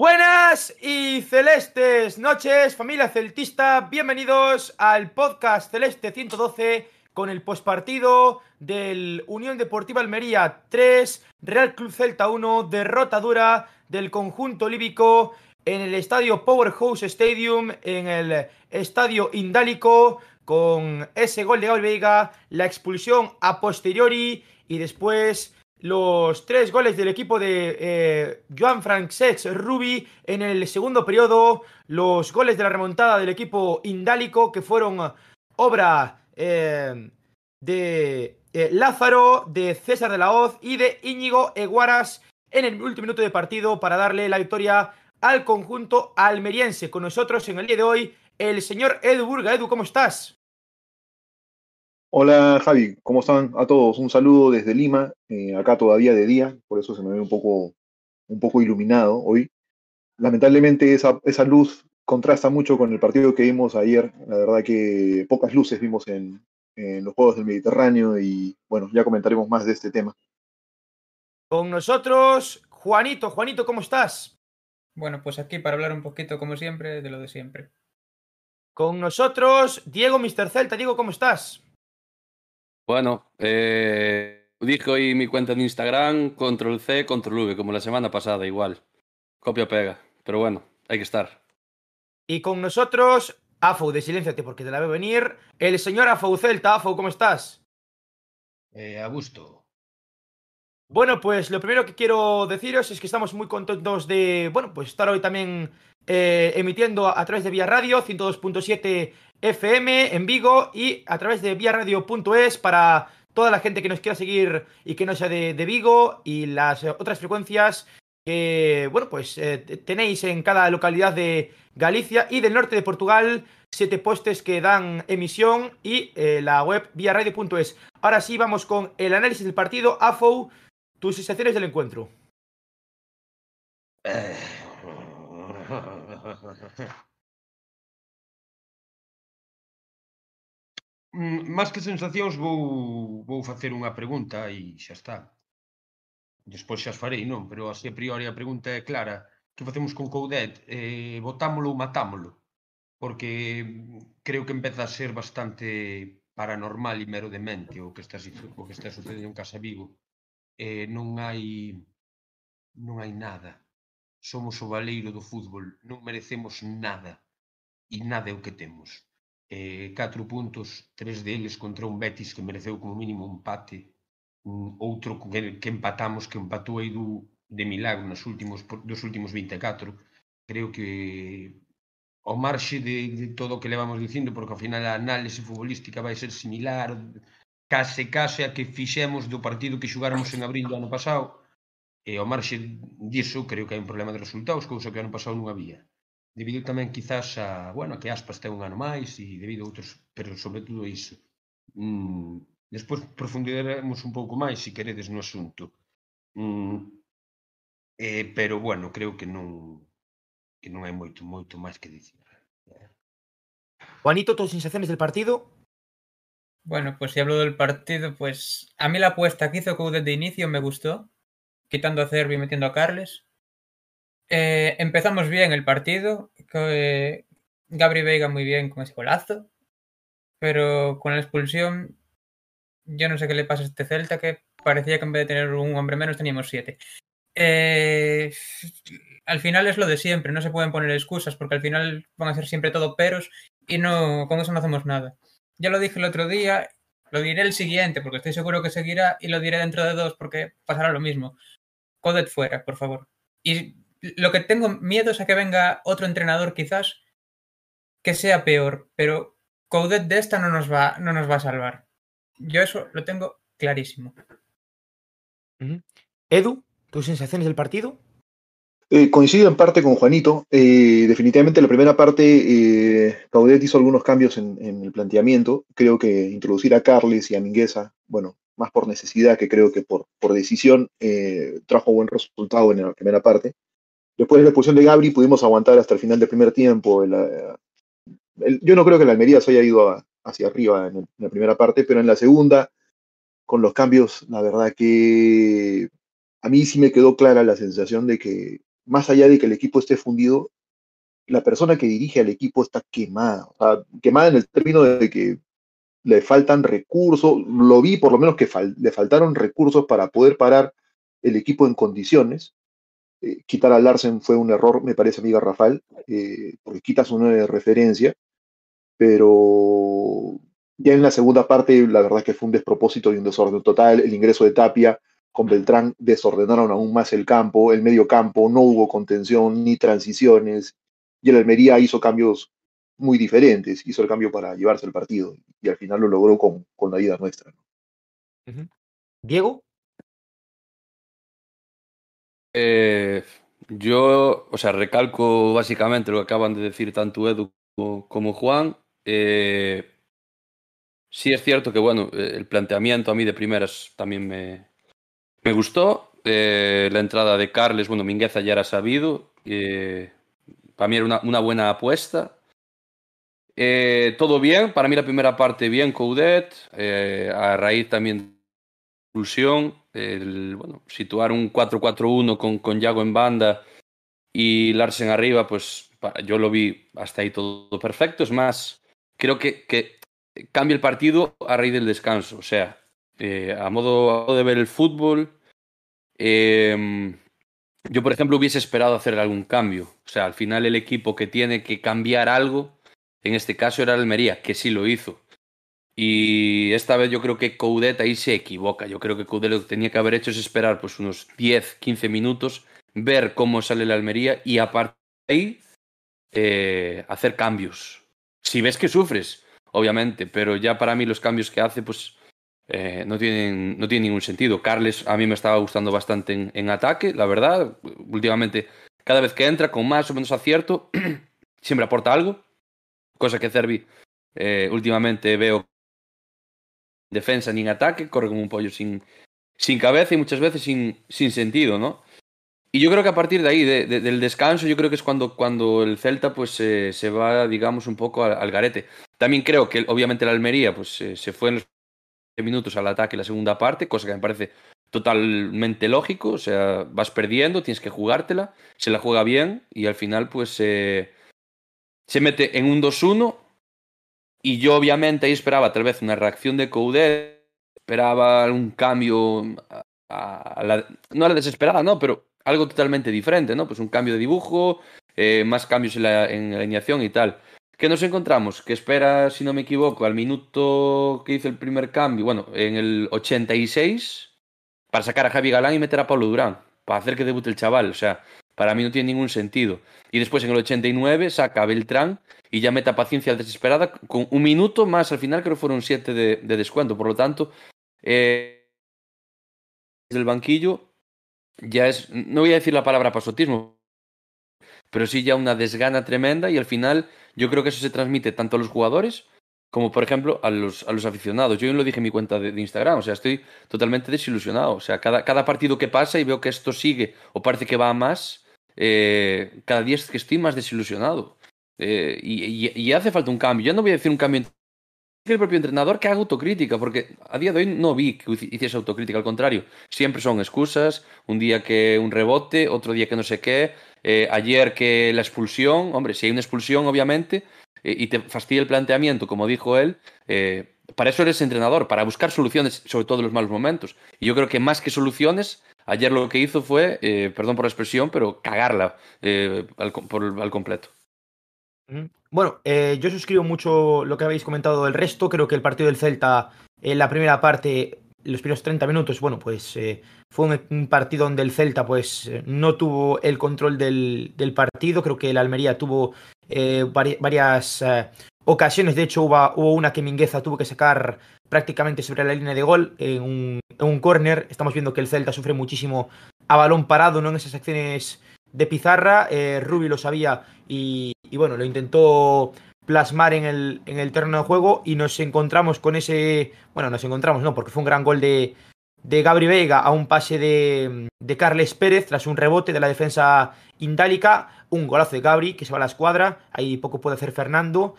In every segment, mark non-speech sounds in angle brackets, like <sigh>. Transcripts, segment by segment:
Buenas y celestes noches, familia celtista. Bienvenidos al podcast Celeste 112 con el postpartido del Unión Deportiva Almería 3, Real Club Celta 1, derrota dura del conjunto líbico en el estadio Powerhouse Stadium, en el estadio Indálico, con ese gol de Gabriel la expulsión a posteriori y después los tres goles del equipo de eh, Joan Francesc Rubi en el segundo periodo, los goles de la remontada del equipo indálico que fueron obra eh, de eh, Lázaro, de César de la Hoz y de Íñigo Eguaras en el último minuto de partido para darle la victoria al conjunto almeriense. Con nosotros en el día de hoy el señor Edu Burga. Edu, ¿cómo estás? Hola Javi, ¿cómo están a todos? Un saludo desde Lima, eh, acá todavía de día, por eso se me ve un poco, un poco iluminado hoy. Lamentablemente esa, esa luz contrasta mucho con el partido que vimos ayer. La verdad que pocas luces vimos en, en los Juegos del Mediterráneo y bueno, ya comentaremos más de este tema. Con nosotros, Juanito. Juanito, ¿cómo estás? Bueno, pues aquí para hablar un poquito, como siempre, de lo de siempre. Con nosotros, Diego Mr. Celta. Diego, ¿cómo estás? Bueno, eh, dije hoy mi cuenta de Instagram, control C, control V, como la semana pasada, igual. Copia pega. Pero bueno, hay que estar. Y con nosotros, Afo, de silénciate porque te la veo venir. El señor Afo Celta. Afo, ¿cómo estás? Eh, a gusto. Bueno, pues lo primero que quiero deciros es que estamos muy contentos de, bueno, pues estar hoy también eh, emitiendo a través de Vía Radio 102.7 FM en Vigo y a través de viaradio.es para toda la gente que nos quiera seguir y que no sea de, Vigo y las otras frecuencias que, bueno, pues eh, tenéis en cada localidad de Galicia y del norte de Portugal, siete postes que dan emisión y eh, la web viaradio.es. Ahora sí, vamos con el análisis del partido. AFO, tus sensaciones del encuentro. <laughs> Mm, Más que sensacións vou, vou facer unha pregunta e xa está. Despois xa as farei, non? Pero así a priori a pregunta é clara. Que facemos con Coudet? Eh, botámolo ou matámolo? Porque creo que empeza a ser bastante paranormal e mero demente o que está, o que está sucedendo en Casa Vigo. Eh, non hai non hai nada. Somos o valeiro do fútbol, non merecemos nada. E nada é o que temos eh, 4 puntos, tres deles contra un Betis que mereceu como mínimo un empate, un outro que, que empatamos, que empatou aí do, de milagro nos últimos, dos últimos 24. Creo que ao marxe de, de todo o que levamos dicindo, porque ao final a análise futbolística vai ser similar, case case a que fixemos do partido que xugáramos en abril do ano pasado, e ao marxe diso creo que hai un problema de resultados, cousa que ano pasado non había debido tamén quizás a, bueno, que Aspas ten un ano máis e debido a outros, pero sobre todo iso. Mm, despois profundiremos un pouco máis, se queredes, no asunto. Mm, eh, pero, bueno, creo que non que non hai moito, moito máis que dicir. Juanito, tus sensaciones del partido? Bueno, pues si hablo del partido, pues a mí la apuesta que hizo Code desde inicio me gustó, quitando a Cervi y metiendo a Carles. Eh, empezamos bien el partido. Eh, Gabri Veiga muy bien con ese golazo. Pero con la expulsión, yo no sé qué le pasa a este Celta, que parecía que en vez de tener un hombre menos teníamos siete. Eh, al final es lo de siempre, no se pueden poner excusas porque al final van a ser siempre todo peros y no con eso no hacemos nada. Ya lo dije el otro día, lo diré el siguiente porque estoy seguro que seguirá y lo diré dentro de dos porque pasará lo mismo. Codet fuera, por favor. Y lo que tengo miedo es a que venga otro entrenador quizás que sea peor, pero Coudet de esta no nos va, no nos va a salvar. Yo eso lo tengo clarísimo. Edu, ¿tus sensaciones del partido? Eh, coincido en parte con Juanito. Eh, definitivamente la primera parte, eh, Caudet hizo algunos cambios en, en, el planteamiento. Creo que introducir a Carles y a Mingueza, bueno, más por necesidad que creo que por, por decisión, eh, trajo buen resultado en la primera parte. Después de la expulsión de Gabri pudimos aguantar hasta el final del primer tiempo. El, yo no creo que la Almería se haya ido hacia arriba en, la primera parte, pero en la segunda, con los cambios, la verdad que a mí sí me quedó clara la sensación de que más allá de que el equipo esté fundido, la persona que dirige al equipo está quemada. Quemada en el término de que le faltan recursos, lo vi por lo menos que le faltaron recursos para poder parar el equipo en condiciones. Eh, quitar a Larsen fue un error, me parece, amiga Rafael, eh, porque quitas una referencia, pero ya en la segunda parte, la verdad es que fue un despropósito y un desorden total. El ingreso de Tapia con Beltrán desordenaron aún más el campo, el medio campo, no hubo contención ni transiciones, y el Almería hizo cambios muy diferentes, hizo el cambio para llevarse el partido, y al final lo logró con, con la ayuda nuestra. Diego. Eh, yo, o sea, recalco básicamente lo que acaban de decir tanto Edu como, Juan. Eh, sí es cierto que, bueno, el planteamiento a mí de primeras también me, me gustó. Eh, la entrada de Carles, bueno, Mingueza ya era sabido. para mí era una, buena apuesta. todo bien, para mí la primera parte bien, Coudet, a raíz también de inclusión, el, bueno, situar un 4-4-1 con, con Yago en banda y Larsen arriba, pues yo lo vi hasta ahí todo perfecto. Es más, creo que, que cambia el partido a raíz del descanso. O sea, eh, a, modo, de ver el fútbol, em, yo, por ejemplo, hubiese esperado hacer algún cambio. O sea, al final el equipo que tiene que cambiar algo, en este caso era Almería, que sí lo hizo. Y esta vez yo creo que Coudet ahí se equivoca. Yo creo que Coudet lo que tenía que haber hecho es esperar pues unos 10, 15 minutos, ver cómo sale la Almería y a partir de ahí eh, hacer cambios. Si ves que sufres, obviamente, pero ya para mí los cambios que hace pues eh, no, tienen, no ningún sentido. Carles a mí me estaba gustando bastante en, en ataque, la verdad. Últimamente, cada vez que entra con más o menos acierto, <clears throat> siempre aporta algo. Cosa que Cervi eh, últimamente veo defensa ni en ataque, corre como un pollo sin, sin cabeza y muchas veces sin, sin sentido, ¿no? Y yo creo que a partir de ahí, del descanso, yo creo que es cuando, cuando el Celta pues se va, digamos, un poco al, garete. También creo que obviamente la Almería pues se fue en los minutos al ataque la segunda parte, cosa que me parece totalmente lógico, o sea, vas perdiendo, tienes que jugártela, se la juega bien y al final pues se mete en un 2-1 y yo obviamente ahí esperaba tal vez una reacción de Coudet, esperaba un cambio, a, la, no a la desesperada, no, pero algo totalmente diferente, ¿no? Pues un cambio de dibujo, eh, más cambios en la, alineación y tal. ¿Qué nos encontramos? Que espera, si no me equivoco, al minuto que hizo el primer cambio, bueno, en el 86, para sacar a Javi Galán y meter a Pablo Durán, para hacer que debute el chaval. O sea, para mí no tiene ningún sentido. Y después en el 89 saca a Beltrán y ya meta paciencia desesperada con un minuto más al final, creo que fueron siete de, descuento. Por lo tanto, eh, desde el banquillo ya es, no voy a decir la palabra pasotismo, pero sí ya una desgana tremenda y al final yo creo que eso se transmite tanto a los jugadores como por ejemplo a los, a los aficionados. Yo lo dije en mi cuenta de, de, Instagram, o sea, estoy totalmente desilusionado. O sea, cada, cada partido que pasa y veo que esto sigue o parece que va a más, eh, cada día es que estoy más desilusionado. Eh, y, hace falta un cambio. Yo no voy a decir un cambio que el propio entrenador que haga autocrítica, porque a día de hoy no vi que hiciese autocrítica, al contrario, siempre son excusas, un día que un rebote, otro día que no sé qué, eh, ayer que la expulsión, hombre, si hay una expulsión obviamente, y te fastidia el planteamiento, como dijo él, para eso eres entrenador, para buscar soluciones, sobre todo en los malos momentos. Y yo creo que más que soluciones, ayer lo que hizo fue, eh, perdón por la expresión, pero cagarla eh, al, completo. Bueno, eh, yo suscribo mucho lo que habéis comentado del resto. Creo que el partido del Celta en la primera parte, los primeros 30 minutos, bueno, pues fue un, partido donde el Celta pues no tuvo el control del partido. Creo que el Almería tuvo varias ocasiones. De hecho, hubo, una que Mingueza tuvo que sacar prácticamente sobre la línea de gol en un, en un córner. Estamos viendo que el Celta sufre muchísimo a balón parado, no en esas acciones de pizarra. Eh, Rubi lo sabía y, bueno, lo intentó plasmar en el, en el terreno de juego y nos encontramos con ese... Bueno, nos encontramos, no, porque fue un gran gol de, de Gabri Veiga a un pase de, de Carles Pérez tras un rebote de la defensa indálica. Un golazo de Gabri que se va a la escuadra. Ahí poco puede hacer Fernando.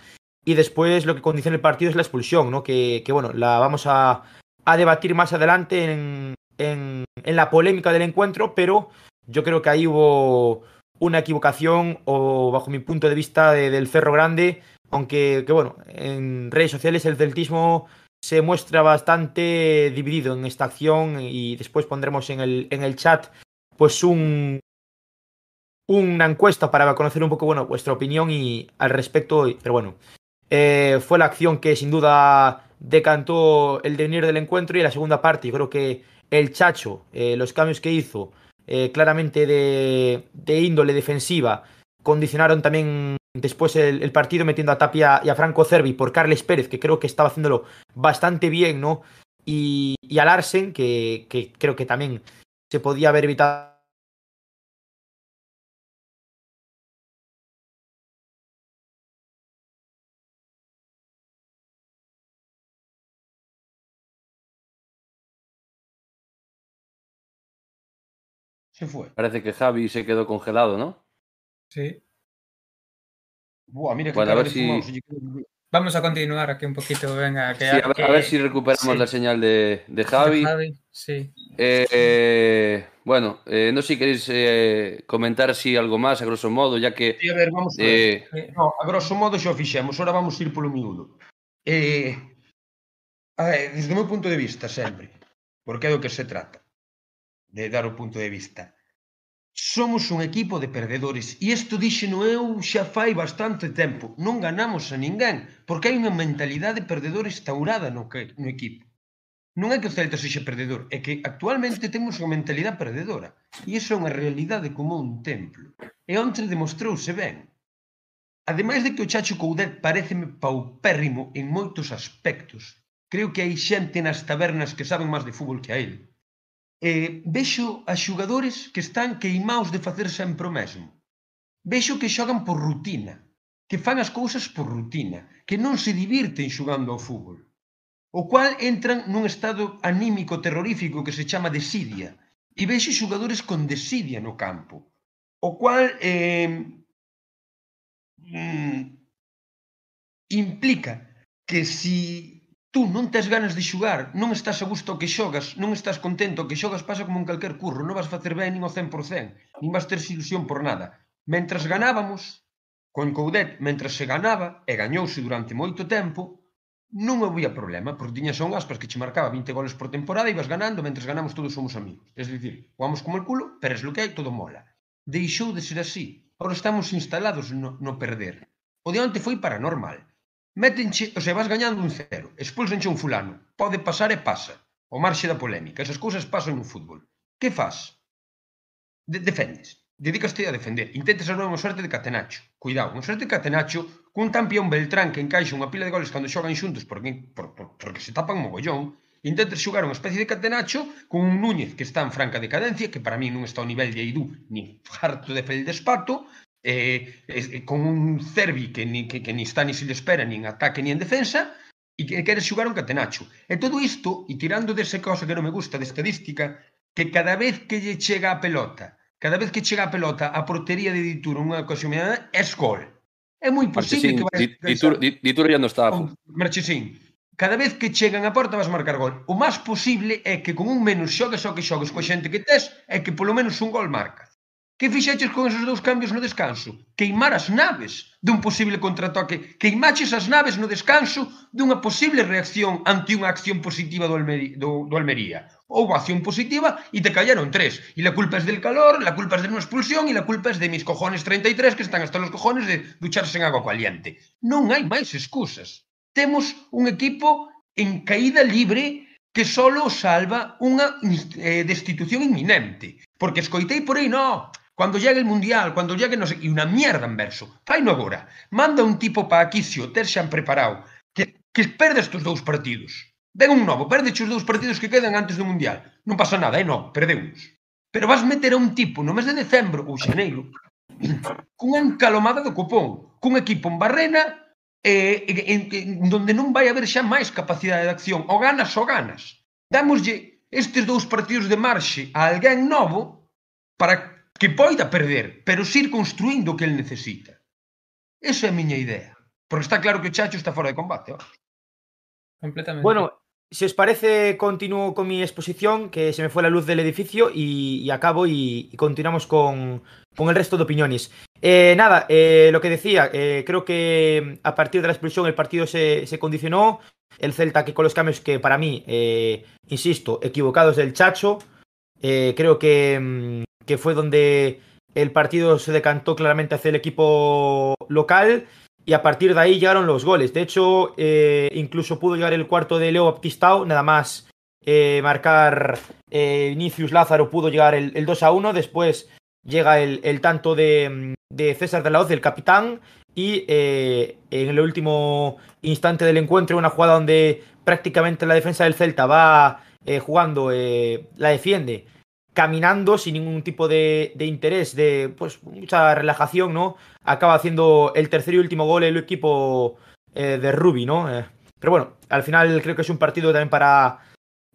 Y después lo que condiciona el partido es la expulsión, ¿no? Que, bueno, la vamos a, a debatir más adelante en, en, en, la polémica del encuentro, pero yo creo que ahí hubo, una equivocación o bajo mi punto de vista de, del Cerro Grande, aunque que bueno, en redes sociales el celtismo se muestra bastante dividido en esta acción y después pondremos en el, en el chat pues un una encuesta para conocer un poco bueno vuestra opinión y al respecto pero bueno eh, fue la acción que sin duda decantó el devenir del encuentro y la segunda parte yo creo que el Chacho eh, los cambios que hizo eh, claramente de, índole defensiva condicionaron también después el, partido metiendo a Tapia y a Franco Cervi por Carles Pérez, que creo que estaba haciéndolo bastante bien, ¿no? Y, y a Larsen, que creo que también se podía haber evitado Se fue. Parece que Javi se quedó congelado, ¿no? Sí. Buah, mira que bueno, a ver si... Vamos a continuar aquí un poquito, venga. Que sí, a, ver, que... a, ver, si recuperamos sí. la señal de, de Javi. De Javi sí. eh, eh, bueno, eh, no sé si queréis eh, comentar si algo más, a grosso modo, ya que... Sí, a ver, vamos a ver. Eh, no, a grosso modo xa o fixemos, ahora vamos a ir polo miúdo. Eh, a ver, desde o meu punto de vista, sempre, porque é do que se trata de dar o punto de vista. Somos un equipo de perdedores e isto díxeno eu xa fai bastante tempo. Non ganamos a ninguén porque hai unha mentalidade perdedora instaurada no, que, no equipo. Non é que o Celta sexa perdedor, é que actualmente temos unha mentalidade perdedora e iso é unha realidade como un templo. E ontre demostrouse ben. Ademais de que o Chacho Coudet pareceme paupérrimo en moitos aspectos, creo que hai xente nas tabernas que saben máis de fútbol que a ele eh, vexo a xogadores que están queimaos de facer sempre o mesmo. Vexo que xogan por rutina, que fan as cousas por rutina, que non se divirten xogando ao fútbol. O cual entran nun estado anímico terrorífico que se chama desidia, e vexo xogadores con desidia no campo, o cual eh, mm, implica que si tú non tes ganas de xogar, non estás a gusto que xogas, non estás contento que xogas pasa como en calquer curro, non vas facer ben nin o 100%, nin vas ter ilusión por nada. Mentras ganábamos, con Coudet, mentras se ganaba, e gañouse durante moito tempo, non había problema, porque tiñas un aspas que che marcaba 20 goles por temporada e vas ganando, mentras ganamos todos somos amigos. Es dicir, jugamos como el culo, pero es lo que hai, todo mola. Deixou de ser así. Ahora estamos instalados no, no perder. O de onte foi paranormal Métenche, o sea, vas gañando un cero, expulsenche un fulano, pode pasar e pasa, o marxe da polémica, esas cousas pasan no fútbol. Que faz? De defendes, dedicaste a defender, intentas a unha sorte de Catenacho, cuidado, unha sorte de Catenacho cun tampión Beltrán que encaixa unha pila de goles cando xogan xuntos porque, por, por, porque se tapan mogollón, intentes xogar unha especie de Catenacho con un Núñez que está en franca decadencia, que para mí non está ao nivel de Aidú, nin harto de Feldespato, eh, eh, con un Cervi que, ni, que, que ni está ni se le espera nin ataque ni en defensa e que quere xugar un catenacho. E todo isto, e tirando dese cosa que non me gusta de estadística, que cada vez que lle chega a pelota, cada vez que chega a pelota a portería de Dituro unha ocasión é gol. É moi posible que vayas... Dituro, Dituro ya non está... Marchesín, cada vez que chegan a porta vas marcar gol. O máis posible é que con un menos xogues o que xogues coa xente que tes é que polo menos un gol marcas. Que fixeches con esos dous cambios no descanso? Queimar as naves dun posible contratoque. Queimaches as naves no descanso dunha posible reacción ante unha acción positiva do, Almeri, do, do Almería. Houve acción positiva e te callaron tres. E la culpa es del calor, la culpa es de unha expulsión e la culpa es de mis cojones 33 que están hasta los cojones de ducharse en agua caliente. Non hai máis excusas. Temos un equipo en caída libre que solo salva unha eh, destitución inminente. Porque escoitei por aí, no, Cando llegue o Mundial, cuando llegue no sé, e unha mierda en verso. Faino agora. Manda un tipo para aquí, o ter xan preparado. Que, que perde estes dous partidos. Ven un novo, perde os dous partidos que quedan antes do Mundial. Non pasa nada, eh, non, perdeunos. Pero vas meter a un tipo no mes de decembro ou xaneiro <clears throat> cunha encalomada do copón, cun equipo en Barrena eh, en, en, donde non vai haber xa máis capacidade de acción. O ganas o ganas. Damoslle estes dous partidos de marxe a alguén novo para que poida perder, pero ir construindo o que el necesita. Esa é a miña idea. Porque está claro que o Chacho está fora de combate. Ó. Completamente. Bueno, si os parece, continúo con mi exposición, que se me fue la luz del edificio y, y acabo y, y continuamos con, con, el resto de opiniones. Eh, nada, eh, lo que decía, eh, creo que a partir de la expulsión el partido se, se, condicionó. El Celta que con los cambios que para mí, eh, insisto, equivocados del Chacho, eh, creo que, mm, que fue donde el partido se decantó claramente hacia el equipo local y a partir de ahí llegaron los goles. De hecho, eh, incluso pudo llegar el cuarto de Leo Baptistao, nada más eh, marcar eh, Vinicius Lázaro, pudo llegar el, el, 2 a 1. Después llega el, tanto de, César de la Hoz, el capitán. Y eh, en el último instante del encuentro, una jugada donde prácticamente la defensa del Celta va jugando, la defiende caminando sin ningún tipo de, interés, de pues mucha relajación, ¿no? Acaba haciendo el tercer y último gol el equipo eh, de Ruby, ¿no? Eh, pero bueno, al final creo que es un partido también para,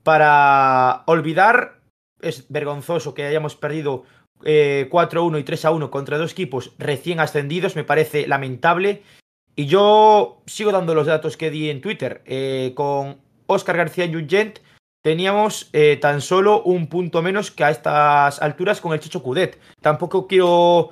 para olvidar. Es vergonzoso que hayamos perdido eh, 4-1 y 3-1 contra dos equipos recién ascendidos, me parece lamentable. Y yo sigo dando los datos que di en Twitter. Eh, con Oscar García Yugent teníamos eh, tan solo un punto menos que a estas alturas con el Chicho Cudet. Tampoco quiero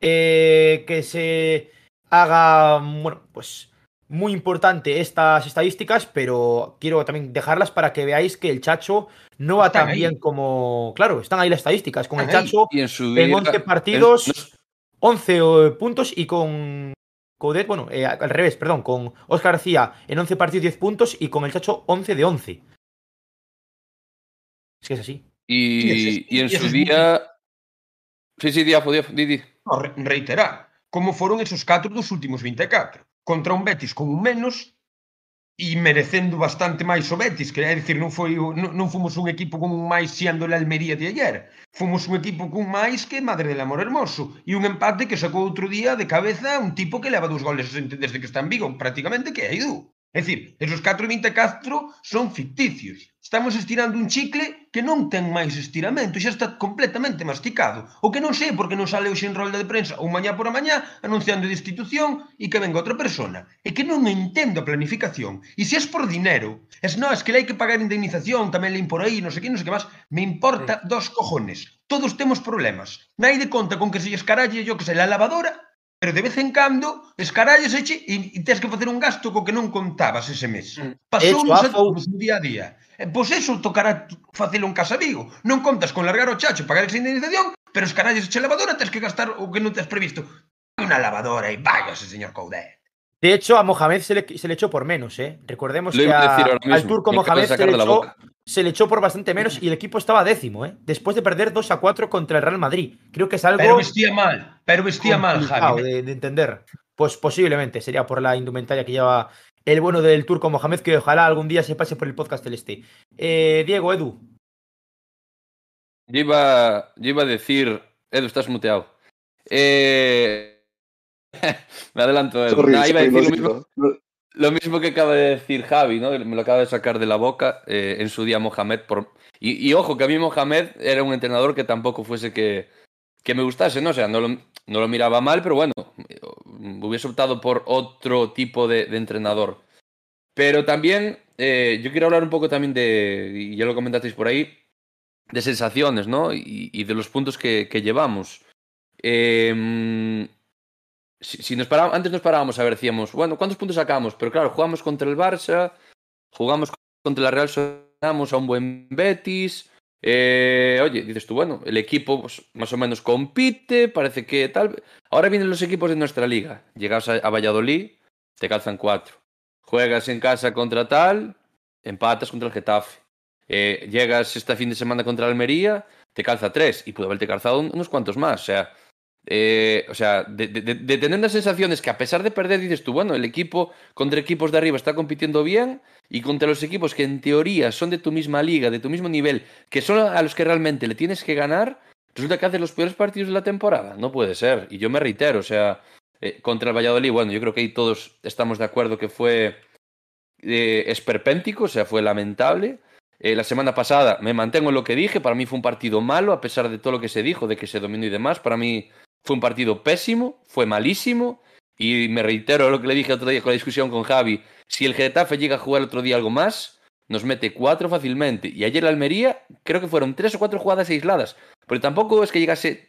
eh, que se haga, bueno, pues muy importante estas estadísticas, pero quiero también dejarlas para que veáis que el Chacho no va están tan ahí. bien como... Claro, están ahí las estadísticas. Con están el Chacho en, en 11 partidos, el... 11 puntos y con Coudet, bueno, eh, al revés, perdón, con Oscar García en 11 partidos 10 puntos y con el Chacho 11 de 11. Es que es así. Y, sí, es, y en y su día. Sí, sí, Diafo, Diafo, Didi. No, reiterar como foron esos 4 dos últimos 24 contra un Betis con un menos e merecendo bastante máis o Betis, que é dicir, non foi non, non fomos un equipo con un máis siendo a Almería de ayer. Fomos un equipo con máis que Madre del Amor Hermoso e un empate que sacou outro día de cabeza un tipo que leva dous goles desde que está en Vigo, prácticamente que é Edu. É dicir, esos 4,20 Castro son ficticios. Estamos estirando un chicle que non ten máis estiramento, xa está completamente masticado. O que non sei porque non sale hoxe en rolda de prensa ou mañá por a mañá anunciando destitución e que venga outra persona. É que non entendo a planificación. E se es por dinero, es no, es que le hai que pagar indemnización, tamén le por aí, non sei que, non sei que máis, me importa dos cojones. Todos temos problemas. Nai de conta con que se escaralle yo que sei, la lavadora pero de vez en cando escarallesche e, e tens que facer un gasto co que non contabas ese mes. Mm. Pasou nos atodos día a día. E, pois eso tocará facelo en casa Vigo. Non contas con largar o chacho, pagar esa indemnización, pero escaralles eche lavadora tens que gastar o que non tens previsto. Unha lavadora e vaya, señor Coudet. De hecho, a Mohamed se le, se le echó por menos, ¿eh? Recordemos que a, al turco Mohamed se le, echó, se le, echó, por bastante menos y el equipo estaba décimo, ¿eh? Después de perder 2 a 4 contra el Real Madrid. Creo que es algo. Pero vestía mal, pero vestía mal, Javi. De, de, entender. Pues posiblemente sería por la indumentaria que lleva el bueno del turco Mohamed, que ojalá algún día se pase por el podcast celeste. Eh, Diego, Edu. Yo iba, yo iba a decir. Edu, estás muteado. Eh <laughs> me adelanto. Eh. Sorry, nah, iba a decir lo mismo, lo mismo, que acaba de decir Javi, ¿no? Me lo acaba de sacar de la boca eh, en su día Mohamed. Por... Y, y, ojo, que a mí Mohamed era un entrenador que tampoco fuese que, que me gustase, ¿no? O sea, no lo, no lo miraba mal, pero bueno, hubiese optado por otro tipo de, de entrenador. Pero también, eh, yo quiero hablar un poco también de, y ya lo comentasteis por ahí, de sensaciones, ¿no? Y, y de los puntos que, que llevamos. Eh, si, nos antes nos parábamos a ver, decíamos, bueno, ¿cuántos puntos sacamos? Pero claro, jugamos contra el Barça, jugamos contra la Real Sociedad, a un buen Betis. Eh, oye, dices tú, bueno, el equipo pues, más o menos compite, parece que tal. Ahora vienen los equipos de nuestra liga. Llegas a, Valladolid, te calzan cuatro. Juegas en casa contra tal, empatas contra el Getafe. Eh, llegas este fin de semana contra Almería, te calza tres y puede haberte calzado unos cuantos más. O sea, eh, o sea, de, tener las sensaciones que a pesar de perder, dices tú, bueno, el equipo contra equipos de arriba está compitiendo bien y contra los equipos que en teoría son de tu misma liga, de tu mismo nivel, que son a los que realmente le tienes que ganar, resulta que haces los peores partidos de la temporada. No puede ser. Y yo me reitero, o sea, eh, contra el Valladolid, bueno, yo creo que ahí todos estamos de acuerdo que fue eh, esperpéntico, o sea, fue lamentable. Eh, la semana pasada me mantengo en lo que dije, para mí fue un partido malo, a pesar de todo lo que se dijo, de que se dominó y demás, para mí fue un partido pésimo, fue malísimo. Y me reitero lo que le dije otro día con la discusión con Javi. Si el Getafe llega a jugar otro día algo más, nos mete cuatro fácilmente. Y ayer la Almería, creo que fueron tres o cuatro jugadas aisladas. Pero tampoco es que llegase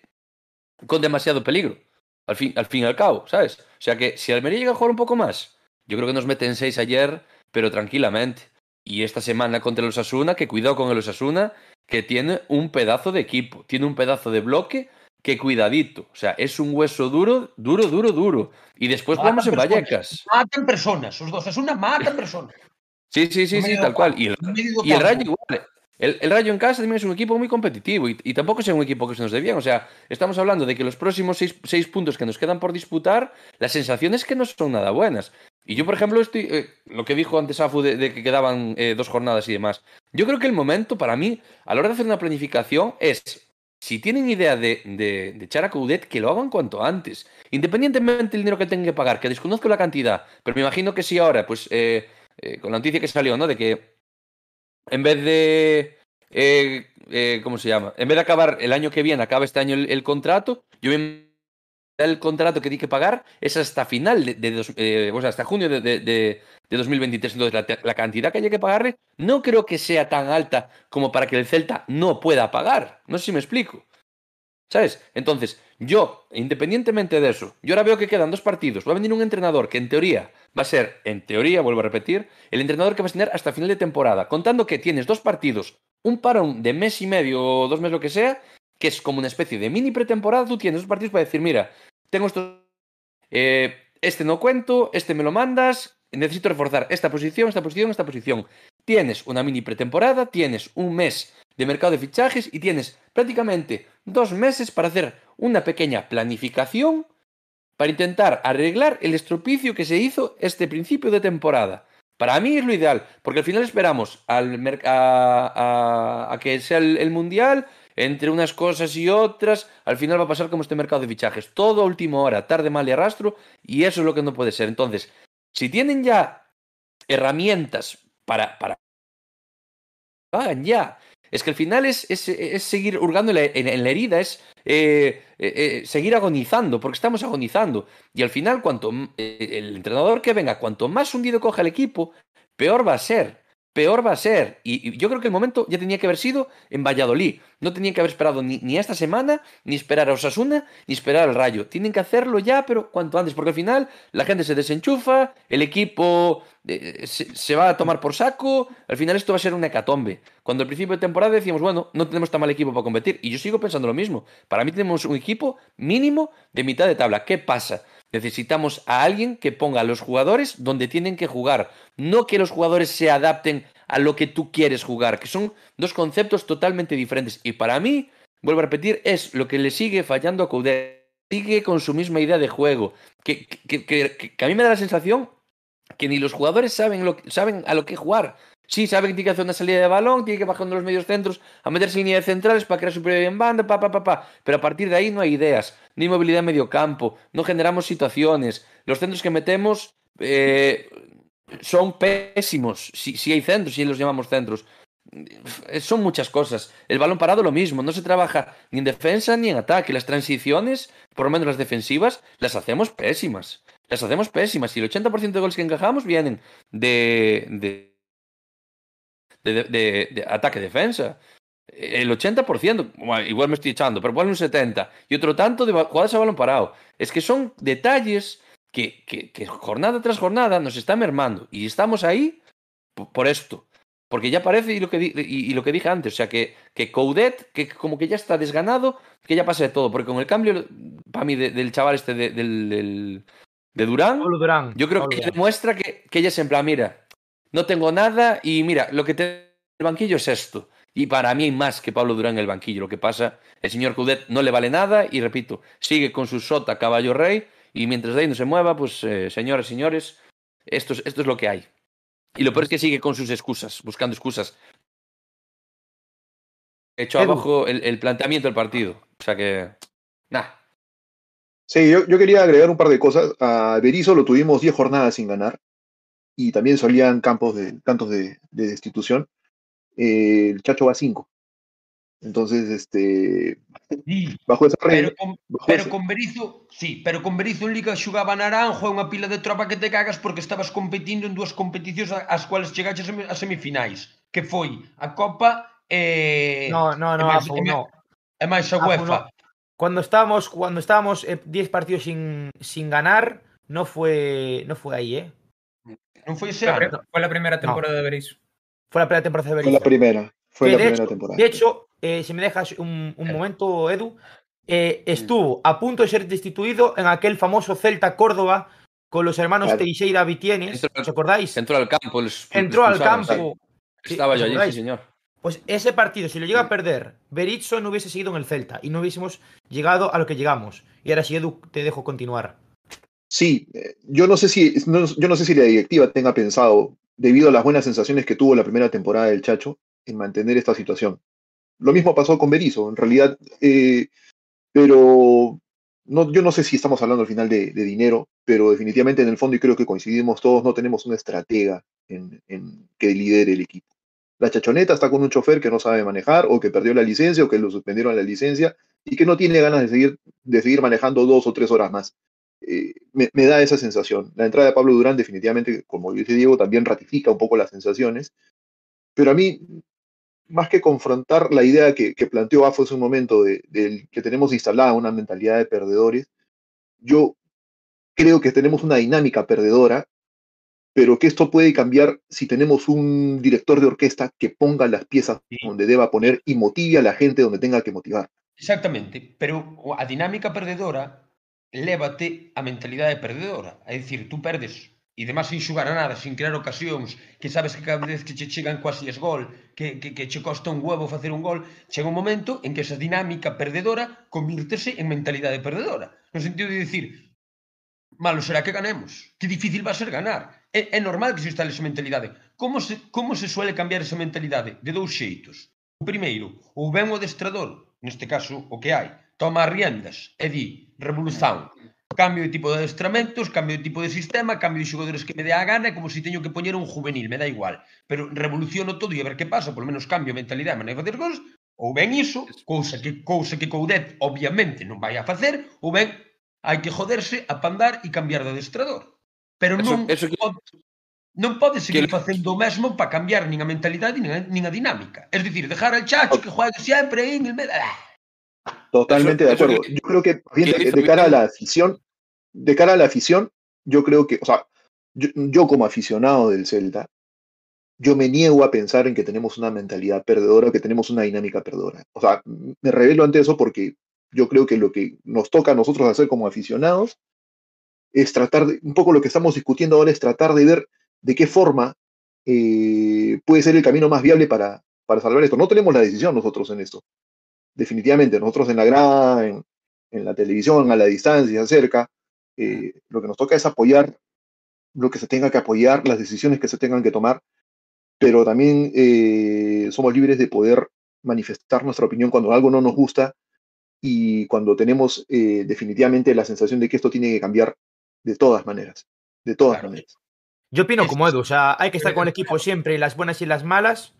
con demasiado peligro. Al fin, al fin y al cabo, ¿sabes? O sea que si Almería llega a jugar un poco más, yo creo que nos meten seis ayer, pero tranquilamente. Y esta semana contra el Osasuna, que cuidado con el Osasuna, que tiene un pedazo de equipo, tiene un pedazo de bloque que cuidadito. O sea, es un hueso duro, duro, duro, duro. Y después Matan vamos en personas, Vallecas. Matan personas, os dos Osasuna matan personas. Sí, sí, sí, No sí, tal cual. Y el, no medio y el campo. Rayo igual. El, el Rayo en casa también es un equipo muy competitivo y, y tampoco es un equipo que se nos dé bien. O sea, estamos hablando de que los próximos seis, seis puntos que nos quedan por disputar, las sensaciones que no son nada buenas. Y yo, por ejemplo, estoy, eh, lo que dijo antes Afu de, de que quedaban eh, dos jornadas y demás. Yo creo que el momento para mí, a la hora de hacer una planificación, es si tienen idea de, de, echar a Coudet, que lo hagan cuanto antes. Independientemente del dinero que tengan que pagar, que desconozco la cantidad, pero me imagino que si ahora, pues, eh, eh, con la noticia que salió, ¿no? De que en vez de. eh, eh, ¿Cómo se llama? En vez de acabar el año que viene, acaba este año el, el contrato, yo me el contrato que tiene que pagar es hasta final de, dos- eh, o sea, hasta junio de, de- de- de 2023. Entonces, la, la cantidad que haya que pagarle no creo que sea tan alta como para que el Celta no pueda pagar. No sé si me explico. ¿Sabes? Entonces, yo, independientemente de eso, yo ahora veo que quedan dos partidos. Va a venir un entrenador que en teoría va a ser, en teoría, vuelvo a repetir, el entrenador que vas a tener hasta final de temporada. Contando que tienes dos partidos, un parón de mes y medio o dos meses, lo que sea, que es como una especie de mini pretemporada. Tú tienes dos partidos para decir, mira, tengo estos. eh, este no cuento, este me lo mandas, necesito reforzar esta posición, esta posición, esta posición. Tienes una mini pretemporada, tienes un mes de mercado de fichajes y tienes prácticamente dos meses para hacer una pequeña planificación para intentar arreglar el estropicio que se hizo este principio de temporada. Para mí es lo ideal, porque al final esperamos al a, a- que sea el Mundial, entre unas cosas y otras, al final va a pasar como este mercado de fichajes, todo a última hora, tarde, mal y arrastro, y eso es lo que no puede ser. Entonces, si tienen ya herramientas para, para ya. Es que al final es, es- es seguir hurgando en la, herida, es eh, eh, eh, seguir agonizando, porque estamos agonizando. Y al final, cuanto el entrenador que venga, cuanto más hundido coja el equipo, peor va a ser. Peor va a ser. Y, yo creo que el momento ya tenía que haber sido en Valladolid. No tenían que haber esperado ni, esta semana, ni esperar a Osasuna, ni esperar al Rayo. Tienen que hacerlo ya, pero cuanto antes, porque al final la gente se desenchufa, el equipo eh, se, se va a tomar por saco. Al final esto va a ser una hecatombe. Cuando al principio de temporada decíamos, bueno, no tenemos tan mal equipo para competir. Y yo sigo pensando lo mismo. Para mí tenemos un equipo mínimo de mitad de tabla. ¿Qué pasa? Necesitamos a alguien que ponga a los jugadores donde tienen que jugar. No que los jugadores se adapten a lo que tú quieres jugar, que son dos conceptos totalmente diferentes. Y para mí, vuelvo a repetir, es lo que le sigue fallando a Coudet. Sigue con su misma idea de juego. Que, que- que- que- a mí me da la sensación que ni los jugadores saben, lo, saben a lo que jugar. Sí, saben que tiene que hacer una salida de balón, tiene que bajar de los medios centros a meterse en línea de centrales para crear superioridad en banda, pa, pa, pa, pa. Pero a partir de ahí no hay ideas, ni movilidad en medio campo, no generamos situaciones. Los centros que metemos eh, son pésimos. Si, si hay centros, si los llamamos centros. Eh, Son muchas cosas. El balón parado lo mismo, no se trabaja ni en defensa ni en ataque. Las transiciones, por lo menos las defensivas, las hacemos pésimas. Las hacemos pésimas. Y el 80% de goles que encajamos vienen de, de, de- de ataque-defensa. El 80%, bueno, igual me estoy echando, pero ponle un 70%. Y otro tanto de jugadas a balón parado. Es que son detalles que, que- que jornada tras jornada nos está mermando. Y estamos ahí po- por esto. Porque ya parece, y lo que, di- y, y lo que dije antes, o sea, que, que Coudet, que como que ya está desganado, que ya pasa de todo. Porque con el cambio, para mí, de- del chaval este de, del, del- de Durán, yo creo Pablo que Durán. demuestra que, que ella es en plan, mira, no tengo nada y mira, lo que te el banquillo es esto. Y para mí hay más que Pablo Durán en el banquillo. Lo que pasa, el señor Coudet no le vale nada y repito, sigue con su sota caballo rey y mientras de ahí no se mueva, pues eh, señores, señores, esto es, esto es lo que hay. Y lo peor es que sigue con sus excusas, buscando excusas. Echó Edu. abajo el, el planteamiento del partido. O sea que, nah. Sí, yo, yo quería agregar un par de cosas. A Berizzo lo tuvimos 10 jornadas sin ganar y también solían campos de tantos de, de destitución, eh, el Chacho va a 5. Entonces, este, sí, bajo esa regla... Pero con, pero esa... con Berizo, sí, pero con Berizo en Liga xugaba Naranjo e unha pila de tropa que te cagas porque estabas competindo en dúas competicións ás cuales chegaches a semifinais, que foi a Copa e... No, no, no, e máis, Apu, e máis. E máis a UEFA. No. Cuando estábamos, cuando estábamos 10 partidos sin, sin ganar, no fue, no fue ahí, ¿eh? Ese Fue la, ano. pri- fue la primera temporada de Berizzo. Fue la primera temporada de fue la Berizzo. primera, fue Que la de primera hecho, temporada. de hecho, eh, si me dejas un, un Eh. momento, Edu, eh, estuvo a punto de ser destituido en aquel famoso Celta Córdoba con los hermanos Claro. Teixeira Vitienes, ¿os acordáis? Entró al campo. les- Entró les al campo. sí. Estaba ¿os yo allí, sí, señor. Pues ese partido, si lo llega a perder, Berizzo no hubiese seguido en el Celta y no hubiésemos llegado a lo que llegamos. Y ahora sí, Edu, te dejo continuar. Sí, eh, yo no sé si, no- yo no sé si la directiva tenga pensado, debido a las buenas sensaciones que tuvo la primera temporada del Chacho, en mantener esta situación. Lo mismo pasó con Berizzo, en realidad, eh, pero no, yo no sé si estamos hablando al final de, dinero, pero definitivamente en el fondo, y creo que coincidimos todos, no tenemos una estratega en, en que lidere el equipo. La chachoneta está con un chofer que no sabe manejar, o que perdió la licencia, o que lo suspendieron la licencia, y que no tiene ganas de seguir, de seguir manejando dos o tres horas más eh, me, me da esa sensación. La entrada de Pablo Durán definitivamente, como dice Diego, también ratifica un poco las sensaciones, pero a mí, más que confrontar la idea que, que planteó Afo hace un momento de, del que tenemos instalada una mentalidad de perdedores, yo creo que tenemos una dinámica perdedora, pero que esto puede cambiar si tenemos un director de orquesta que ponga las piezas donde deba poner y motive a la gente donde tenga que motivar. Exactamente, pero a dinámica perdedora lévate a mentalidade perdedora. É dicir, tú perdes e demás sin xugar a nada, sin crear ocasións, que sabes que cada vez que che chegan quasi es gol, que, que, que che costa un huevo facer un gol, chega un momento en que esa dinámica perdedora convirtese en mentalidade perdedora. No sentido de dicir, malo será que ganemos, que difícil va a ser ganar. É, é normal que se instale esa mentalidade. Como se, como se suele cambiar esa mentalidade? De dous xeitos. O primeiro, ou ben o adestrador, neste caso o que hai, toma as riendas e di revolución, cambio de tipo de adestramentos, cambio de tipo de sistema, cambio de xogadores que me dé a gana, é como se teño que poñer un juvenil, me dá igual. Pero revoluciono todo e a ver que pasa, polo menos cambio a mentalidade, maneira de facer cosas, ou ben iso, cousa que cousa que Coudet obviamente non vai a facer, ou ben hai que joderse, apandar e cambiar de adestrador. Pero eso, non eso que... pode, non pode seguir que... facendo o mesmo para cambiar nin a mentalidade nin a, nin a dinámica. Es dicir, dejar al chacho que juegue sempre aí en el medio... Ah. Totalmente Eso- de acuerdo. que- yo creo que bien, de, cara a la afición, de cara a la afición, yo creo que, o sea, yo, yo como aficionado del Celta, yo me niego a pensar en que tenemos una mentalidad perdedora, que tenemos una dinámica perdedora. O sea, me revelo ante eso porque yo creo que lo que nos toca a nosotros hacer como aficionados es tratar de, un poco lo que estamos discutiendo ahora es tratar de ver de qué forma eh, puede ser el camino más viable para, para salvar esto. No tenemos la decisión nosotros en esto. Definitivamente, nosotros en la grada, en, en la televisión, a la distancia, cerca, eh, lo que nos toca es apoyar lo que se tenga que apoyar, las decisiones que se tengan que tomar, pero también eh, somos libres de poder manifestar nuestra opinión cuando algo no nos gusta y cuando tenemos eh, definitivamente la sensación de que esto tiene que cambiar de todas maneras, de todas Claro. maneras. Yo opino como Edu, o sea, hay que estar con el equipo siempre, las buenas y las malas,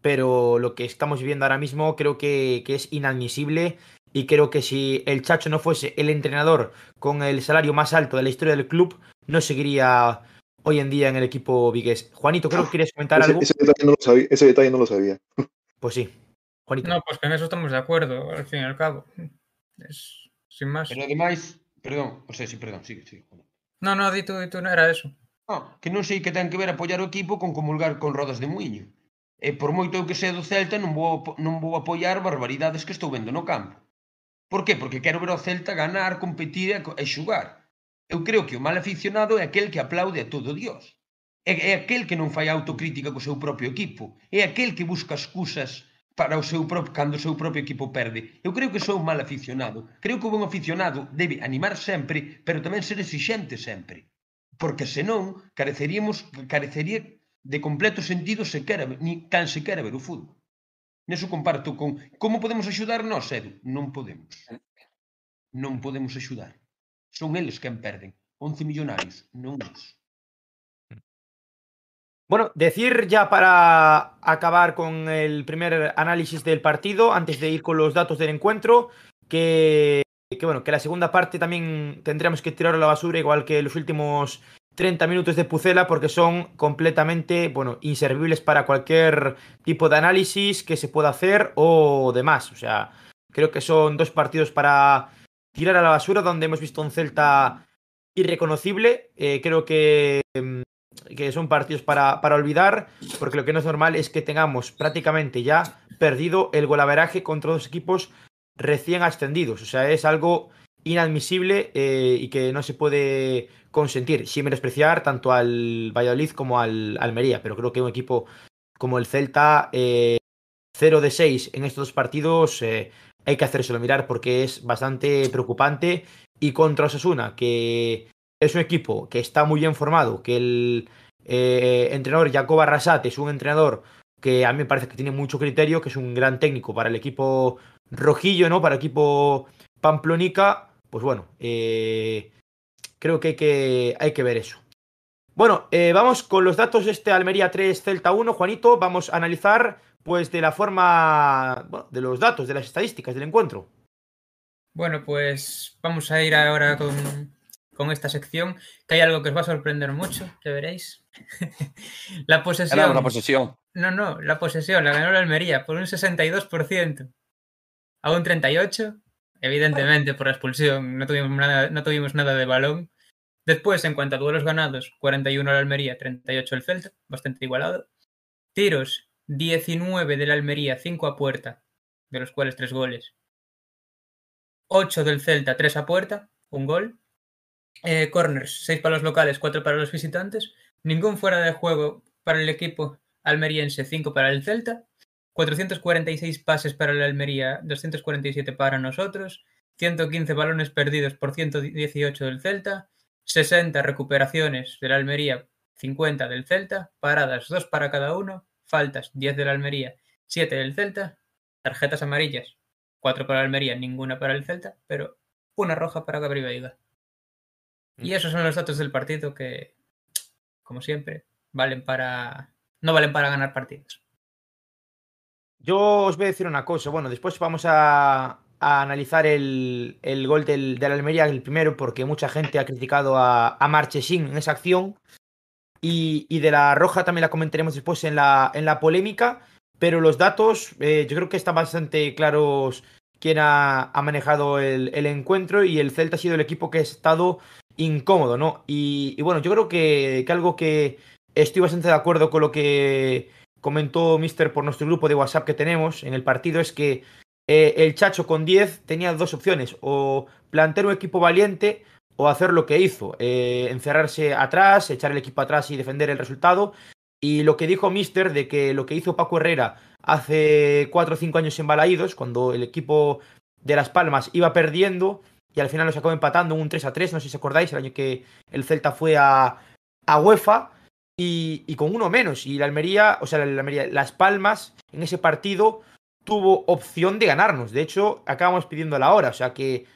pero lo que estamos viviendo ahora mismo creo que, que es inadmisible y creo que si el Chacho no fuese el entrenador con el salario más alto de la historia del club, no seguiría hoy en día en el equipo vigués. Juanito, creo que quieres comentar Ese, algo. ese detalle no lo sabía, ese detalle no lo sabía. Pues sí. Juanito. No, pues que en eso estamos de acuerdo, al fin y al cabo. Es sin más. Pero ademais, perdón, o sea, sí, perdón, sigue, sigue. No, no, di tú, di tú, no era eso. No, que non sei que ten que ver apoiar o equipo con comulgar con rodas de muiño. E por moito eu que sea do Celta non vou, non vou apoiar barbaridades que estou vendo no campo. Por qué? Porque quero ver o Celta ganar, competir e xugar. Eu creo que o mal aficionado é aquel que aplaude a todo Dios. É, é aquel que non fai autocrítica co seu propio equipo. É aquel que busca excusas para o seu propio, cando o seu propio equipo perde. Eu creo que sou un mal aficionado. Creo que un aficionado debe animar sempre, pero tamén ser exixente sempre. Porque senón careceríamos, carecería de completo sentido se quera, ni tan se ver o fútbol. Neso comparto con como podemos axudar nós, Edu? Non podemos. Non podemos axudar. Son eles quen perden. 11 millonarios, non nós. Bueno, decir ya para acabar con el primer análisis del partido, antes de ir con los datos del encuentro, que, que bueno, que la segunda parte también tendríamos que tirar a la basura, igual que los últimos 30 minutos de Pucela, porque son completamente, bueno, inservibles para cualquier tipo de análisis que se pueda hacer o demás. O sea, creo que son dos partidos para tirar a la basura, donde hemos visto un Celta irreconocible. Eh, creo que mm, que son partidos para, para, olvidar, porque lo que no es normal es que tengamos prácticamente ya perdido el golaveraje contra dos equipos recién ascendidos. O sea, es algo inadmisible eh, y que no se puede consentir, sin menospreciar tanto al Valladolid como al Almería. Pero creo que un equipo como el Celta, eh, 0 de 6 en estos dos partidos, eh, hay que hacérselo mirar porque es bastante preocupante. Y contra Osasuna, que es un equipo que está muy bien formado, que el eh, entrenador Jacob Arrasate es un entrenador que a mí me parece que tiene mucho criterio, que es un gran técnico para el equipo rojillo, ¿no? Para el equipo Pamplonica, pues bueno, eh, creo que hay, que hay que ver eso. Bueno, eh, vamos con los datos de este Almería 3 Celta 1, Juanito, vamos a analizar pues de la forma, bueno, de los datos, de las estadísticas del encuentro. Bueno, pues vamos a ir ahora con, con esta sección, que hay algo que os va a sorprender mucho, ya veréis. <laughs> la posesión. la posesión. No, no, la posesión la ganó la Almería por un 62%. A un 38%, evidentemente por la expulsión, no tuvimos nada, no tuvimos nada de balón. Después, en cuanto a duelos ganados, 41 la Almería, 38 el Celta, bastante igualado. Tiros, 19 de la Almería, 5 a puerta, de los cuales 3 goles. 8 del Celta, 3 a puerta, un gol. Eh, corners, 6 para los locales, 4 para los visitantes. Ningún fuera de juego para el equipo almeriense, 5 para el Celta. 446 pases para la Almería, 247 para nosotros. 115 balones perdidos por 118 del Celta. 60 recuperaciones de la Almería, 50 del Celta. Paradas, 2 para cada uno. Faltas, 10 de la Almería, 7 del Celta. Tarjetas amarillas, 4 para la Almería, ninguna para el Celta, pero una roja para Gabriel Veiga. Y esos son los datos del partido que, como siempre, valen para. no valen para ganar partidos. Yo os voy a decir una cosa. Bueno, después vamos a, analizar el, el gol del, del, Almería, el primero, porque mucha gente ha criticado a, a Marchesín en esa acción. Y, y, de la roja también la comentaremos después en la, en la polémica. Pero los datos, eh, yo creo que están bastante claros quién ha, ha manejado el, el, encuentro. Y el Celta ha sido el equipo que ha estado incómodo, ¿no? Y, y bueno, yo creo que, que, algo que estoy bastante de acuerdo con lo que comentó Mister por nuestro grupo de WhatsApp que tenemos en el partido es que eh, el Chacho con 10 tenía dos opciones, o plantear un equipo valiente o hacer lo que hizo, eh, encerrarse atrás, echar el equipo atrás y defender el resultado. Y lo que dijo Mister de que lo que hizo Paco Herrera hace 4 o 5 años en Balaídos, cuando el equipo de Las Palmas iba perdiendo, y al final nos acabó empatando un 3 a 3, no sé si os acordáis, el año que el Celta fue a, a UEFA y, con uno menos. Y la Almería, o sea, la Almería, Las Palmas en ese partido tuvo opción de ganarnos. De hecho, acabamos pidiendo la hora. O sea que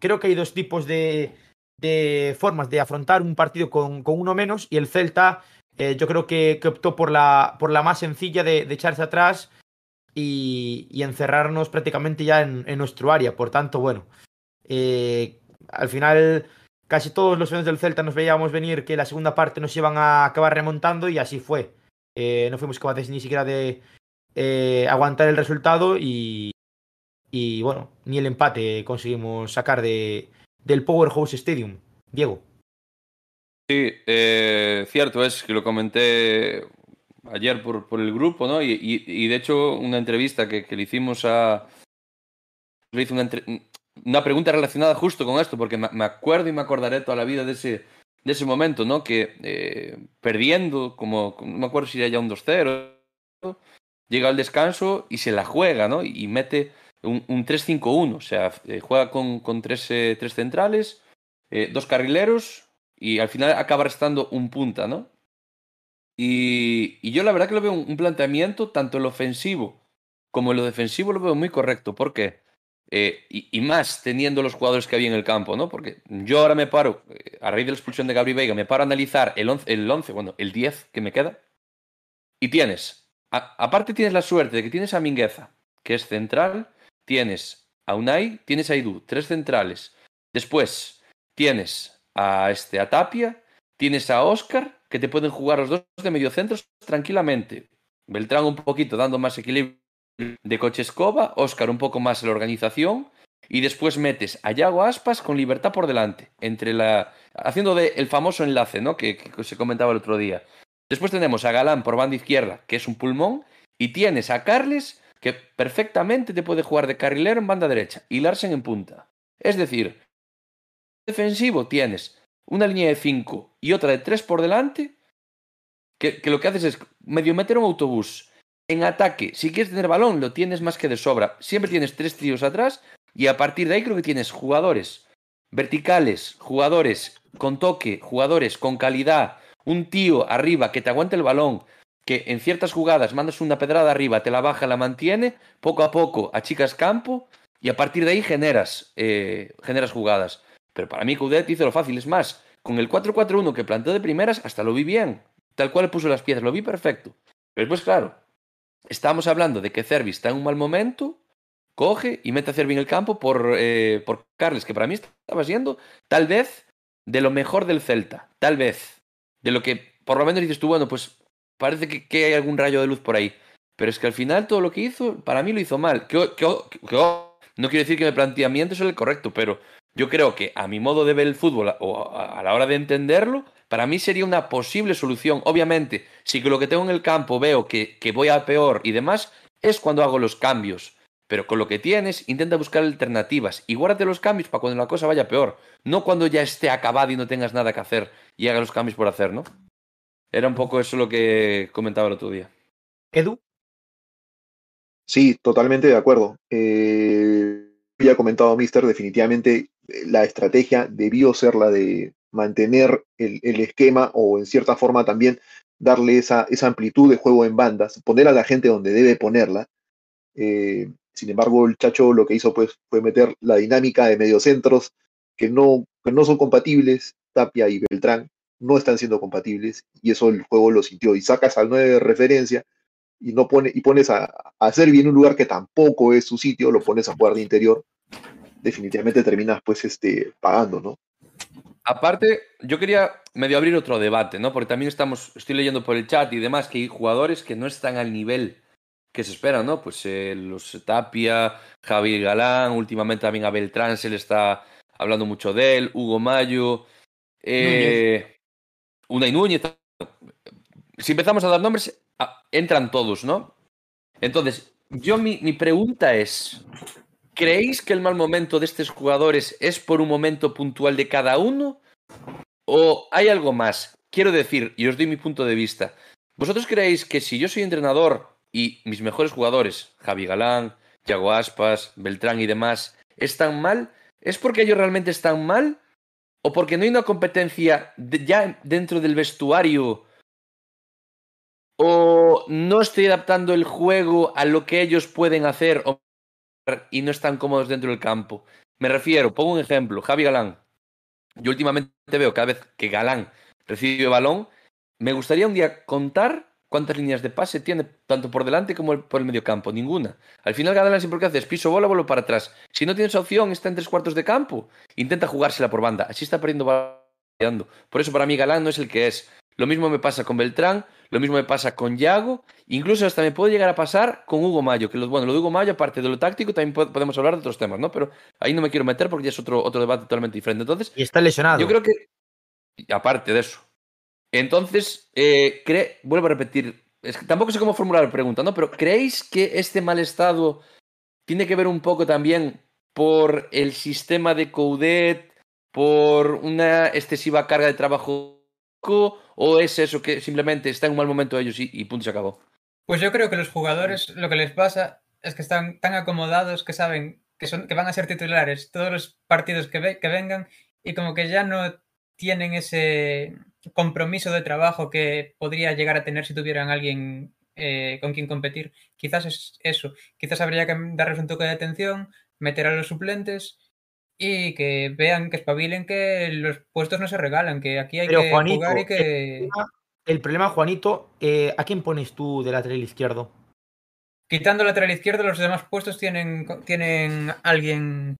creo que hay dos tipos de, de formas de afrontar un partido con, con uno menos y el Celta eh, yo creo que, optó por la, por la más sencilla de, echarse atrás y, y, encerrarnos prácticamente ya en, en nuestro área. Por tanto, bueno, eh, al final, casi todos los fans del Celta nos veíamos venir que la segunda parte nos iban a acabar remontando y así fue. Eh, no fuimos capaces ni siquiera de eh, aguantar el resultado y, y, bueno, ni el empate conseguimos sacar de, del Powerhouse Stadium. Diego. Sí, eh, cierto es que lo comenté ayer por, por el grupo, ¿no? Y, y, de hecho, una entrevista que, que le hicimos a. Le hice una, entre, una pregunta relacionada justo con esto, porque me acuerdo y me acordaré toda la vida de ese, de ese momento, ¿no? Que eh, perdiendo, como no me acuerdo si era ya un 2-0, llega al descanso y se la juega, ¿no? Y mete un, un 3-5-1, o sea, eh, juega con, con tres, eh, tres, centrales, dos carrileros y al final acaba restando un punta, ¿no? Y, y yo la verdad que lo veo un, un planteamiento, tanto en lo ofensivo como en lo defensivo, lo veo muy correcto. ¿Por qué? Eh, y, más teniendo los jugadores que había en el campo, ¿no? Porque yo ahora me paro, eh, a raíz de la expulsión de Gabri Veiga, me paro a analizar el 11, el 11, bueno, el 10 que me queda, Y tienes, aparte tienes la suerte de que tienes a Mingueza, que es central, tienes a Unai, tienes a Idu, tres centrales. Después tienes a, este, a Tapia, tienes a Oscar, que te pueden jugar los dos de mediocentros tranquilamente. Beltrán un poquito dando más equilibrio de coche escoba, Oscar un poco más la organización, y después metes a Yago Aspas con libertad por delante, entre la haciendo de el famoso enlace, ¿no? Que, que se comentaba el otro día. Después tenemos a Galán por banda izquierda, que es un pulmón, y tienes a Carles, que perfectamente te puede jugar de carrilero en banda derecha, y Larsen en punta. Es decir, defensivo tienes una línea de 5 y otra de 3 por delante, que, que lo que haces es medio meter un autobús. En ataque, si quieres tener balón, lo tienes más que de sobra. Siempre tienes tres tíos atrás y a partir de ahí creo que tienes jugadores verticales, jugadores con toque, jugadores con calidad, un tío arriba que te aguante el balón, que en ciertas jugadas mandas una pedrada arriba, te la baja, la mantiene, poco a poco achicas campo y a partir de ahí generas, eh, generas jugadas. Pero para mí Coudet hizo lo fácil, es más, con el 4-4-1 que planteó de primeras hasta lo vi bien, tal cual puso las piezas, lo vi perfecto. Pero después, claro, estamos hablando de que Cervi está en un mal momento, coge y mete a Cervi en el campo por, eh, por Carles, que para mí estaba siendo tal vez de lo mejor del Celta, tal vez. De lo que por lo menos dices tú, bueno, pues parece que, hay algún rayo de luz por ahí. Pero es que al final todo lo que hizo, para mí lo hizo mal. No quiero decir que mi planteamiento es el correcto, pero yo creo que a mi modo de ver el fútbol o a la hora de entenderlo, para mí sería una posible solución. Obviamente, si que lo que tengo en el campo veo que, que voy a peor y demás, es cuando hago los cambios. Pero con lo que tienes, intenta buscar alternativas y guárdate los cambios para cuando la cosa vaya peor. No cuando ya esté acabado y no tengas nada que hacer y haga los cambios por hacer, ¿no? Era un poco eso lo que comentaba el otro día. Edu. Sí, totalmente de acuerdo. Eh, ya ha comentado Mister, definitivamente eh, la estrategia debió ser la de mantener el, el, esquema o en cierta forma también darle esa, esa, amplitud de juego en bandas, poner a la gente donde debe ponerla. Eh, sin embargo, el Chacho lo que hizo pues, fue meter la dinámica de mediocentros que no, que no son compatibles, Tapia y Beltrán no están siendo compatibles y eso el juego lo sintió. Y sacas al 9 de referencia y, no pone, y pones a, a hacer bien un lugar que tampoco es su sitio, lo pones a jugar de interior, definitivamente terminas pues este, pagando, ¿no? Aparte, yo quería medio abrir otro debate, ¿no? Porque también estamos, estoy leyendo por el chat y demás que hay jugadores que no están al nivel que se espera, ¿no? Pues eh, los Tapia, Javier Galán, últimamente también a Beltrán se le está hablando mucho de él, Hugo Mayo, eh, Unai Núñez. Si empezamos a dar nombres, entran todos, ¿no? Entonces, yo mi, mi pregunta es, ¿creéis que el mal momento de estos jugadores es por un momento puntual de cada uno? ¿O hay algo más? Quiero decir, y os doy mi punto de vista, ¿vosotros creéis que si yo soy entrenador y mis mejores jugadores, Javi Galán, Yago Aspas, Beltrán y demás, están mal, ¿es porque ellos realmente están mal? ¿O porque no hay una competencia ya dentro del vestuario? ¿O no estoy adaptando el juego a lo que ellos pueden hacer y no están cómodos dentro del campo? Me refiero, pongo un ejemplo, Javi Galán. Yo últimamente veo cada vez que Galán recibe balón, me gustaría un día contar cuántas líneas de pase tiene, tanto por delante como por el medio campo. Ninguna. Al final, Galán siempre que hace es piso bola, vuelo para atrás. Si no tienes opción, está en tres cuartos de campo, intenta jugársela por banda. Así está perdiendo balón. Por eso para mí Galán no es el que es. Lo mismo me pasa con Beltrán, lo mismo me pasa con Yago, incluso hasta me puede llegar a pasar con Hugo Mayo, que lo, bueno, lo de Hugo Mayo, aparte de lo táctico, también podemos hablar de otros temas, ¿no? Pero ahí no me quiero meter porque ya es otro, otro debate totalmente diferente. Entonces, y está lesionado. Yo creo que, aparte de eso, entonces, eh, cre... vuelvo a repetir, es que tampoco sé cómo formular la pregunta, ¿no? Pero ¿creéis que este mal estado tiene que ver un poco también por el sistema de Coudet, por una excesiva carga de trabajo o es eso que simplemente está en un mal momento ellos y, y, punto se acabó? Pues yo creo que los jugadores lo que les pasa es que están tan acomodados que saben que, son, que van a ser titulares todos los partidos que, ve, que vengan y como que ya no tienen ese compromiso de trabajo que podría llegar a tener si tuvieran alguien eh, con quien competir. Quizás es eso. Quizás habría que darles un toque de atención, meter a los suplentes y que vean, que espabilen que los puestos no se regalan, que aquí hay Pero, que Juanito, jugar y que... El problema, Juanito, eh, ¿a quién pones tú de lateral izquierdo? Quitando el lateral izquierdo, los demás puestos tienen, tienen alguien.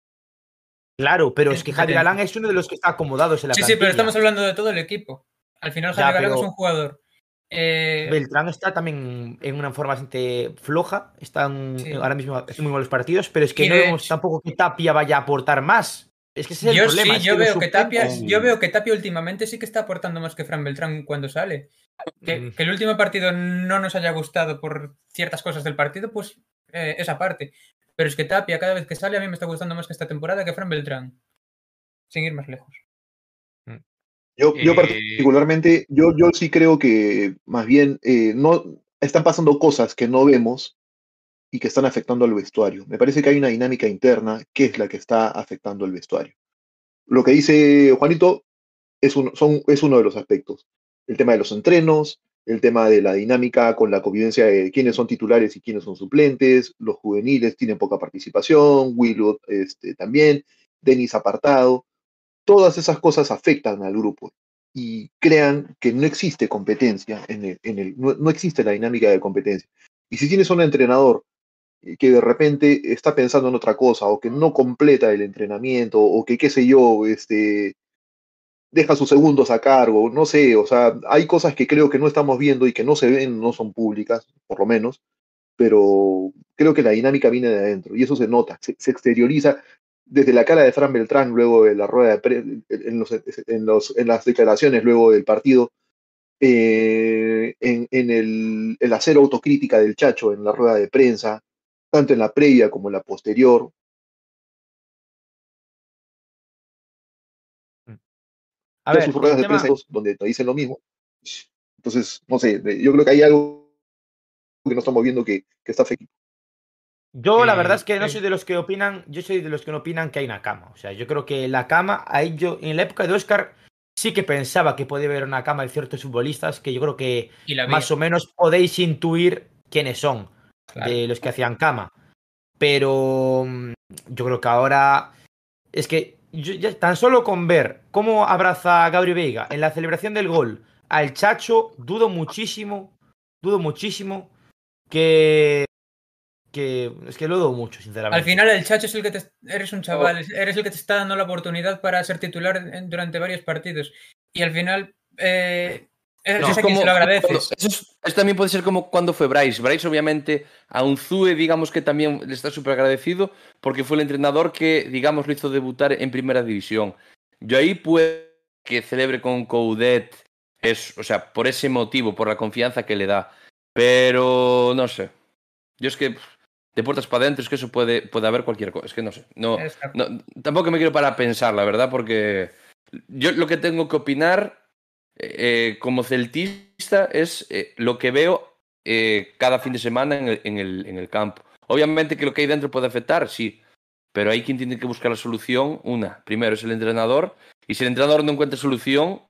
Claro, pero es que Javi. Galán es uno de los que está acomodados en la Sí, sí, pero estamos hablando de todo el equipo. Al final, Ya, Javi Galán pero- es un jugador. Eh, Beltrán está también en una forma bastante floja. Están Sí. ahora mismo muy malos partidos, pero es que no vemos tampoco que Tapia vaya a aportar más. Es que ese es el yo problema. sí, es yo veo que Tapia, yo veo que Tapia últimamente sí que está aportando más que Fran Beltrán cuando sale. Que, Mm. que el último partido no nos haya gustado por ciertas cosas del partido, pues eh, esa parte. Pero es que Tapia, cada vez que sale, a mí me está gustando más que esta temporada que Fran Beltrán. Sin ir más lejos. Yo, yo Eh, particularmente, yo, yo sí creo que más bien eh, no están pasando cosas que no vemos y que están afectando al vestuario. Me parece que hay una dinámica interna que es la que está afectando al vestuario. Lo que dice Juanito es, un- son, es uno de los aspectos. El tema de los entrenos, el tema de la dinámica con la convivencia de quiénes son titulares y quiénes son suplentes, los juveniles tienen poca participación, Willwood este, también, Denis apartado. Todas esas cosas afectan al grupo y crean que no existe competencia en el, en el no, no existe la dinámica de competencia. Y si tienes un entrenador eh, que de repente está pensando en otra cosa o que no completa el entrenamiento o que qué sé yo, este deja sus segundos a cargo, no sé, o sea, hay cosas que creo que no estamos viendo y que no se ven, no son públicas, por lo menos, pero creo que la dinámica viene de adentro y eso se nota, se, se exterioriza desde la cara de Fran Beltrán luego de la rueda de pre- en, los, en, los, en las declaraciones luego del partido, eh, en, en el, el hacer autocrítica del Chacho en la rueda de prensa, tanto en la previa como en la posterior. A ver, sus ruedas de tema- prensa donde te dicen lo mismo. Entonces, no sé, yo creo que hay algo que no estamos viendo que, que está afectando. Yo la Eh, verdad es que no eh. soy de los que opinan, yo soy de los que no opinan que hay una cama. O sea, yo creo que la cama, ahí yo, en la época de Oscar, sí que pensaba que podía haber una cama de ciertos futbolistas que yo creo que Y la más o menos podéis intuir quiénes son Claro. de los que hacían cama. Pero mm, yo creo que ahora es que yo ya- tan solo con ver cómo abraza a Gabri Veiga en la celebración del gol al Chacho, dudo muchísimo, dudo muchísimo que que es que lo dudo mucho, sinceramente. Al final el Chacho es el que te, eres un chaval, es- eres el que te está dando la oportunidad para ser titular durante varios partidos. Y al final eh, es, No, es a quien se lo agradeces. cuando- eso, es- eso también puede ser como cuando fue Bryce. Bryce, obviamente, a Unzue, digamos que también le está súper agradecido porque fue el entrenador que, digamos, lo hizo debutar en primera división. Yo ahí puedo que celebre con Coudet, es, o sea, por ese motivo, por la confianza que le da. Pero no sé. Yo es que pff, de puertas para adentro es que eso puede, puede haber cualquier cosa. Es que no sé. No, no, tampoco me quiero para a pensar, la verdad, porque yo lo que tengo que opinar eh, como celtista es eh, lo que veo eh, cada fin de semana en el, en, el, en el campo. Obviamente que lo que hay dentro puede afectar, sí, pero hay quien tiene que buscar la solución. Una, primero es el entrenador, y si el entrenador no encuentra solución,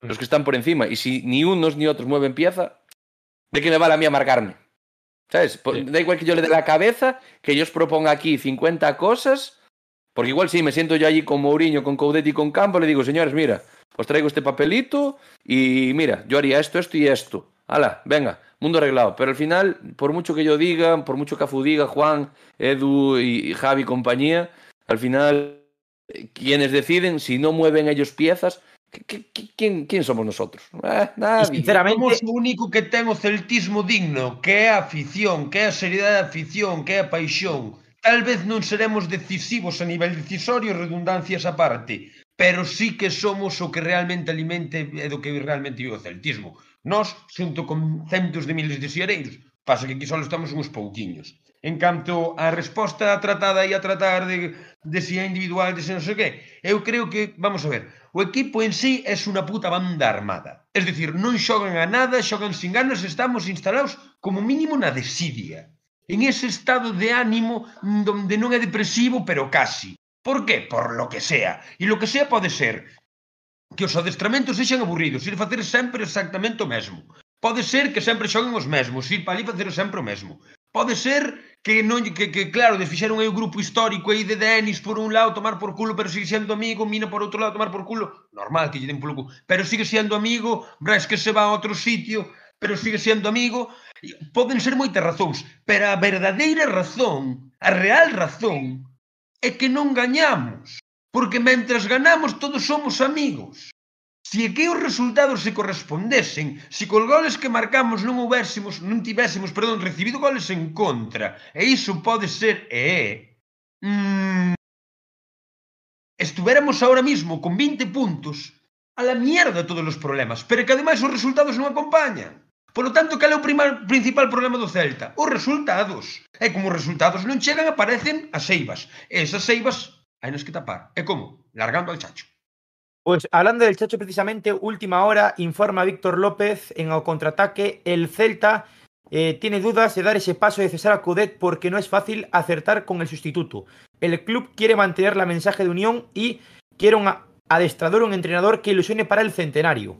los que están por encima, y si ni unos ni otros mueven pieza, ¿de qué me vale a mí amargarme? ¿Sabes? Sí. Da igual que yo le dé la cabeza, que yo os proponga aquí 50 cosas, porque igual sí, me siento yo allí con Mourinho, con Coudet y con Campo, le digo, señores, mira, os traigo este papelito y mira, yo haría esto, esto y esto. Hala, venga, mundo arreglado. Pero al final, por mucho que yo diga, por mucho que Afu diga, Juan, Edu y Javi compañía, al final, eh, quienes deciden, si no mueven ellos piezas, Quen, quen somos nosotros? Eh, nadie. Sinceramente, somos o único que ten o celtismo digno, que é a afición, que é a seriedade da afición, que é a paixón. Tal vez non seremos decisivos a nivel decisorio, redundancias aparte, pero sí que somos o que realmente alimente e do que realmente vive o celtismo. Nós, xunto con centos de miles de xereiros, pasa que aquí só estamos uns pouquiños en canto a resposta tratada e a tratar de, de si é individual, de si non sei que, eu creo que, vamos a ver, o equipo en sí é unha puta banda armada. Es dicir, non xogan a nada, xogan sin ganas, estamos instalados como mínimo na desidia. En ese estado de ánimo donde non é depresivo, pero casi. Por qué? Por lo que sea. E lo que sea pode ser que os adestramentos sexan aburridos, ir facer sempre exactamente o mesmo. Pode ser que sempre xoguen os mesmos, ir para ali facer sempre o mesmo. Pode ser que non que, que claro, desfixeron aí o grupo histórico aí de Denis por un lado tomar por culo, pero sigue sendo amigo, Mina por outro lado tomar por culo. Normal que lle den polo culo, pero sigue sendo amigo, Brais que se va a outro sitio, pero sigue sendo amigo. Poden ser moitas razóns, pero a verdadeira razón, a real razón, é que non gañamos. Porque mentras ganamos todos somos amigos. Se que os resultados se correspondesen, se cos goles que marcamos non houbésemos, non tivésemos, perdón, recibido goles en contra, e iso pode ser e é, mm, estuveramos ahora mismo con 20 puntos a la mierda todos os problemas, pero que ademais os resultados non acompañan. Por lo tanto, cal é o primar, principal problema do Celta? Os resultados. E como os resultados non chegan, aparecen as eivas. E esas eivas hai nos que tapar. E como? Largando al chacho. Pues hablando del Chacho precisamente, última hora, informa Víctor López en el contraataque, el Celta eh, tiene dudas de dar ese paso de cesar a Cudet porque no es fácil acertar con el sustituto. El club quiere mantener la mensaje de unión y quiere un adestrador, un entrenador que ilusione para el centenario.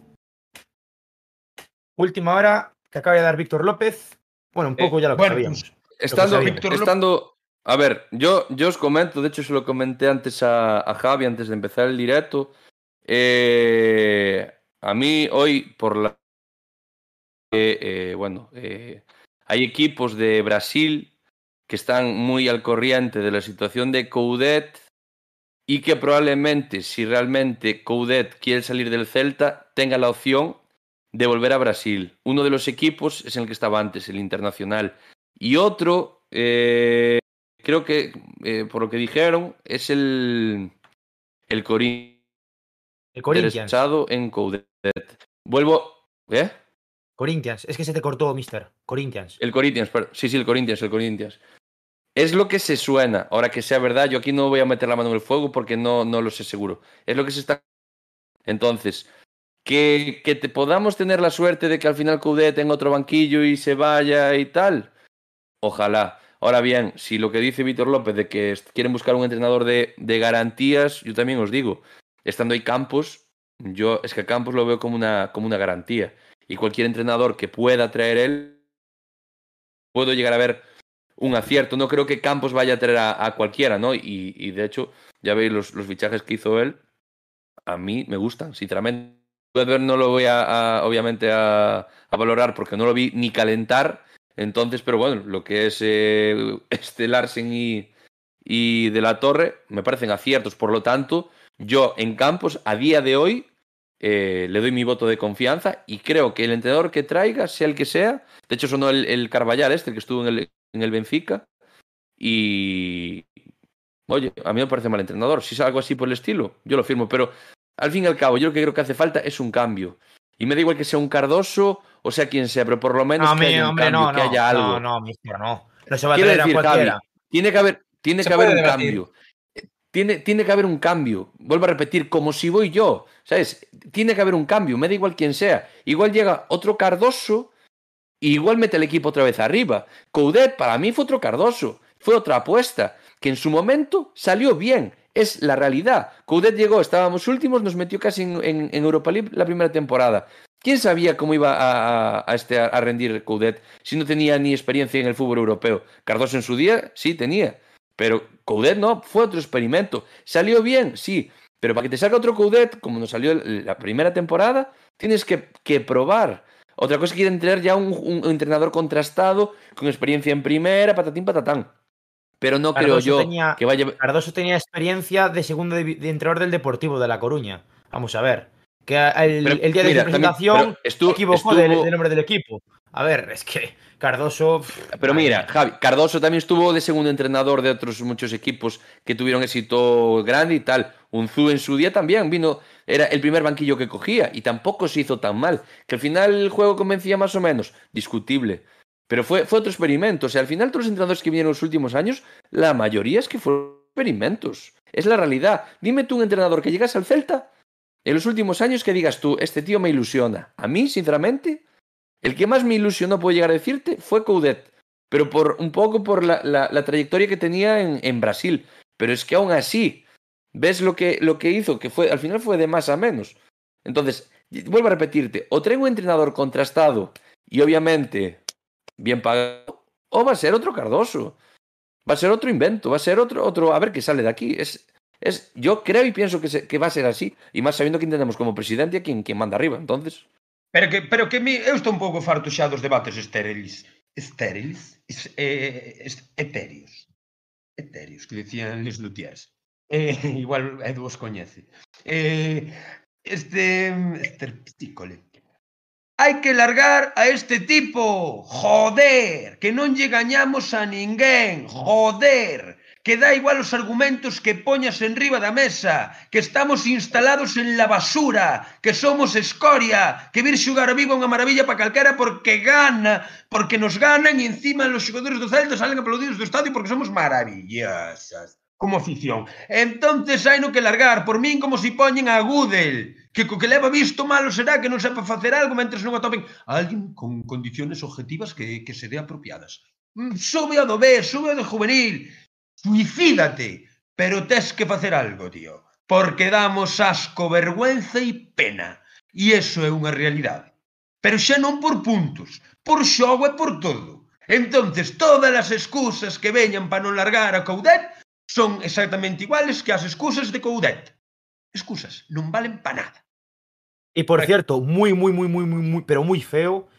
Última hora que acaba de dar Víctor López. Bueno, un poco Eh, ya lo que bueno, sabíamos. Estando. Víctor López- estando, a ver, yo, yo os comento, de hecho se lo comenté antes a, a Javi, antes de empezar el directo. Eh, a mí hoy, por la... eh, eh, bueno, eh, hay equipos de Brasil que están muy al corriente de la situación de Coudet y que probablemente, si realmente Coudet quiere salir del Celta, tenga la opción de volver a Brasil. Uno de los equipos es el que estaba antes, el Internacional. Y otro, creo que, por lo que dijeron, es el, el Corinthians El Corinthians. interesado en Coudet. Vuelvo... ¿Eh? Corinthians. Es que se te cortó, mister. Corinthians. El Corinthians, per- sí, sí, el Corinthians, el Corinthians. Es lo que se suena. Ahora que sea verdad, yo aquí no voy a meter la mano en el fuego porque no, no lo sé seguro. Es lo que se está. Entonces, que, que te podamos tener la suerte de que al final Coudet tenga otro banquillo y se vaya y tal. Ojalá. Ahora bien, si lo que dice Víctor López de que quieren buscar un entrenador de, de garantías, yo también os digo, estando ahí Campos, yo es que Campos lo veo como una, como una garantía. Y cualquier entrenador que pueda traer él, puedo llegar a ver un acierto. No creo que Campos vaya a traer a, cualquiera, ¿no? Y, de hecho, ya veis los, los fichajes que hizo él, a mí me gustan, sinceramente. No lo voy a, obviamente a, a valorar porque no lo vi ni calentar. Entonces, pero bueno, lo que es eh, este Larsen y, y De la Torre me parecen aciertos. Por lo tanto, yo en Campos, a día de hoy, eh, le doy mi voto de confianza y creo que el entrenador que traiga, sea el que sea, de hecho sonó el, el Carvallal este, el que estuvo en el, en el Benfica, y oye, a mí me parece mal entrenador. Si es algo así por el estilo, yo lo firmo, pero al fin y al cabo, yo lo que creo que hace falta es un cambio. Y me da igual que sea un Cardoso o sea quien sea, pero por lo menos No, que haya un hombre, cambio, no, que no, haya algo. no, no, mister, no. No se va a traer a Javi, cualquiera. tiene que haber, tiene Se que haber un debatir. cambio. Tiene, tiene que haber un cambio. Vuelvo a repetir, como si voy yo. ¿Sabes? Tiene que haber un cambio. Me da igual quién sea. Igual llega otro Cardoso y igual mete el equipo otra vez arriba. Coudet para mí fue otro Cardoso. Fue otra apuesta que en su momento salió bien. Es la realidad. Coudet llegó, estábamos últimos, nos metió casi en, en- Europa League la primera temporada. ¿Quién sabía cómo iba a, a- a este, a rendir Coudet si no tenía ni experiencia en el fútbol europeo? Cardoso en su día sí tenía, pero Coudet no, fue otro experimento. ¿Salió bien? Sí, pero para que te salga otro Coudet, como nos salió la primera temporada, tienes que, que probar. Otra cosa es que tener ya un, un entrenador contrastado, con experiencia en primera, patatín, patatán. Pero no creo yo tenía- que vaya... Cardoso tenía experiencia de segundo de, de entrenador del Deportivo de La Coruña. Vamos a ver. Que el, Pero, el día de mira, su también- presentación pero estuvo- se equivocó estuvo- del, del nombre del equipo. A ver, es que Cardoso. Pero mira. Javi, Cardoso también estuvo de segundo entrenador de otros muchos equipos que tuvieron éxito grande y tal. Unzu en su día también vino, era el primer banquillo que cogía y tampoco se hizo tan mal. Que al final el juego convencía más o menos, discutible. Pero fue, fue otro experimento. O sea, al final todos los entrenadores que vinieron en los últimos años, la mayoría es que fueron experimentos. Es la realidad. Dime tú un entrenador que llegas al Celta en los últimos años que digas tú, este tío me ilusiona. A mí, sinceramente, el que más me ilusionó, puedo llegar a decirte, fue Coudet. Pero por un poco por la, trayectoria que tenía en, Brasil. Pero es que aún así, ves lo que, lo que hizo, que fue, al final fue de más a menos. Entonces, vuelvo a repetirte, o traigo un entrenador contrastado y obviamente bien pagado, o va a ser otro Cardoso. Va a ser otro invento, va a ser otro, otro, a ver qué sale de aquí. Es, Es, yo creo y pienso que, se, que va a ser así, e más sabiendo que entendemos como presidente a quien, quien manda arriba, entonces. Pero que, pero que mi, eu estou un pouco farto xa dos debates estériles. Estériles? es, eh, es, etéreos, etéreos, que dicían Les Lutiers. Eh, <laughs> igual Edu os coñece. Eh, este, este. Hai que largar a este tipo, joder, que non lle gañamos a ninguén, joder que dá igual os argumentos que poñas en riba da mesa, que estamos instalados en la basura, que somos escoria, que vir xugar a vivo unha maravilla para calquera porque gana, porque nos ganan e encima os xogadores do Celta salen aplaudidos do estadio porque somos maravillosas como afición. Entonces hai no que largar, por min como si poñen a Gudel, que co que leva visto malo será que non sepa facer algo mentre non atopen alguén con condiciones objetivas que, que se dé apropiadas. Mm, sube ao do B, sube ao do juvenil, suicídate, pero tes que facer algo, tío, porque damos asco, vergüenza e pena. E eso é unha realidade. Pero xa non por puntos, por xogo e por todo. Entonces, todas as excusas que veñan para non largar a Coudet son exactamente iguales que as excusas de Coudet. Excusas, non valen para nada. E por Aquí. cierto, moi, moi, moi, moi, moi, pero moi feo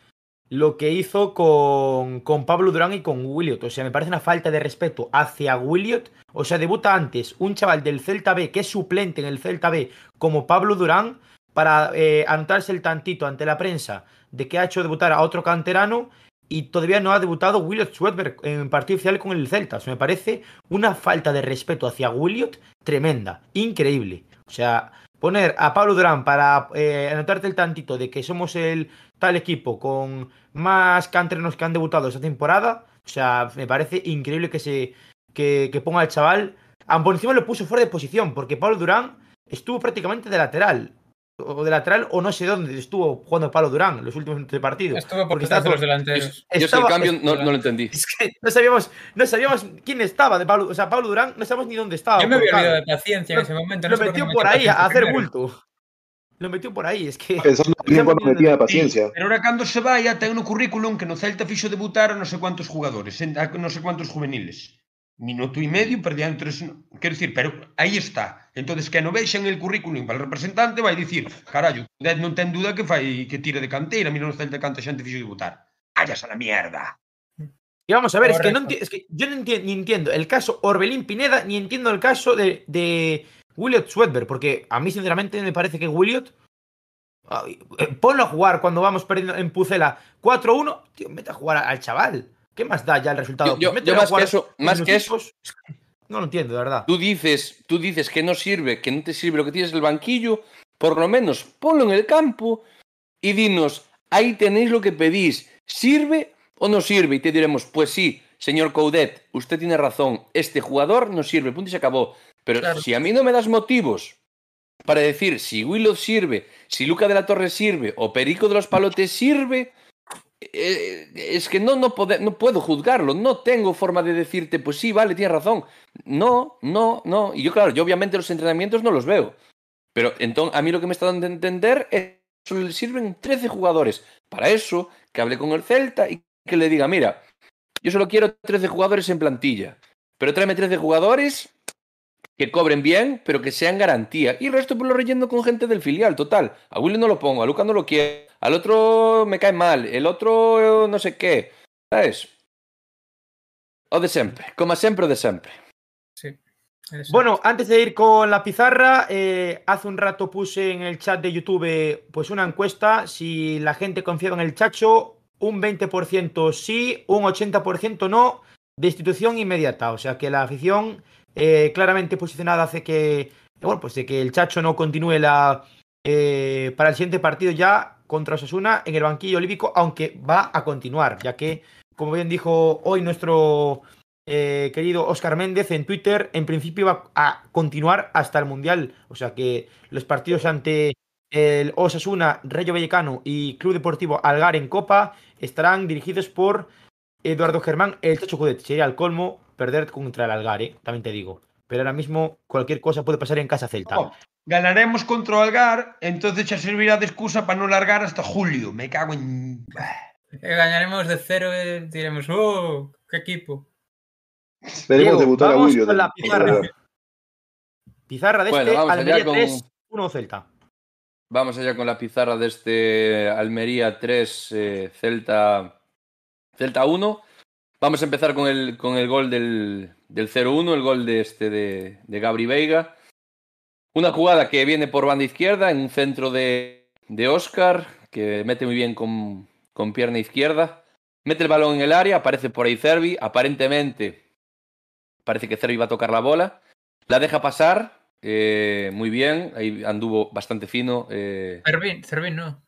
lo que hizo con, con Pablo Durán y con Williot. O sea, me parece una falta de respeto hacia Williot. O sea, debuta antes un chaval del Celta B que es suplente en el Celta B como Pablo Durán para eh, el tantito ante la prensa de que ha hecho debutar a otro canterano y todavía no ha debutado Williot Swedberg en partido oficial con el Celta. O sea, me parece una falta de respeto hacia Williot tremenda, increíble. O sea, poner a Pablo Durán para eh, anotarte el tantito de que somos el tal equipo con más canteranos que han debutado esta temporada, o sea, me parece increíble que se que, ponga al chaval. Por encima lo puso fuera de posición, porque Pablo Durán estuvo prácticamente de lateral. O de lateral, o no sé dónde estuvo jugando Pablo Durán en los últimos partidos. Estuvo por Porque de estaba- los delanteros. Yo es que el estaba- cambio no, no lo entendí. Es que no sabíamos, no sabíamos quién estaba de Pablo. O sea, Pablo Durán no sabíamos ni dónde estaba. Yo me había olvidado de paciencia en ese momento. no Lo sé metió me por ahí a hacer primero. bulto. Lo metió por ahí, es que. Pensando bien cuando metía paciencia. Pero ahora cando se vaya ten no currículum que no Celta fixo debutar a non sei cuántos jugadores, a non sei cuántos juveniles. Minuto e medio, perdían tres... Quero dicir, pero aí está. Entonces que no vexan el currículum para el representante vai dicir, carallo, non ten duda que fai que tire de canteira, mira no Celta canta xente fixo debutar. Callas a la mierda. Y vamos a ver, es que, no es que yo no enti- ni entiendo el caso Orbelín Pineda, ni entiendo el caso de, de Williot Swedberg, porque a mí, sinceramente, me parece que Williot. ay, eh, ponlo a jugar cuando vamos perdiendo en Pucela 4-1. Tío, mete a jugar al chaval. ¿Qué más da ya el resultado? Yo- yo- a más que eso- más que eso- No lo entiendo, de verdad. Tú dices, tú dices que no sirve, que no te sirve lo que tienes en el banquillo, por lo menos ponlo en el campo y dinos, ahí tenéis lo que pedís, ¿sirve o no sirve? Y te diremos, pues sí, señor Coudet, usted tiene razón, este jugador no sirve, punto y se acabó. Pero Claro. si a mí no me das motivos para decir si Willow sirve, si Luca de la Torre sirve o Perico de los Palotes sirve, eh, es que no, no, pode- no puedo juzgarlo, no tengo forma de decirte, pues sí, vale, tienes razón. No, no, no. Y yo, claro, yo obviamente los entrenamientos no los veo. Pero entonces, a mí lo que me está dando a entender es que le sirven 13 jugadores. Para eso, que hable con el Celta y que le diga, mira, yo solo quiero 13 jugadores en plantilla. Pero tráeme 13 jugadores que cobren bien, pero que sean garantía. Y el resto pues lo relleno con gente del filial, total. A Willy no lo pongo, a Luca no lo quiero, al otro me cae mal, el otro no sé qué. ¿Sabes? O de siempre, como siempre o de siempre. Sí. Eso. Bueno, antes de ir con la pizarra, eh, hace un rato puse en el chat de YouTube pues una encuesta si la gente confiaba en el Chacho, un 20% sí, un 80% no, destitución inmediata. O sea que la afición eh, claramente posicionada hace que, bueno, pues de que el Chacho no continúe la, eh, para el siguiente partido ya contra Osasuna en el banquillo olímpico, aunque va a continuar, ya que, como bien dijo hoy nuestro eh, querido Oscar Méndez en Twitter, en principio va a continuar hasta el Mundial. O sea que los partidos ante el Osasuna, Rayo Vallecano y Club Deportivo Algar en Copa estarán dirigidos por Eduardo Germán, el Chacho Cudet. Sería el colmo perder contra el Algar, ¿eh? también te digo. Pero ahora mismo cualquier cosa puede pasar en casa Celta. Ganaremos contra o Algar, entonces xa servirá de excusa para non largar hasta julio. Me cago en... Eh, Gañaremos de cero y diremos, ¡oh! ¡Qué equipo! Diego, debutar a vamos Williot. con la pizarra. Pizarra de Bueno, este, vamos allá Almería con- 3, 1 Celta. Vamos allá con la pizarra de este Almería 3, eh, Celta, Celta 1. Vamos a empezar con el, con el gol del, del 0-1, el gol de, este de, de Gabri Veiga. Una jugada que viene por banda izquierda en un centro de, de Oscar, que mete muy bien con, con pierna izquierda. Mete el balón en el área, aparece por ahí Cervi. Aparentemente, parece que Cervi va a tocar la bola. La deja pasar, eh, muy bien. Ahí anduvo bastante fino. eh, Cervín, Cervín no.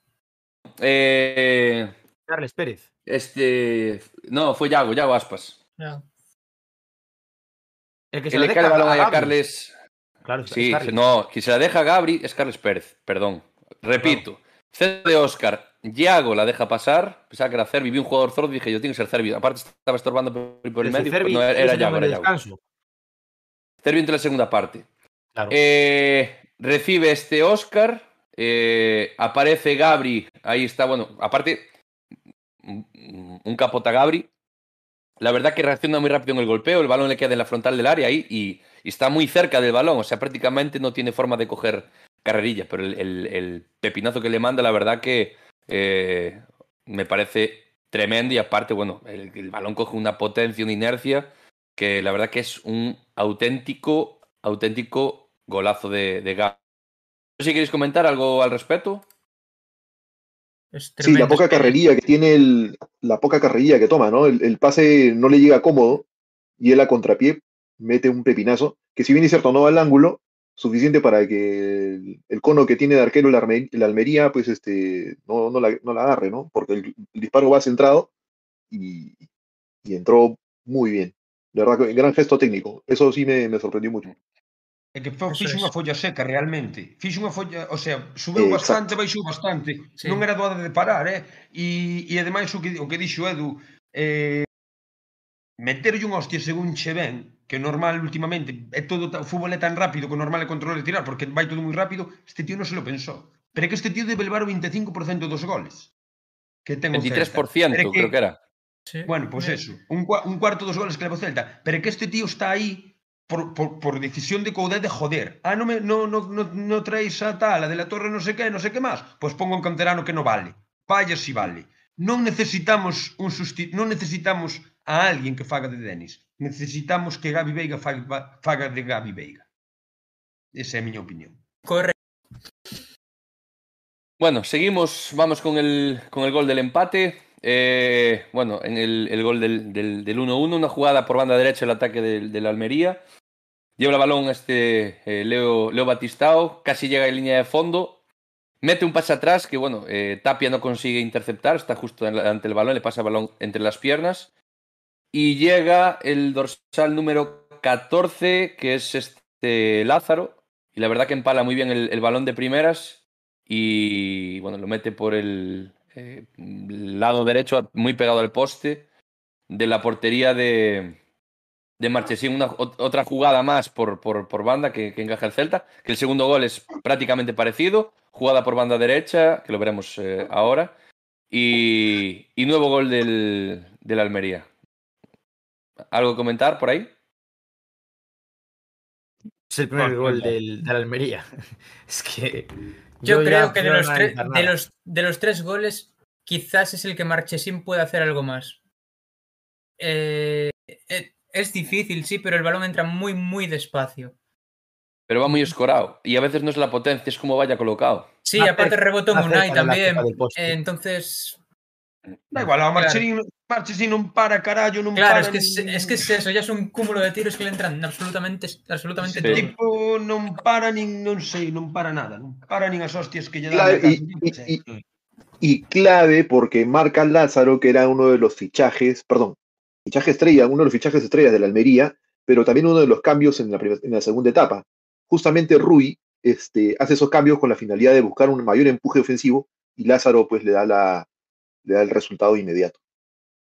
eh, Carles Pérez. este. No, fue Yago, Yago Aspas. No. El que se le cae el balón ahí a. Carles. Claro, Sí, Carles. no, que se la deja Gabri es Carles Pérez, perdón. Repito, centro de Oscar, Yago la deja pasar, pensaba que era Cervi, vi un jugador zorro y dije yo tiene que ser Cervi. Aparte estaba estorbando por, por el medio, Cervi pues no, era, era Yago, era Yago. Cervi entra en la segunda parte. Claro. Eh, recibe este Oscar. eh, aparece Gabri. Ahí está, bueno, aparte, un capota Gabri. La verdad que reacciona muy rápido en el golpeo. El balón le queda en la frontal del área y, y está muy cerca del balón. O sea, prácticamente no tiene forma de coger carrerilla. Pero el, pepinazo que le manda, la verdad que eh, me parece tremendo. Y aparte, bueno, el, balón coge una potencia, una inercia que la verdad que es un auténtico, auténtico golazo de, de. No sé si queréis comentar algo al respecto. Es Sí, la poca carrería que tiene, el, la poca carrería que toma, ¿no? El, el pase no le llega cómodo y él a contrapié mete un pepinazo, que si bien es cierto no va al ángulo, suficiente para que el, el cono que tiene de arquero Arme- el Almería, pues este, no, no, la, no la agarre, ¿no? Porque el, disparo va centrado y, y entró muy bien. De verdad, que gran gesto técnico. Eso sí me, me sorprendió mucho. É que fo, fixo unha folla seca realmente. Fixo unha folla, o sea, subeu eh, bastante, baixou bastante. Sí. Non era doada de parar, eh? E, e ademais o que, o que dixo Edu, eh, meterlle un hostia según che ven, que normal últimamente é todo o fútbol é tan rápido que o normal é controlar e tirar, porque vai todo moi rápido, este tío non se lo pensou. Pero é que este tío debe levar o 25% dos goles. Que ten o 23%, que, creo que era. Sí. Bueno, pois pues eso, un, un cuarto dos goles que leva o Celta. Pero é que este tío está aí por, por, por decisión de Coudet de joder. Ah, non, me, no, no, no, no traes a tal, a de la torre non sei que, non sei que máis. Pois pongo un canterano que non vale. Vaya si vale. Non necesitamos un susti non necesitamos a alguén que faga de Denis. Necesitamos que Gabi Veiga faga, faga de Gabi Veiga. Esa é a miña opinión. Correcto. Bueno, seguimos, vamos con el, con el gol del empate. Eh, bueno, en el, gol del del- del 1-1, una jugada por banda derecha, el ataque del, del Almería. Lleva el balón este eh, Leo, Leo Batistao, casi llega en línea de fondo. Mete un pase atrás que, bueno, eh, Tapia no consigue interceptar, está justo ante el balón, le pasa el balón entre las piernas. Y llega el dorsal número 14, que es este Lázaro. Y la verdad que empala muy bien el balón de primeras y bueno, lo mete por el eh, lado derecho, muy pegado al poste de la portería de, de Marchesín. Una, ot- otra jugada más por, por, por banda que, que encaja el Celta, que el segundo gol es prácticamente parecido, jugada por banda derecha, que lo veremos eh, ahora, y, y nuevo gol del, del Almería. ¿Algo que comentar por ahí? Es el primer Bueno, gol del, del Almería. <laughs> Es que. Yo, creo que de los, tres, de, los, de los tres goles, quizás es el que Marchesín puede hacer algo más. Eh, eh, es difícil, sí, pero el balón entra muy, muy despacio. Pero va muy escorado. Y a veces no es la potencia, es como vaya colocado. Sí, aparte rebotó Munay de la también. eh, entonces, Da igual, a Marchesín, Marchesín non para, carallo, non claro, para. es que es, nin- es que es eso, ya es un cúmulo de tiros que le entran absolutamente, absolutamente Sí. todo. tipo non para nin, non sei, non para nada, non para nin as hostias que lle dan. Claro, y- casa. y- Y clave porque marca Lázaro, que era uno de los fichajes, perdón, fichaje estrella, uno de los fichajes estrellas de la Almería, pero también uno de los cambios en la, en la segunda etapa. Justamente Rui este, hace esos cambios con la finalidad de buscar un mayor empuje ofensivo y Lázaro pues le da, la, le da el resultado inmediato.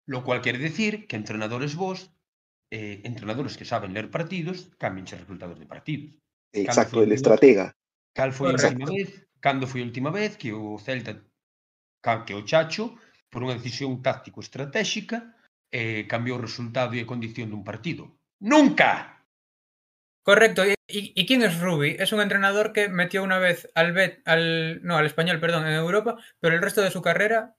Lo cual quere decir que entrenadores vos, eh, entrenadores que saben ler partidos, cambianche resultados de partidos. Exacto, el estratega. Cal foi a última vez, cando foi a última vez que o Celta que o Chacho por unha decisión táctico estratégica eh, cambiou o resultado e a condición dun partido. Nunca! Correcto. E, e quen é Rubi? É un entrenador que metió unha vez al, Bet, al, no, al español, perdón, en Europa, pero el resto de su carrera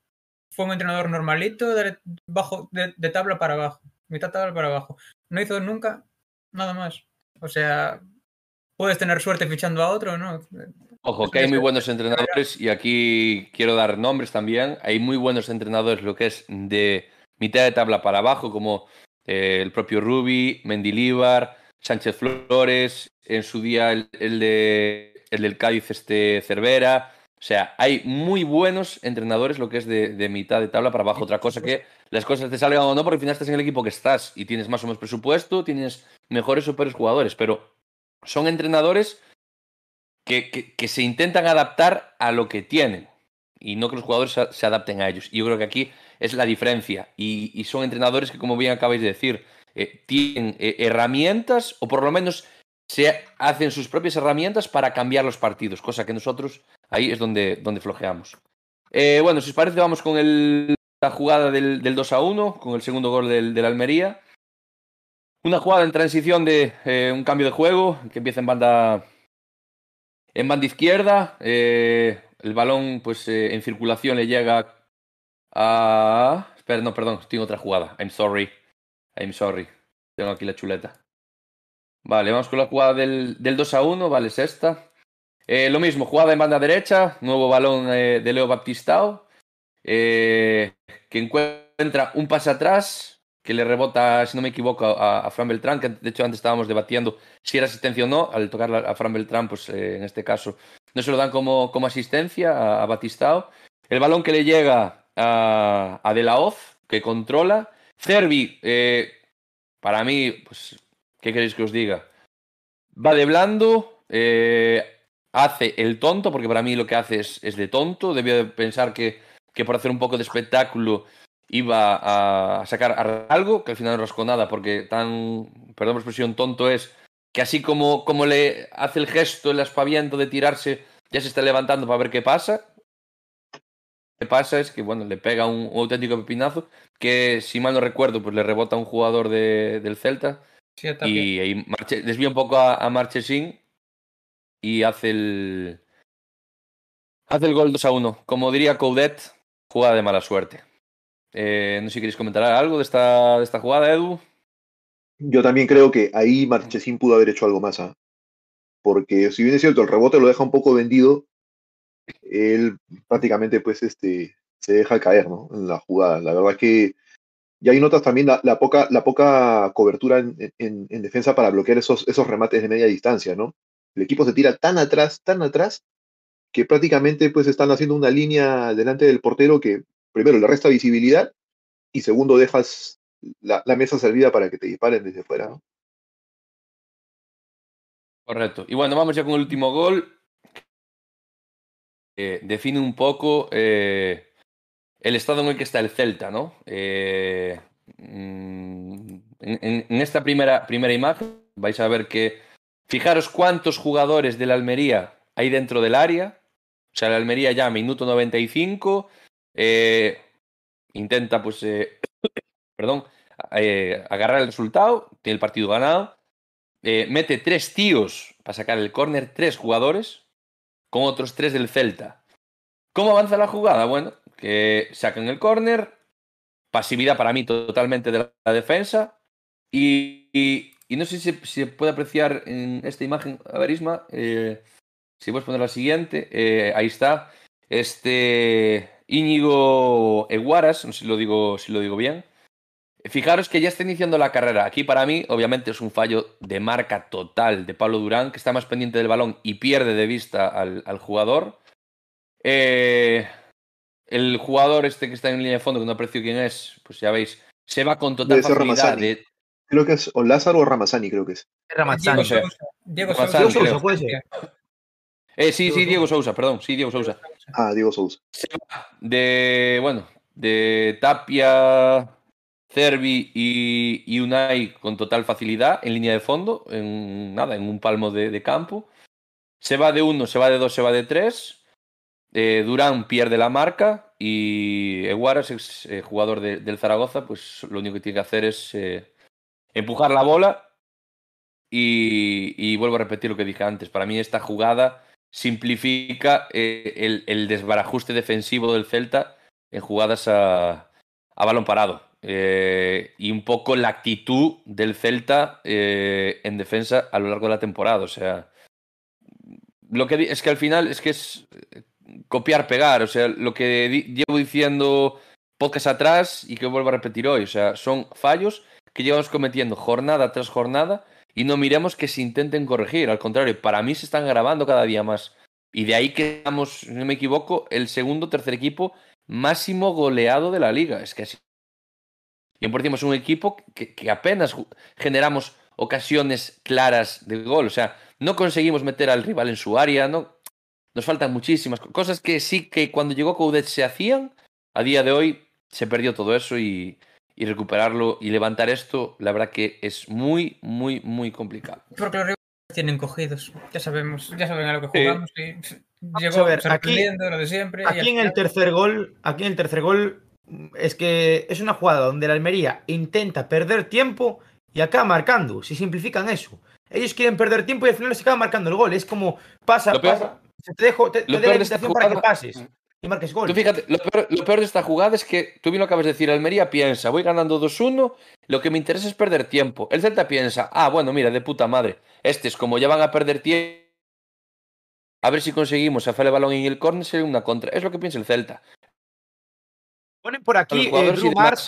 fue un entrenador normalito de, bajo, de, de tabla para abajo, mitad tabla para abajo. No hizo nunca nada más. O sea, puedes tener suerte fichando a otro, ¿no? Ojo, que hay muy buenos entrenadores y aquí quiero dar nombres también. Hay muy buenos entrenadores, lo que es de mitad de tabla para abajo, como eh, el propio Rubi, Mendilíbar, Sánchez Flores, en su día el, de, el del Cádiz, este Cervera. O sea, hay muy buenos entrenadores, lo que es de, de, mitad de tabla para abajo. Otra cosa que las cosas te salgan o no, porque al final estás en el equipo que estás y tienes más o menos presupuesto, tienes mejores o peores jugadores, pero son entrenadores que, que, se intentan adaptar a lo que tienen y no que los jugadores se, adapten a ellos. Y yo creo que aquí es la diferencia. Y, son entrenadores que, como bien acabáis de decir, eh, tienen eh, herramientas o por lo menos se hacen sus propias herramientas para cambiar los partidos, cosa que nosotros ahí es donde, donde flojeamos. Eh, bueno, si os parece, vamos con el, la jugada del, del, 2 a 1, con el segundo gol del, del Almería. Una jugada en transición de un cambio de juego que empieza en banda en banda izquierda, eh, el balón pues eh, en circulación le llega a... Espera, no, perdón, tengo otra jugada. I'm sorry. I'm sorry. Tengo aquí la chuleta. Vale, vamos con la jugada del, del 2 a 1. Vale, es esta. Eh, lo mismo, jugada en banda derecha. Nuevo balón de Leo Baptistao. que encuentra un pase atrás que le rebota, si no me equivoco, a, Fran Beltrán, que de hecho antes estábamos debatiendo si era asistencia o no. Al tocar a Fran Beltrán, pues eh, en este caso no se lo dan como, como asistencia a, Batistao. El balón que le llega a, a De La Hoz, que controla. Cervi, eh, para mí, pues, ¿qué queréis que os diga? Va de blando, eh, hace el tonto, porque para mí lo que hace es, es de tonto. Debió de pensar que, que por hacer un poco de espectáculo iba a sacar algo, que al final no rascó nada, porque tan, perdón por expresión, tonto es, que así como, como le hace el gesto, el aspaviento de tirarse, ya se está levantando para ver qué pasa. Lo que pasa es que, bueno, le pega un, auténtico pepinazo, que si mal no recuerdo, pues le rebota a un jugador de, del Celta. Y ahí desvía un poco a, a Marchesín y hace el, hace el gol 2 a 1. Como diría Coudet, jugada de mala suerte. Eh, no sé si queréis comentar algo de esta, de esta jugada, Edu. Yo también creo que ahí Marchesín pudo haber hecho algo más. ¿ah? Porque si bien es cierto, el rebote lo deja un poco vendido, él prácticamente pues este, se deja caer ¿no? en la jugada. La verdad que y ahí notas también la, poca, la poca cobertura en, en, defensa para bloquear esos, esos remates de media distancia, ¿no? El equipo se tira tan atrás, tan atrás, que prácticamente pues están haciendo una línea delante del portero que primero, le resta visibilidad y segundo, dejas la, mesa servida para que te disparen desde fuera. ¿no? Correcto. Y bueno, vamos ya con el último gol. define un poco eh, el estado en el que está el Celta, ¿no? Eh, mm, en, esta primera, primera imagen vais a ver que, fijaros cuántos jugadores de la Almería hay dentro del área. O sea, la Almería ya minuto 95, eh, intenta, pues, eh, <coughs> perdón, agarrar el resultado, tiene el partido ganado, mete tres tíos para sacar el córner, tres jugadores, con otros tres del Celta. ¿Cómo avanza la jugada? Bueno, que sacan el córner, pasividad para mí totalmente de la defensa, y, no sé si se puede apreciar en esta imagen, a ver Isma, si puedes poner la siguiente, ahí está, este Íñigo Eguaras, no sé si lo digo, si lo digo bien. Fijaros que ya está iniciando la carrera. Aquí para mí, obviamente, es un fallo de marca total de Pablo Durán, que está más pendiente del balón y pierde de vista al, jugador. Eh, el jugador este que está en línea de fondo, que no aprecio quién es, pues ya veis, se va con total facilidad. Creo que es o Lázaro o Ramazani, creo que es. Ramazani. Diego Sousa. Diego Sousa, puede ser. Eh, sí, sí, Diego Sousa, perdón, sí, Diego Sousa. Ah, Diego Sousa. De, bueno, de Tapia, Cervi y, Unai con total facilidad en línea de fondo, en nada, en un palmo de, campo. Se va de uno, se va de dos, se va de tres. Eh, Durán pierde la marca y Eguaras, ex eh, jugador del Zaragoza, pues lo único que tiene que hacer es empujar la bola Y, y vuelvo a repetir lo que dije antes. Para mí esta jugada simplifica eh, el, desbarajuste defensivo del Celta en jugadas a, a balón parado. Eh, y un poco la actitud del Celta eh, en defensa a lo largo de la temporada. O sea, lo que es que al final es que es eh, copiar, pegar. O sea, lo que llevo diciendo pocas atrás y que vuelvo a repetir hoy. O sea, son fallos que llevamos cometiendo jornada tras jornada y no miremos que se intenten corregir. Al contrario, para mí se están grabando cada día más. Y de ahí que si no me equivoco, el segundo tercer equipo máximo goleado de la liga. Es que así. Y por encima es un equipo que, que apenas generamos ocasiones claras de gol. O sea, no conseguimos meter al rival en su área. No, nos faltan muchísimas co- cosas que sí que cuando llegó Coudet se hacían. A día de hoy se perdió todo eso y, y recuperarlo y levantar esto, la verdad que es muy, muy, muy complicado. Porque los rivales tienen cogidos. Ya sabemos, ya saben a lo que Sí. jugamos. Y pff, a llegó ver, aquí- lo de siempre. y Aquí en el tercer gol, aquí en el tercer gol, es que es una jugada donde la Almería intenta perder tiempo y acaba marcando. Si simplifican eso. Ellos quieren perder tiempo y al final se acaba marcando el gol. Es como pasa, pasa. Te dejo, te, te lo doy la peor de esta invitación para que pases y marques gol. Tú fíjate, lo peor, lo peor de esta jugada es que tú bien lo acabas de decir, Almería piensa, voy ganando 2-1, lo que me interesa es perder tiempo. El Celta piensa, ah, bueno, mira, de puta madre, este es como ya van a perder tiempo, a ver si conseguimos hacer el balón en el córner, sería una contra. Es lo que piensa el Celta. Ponen por aquí eh, Brumart,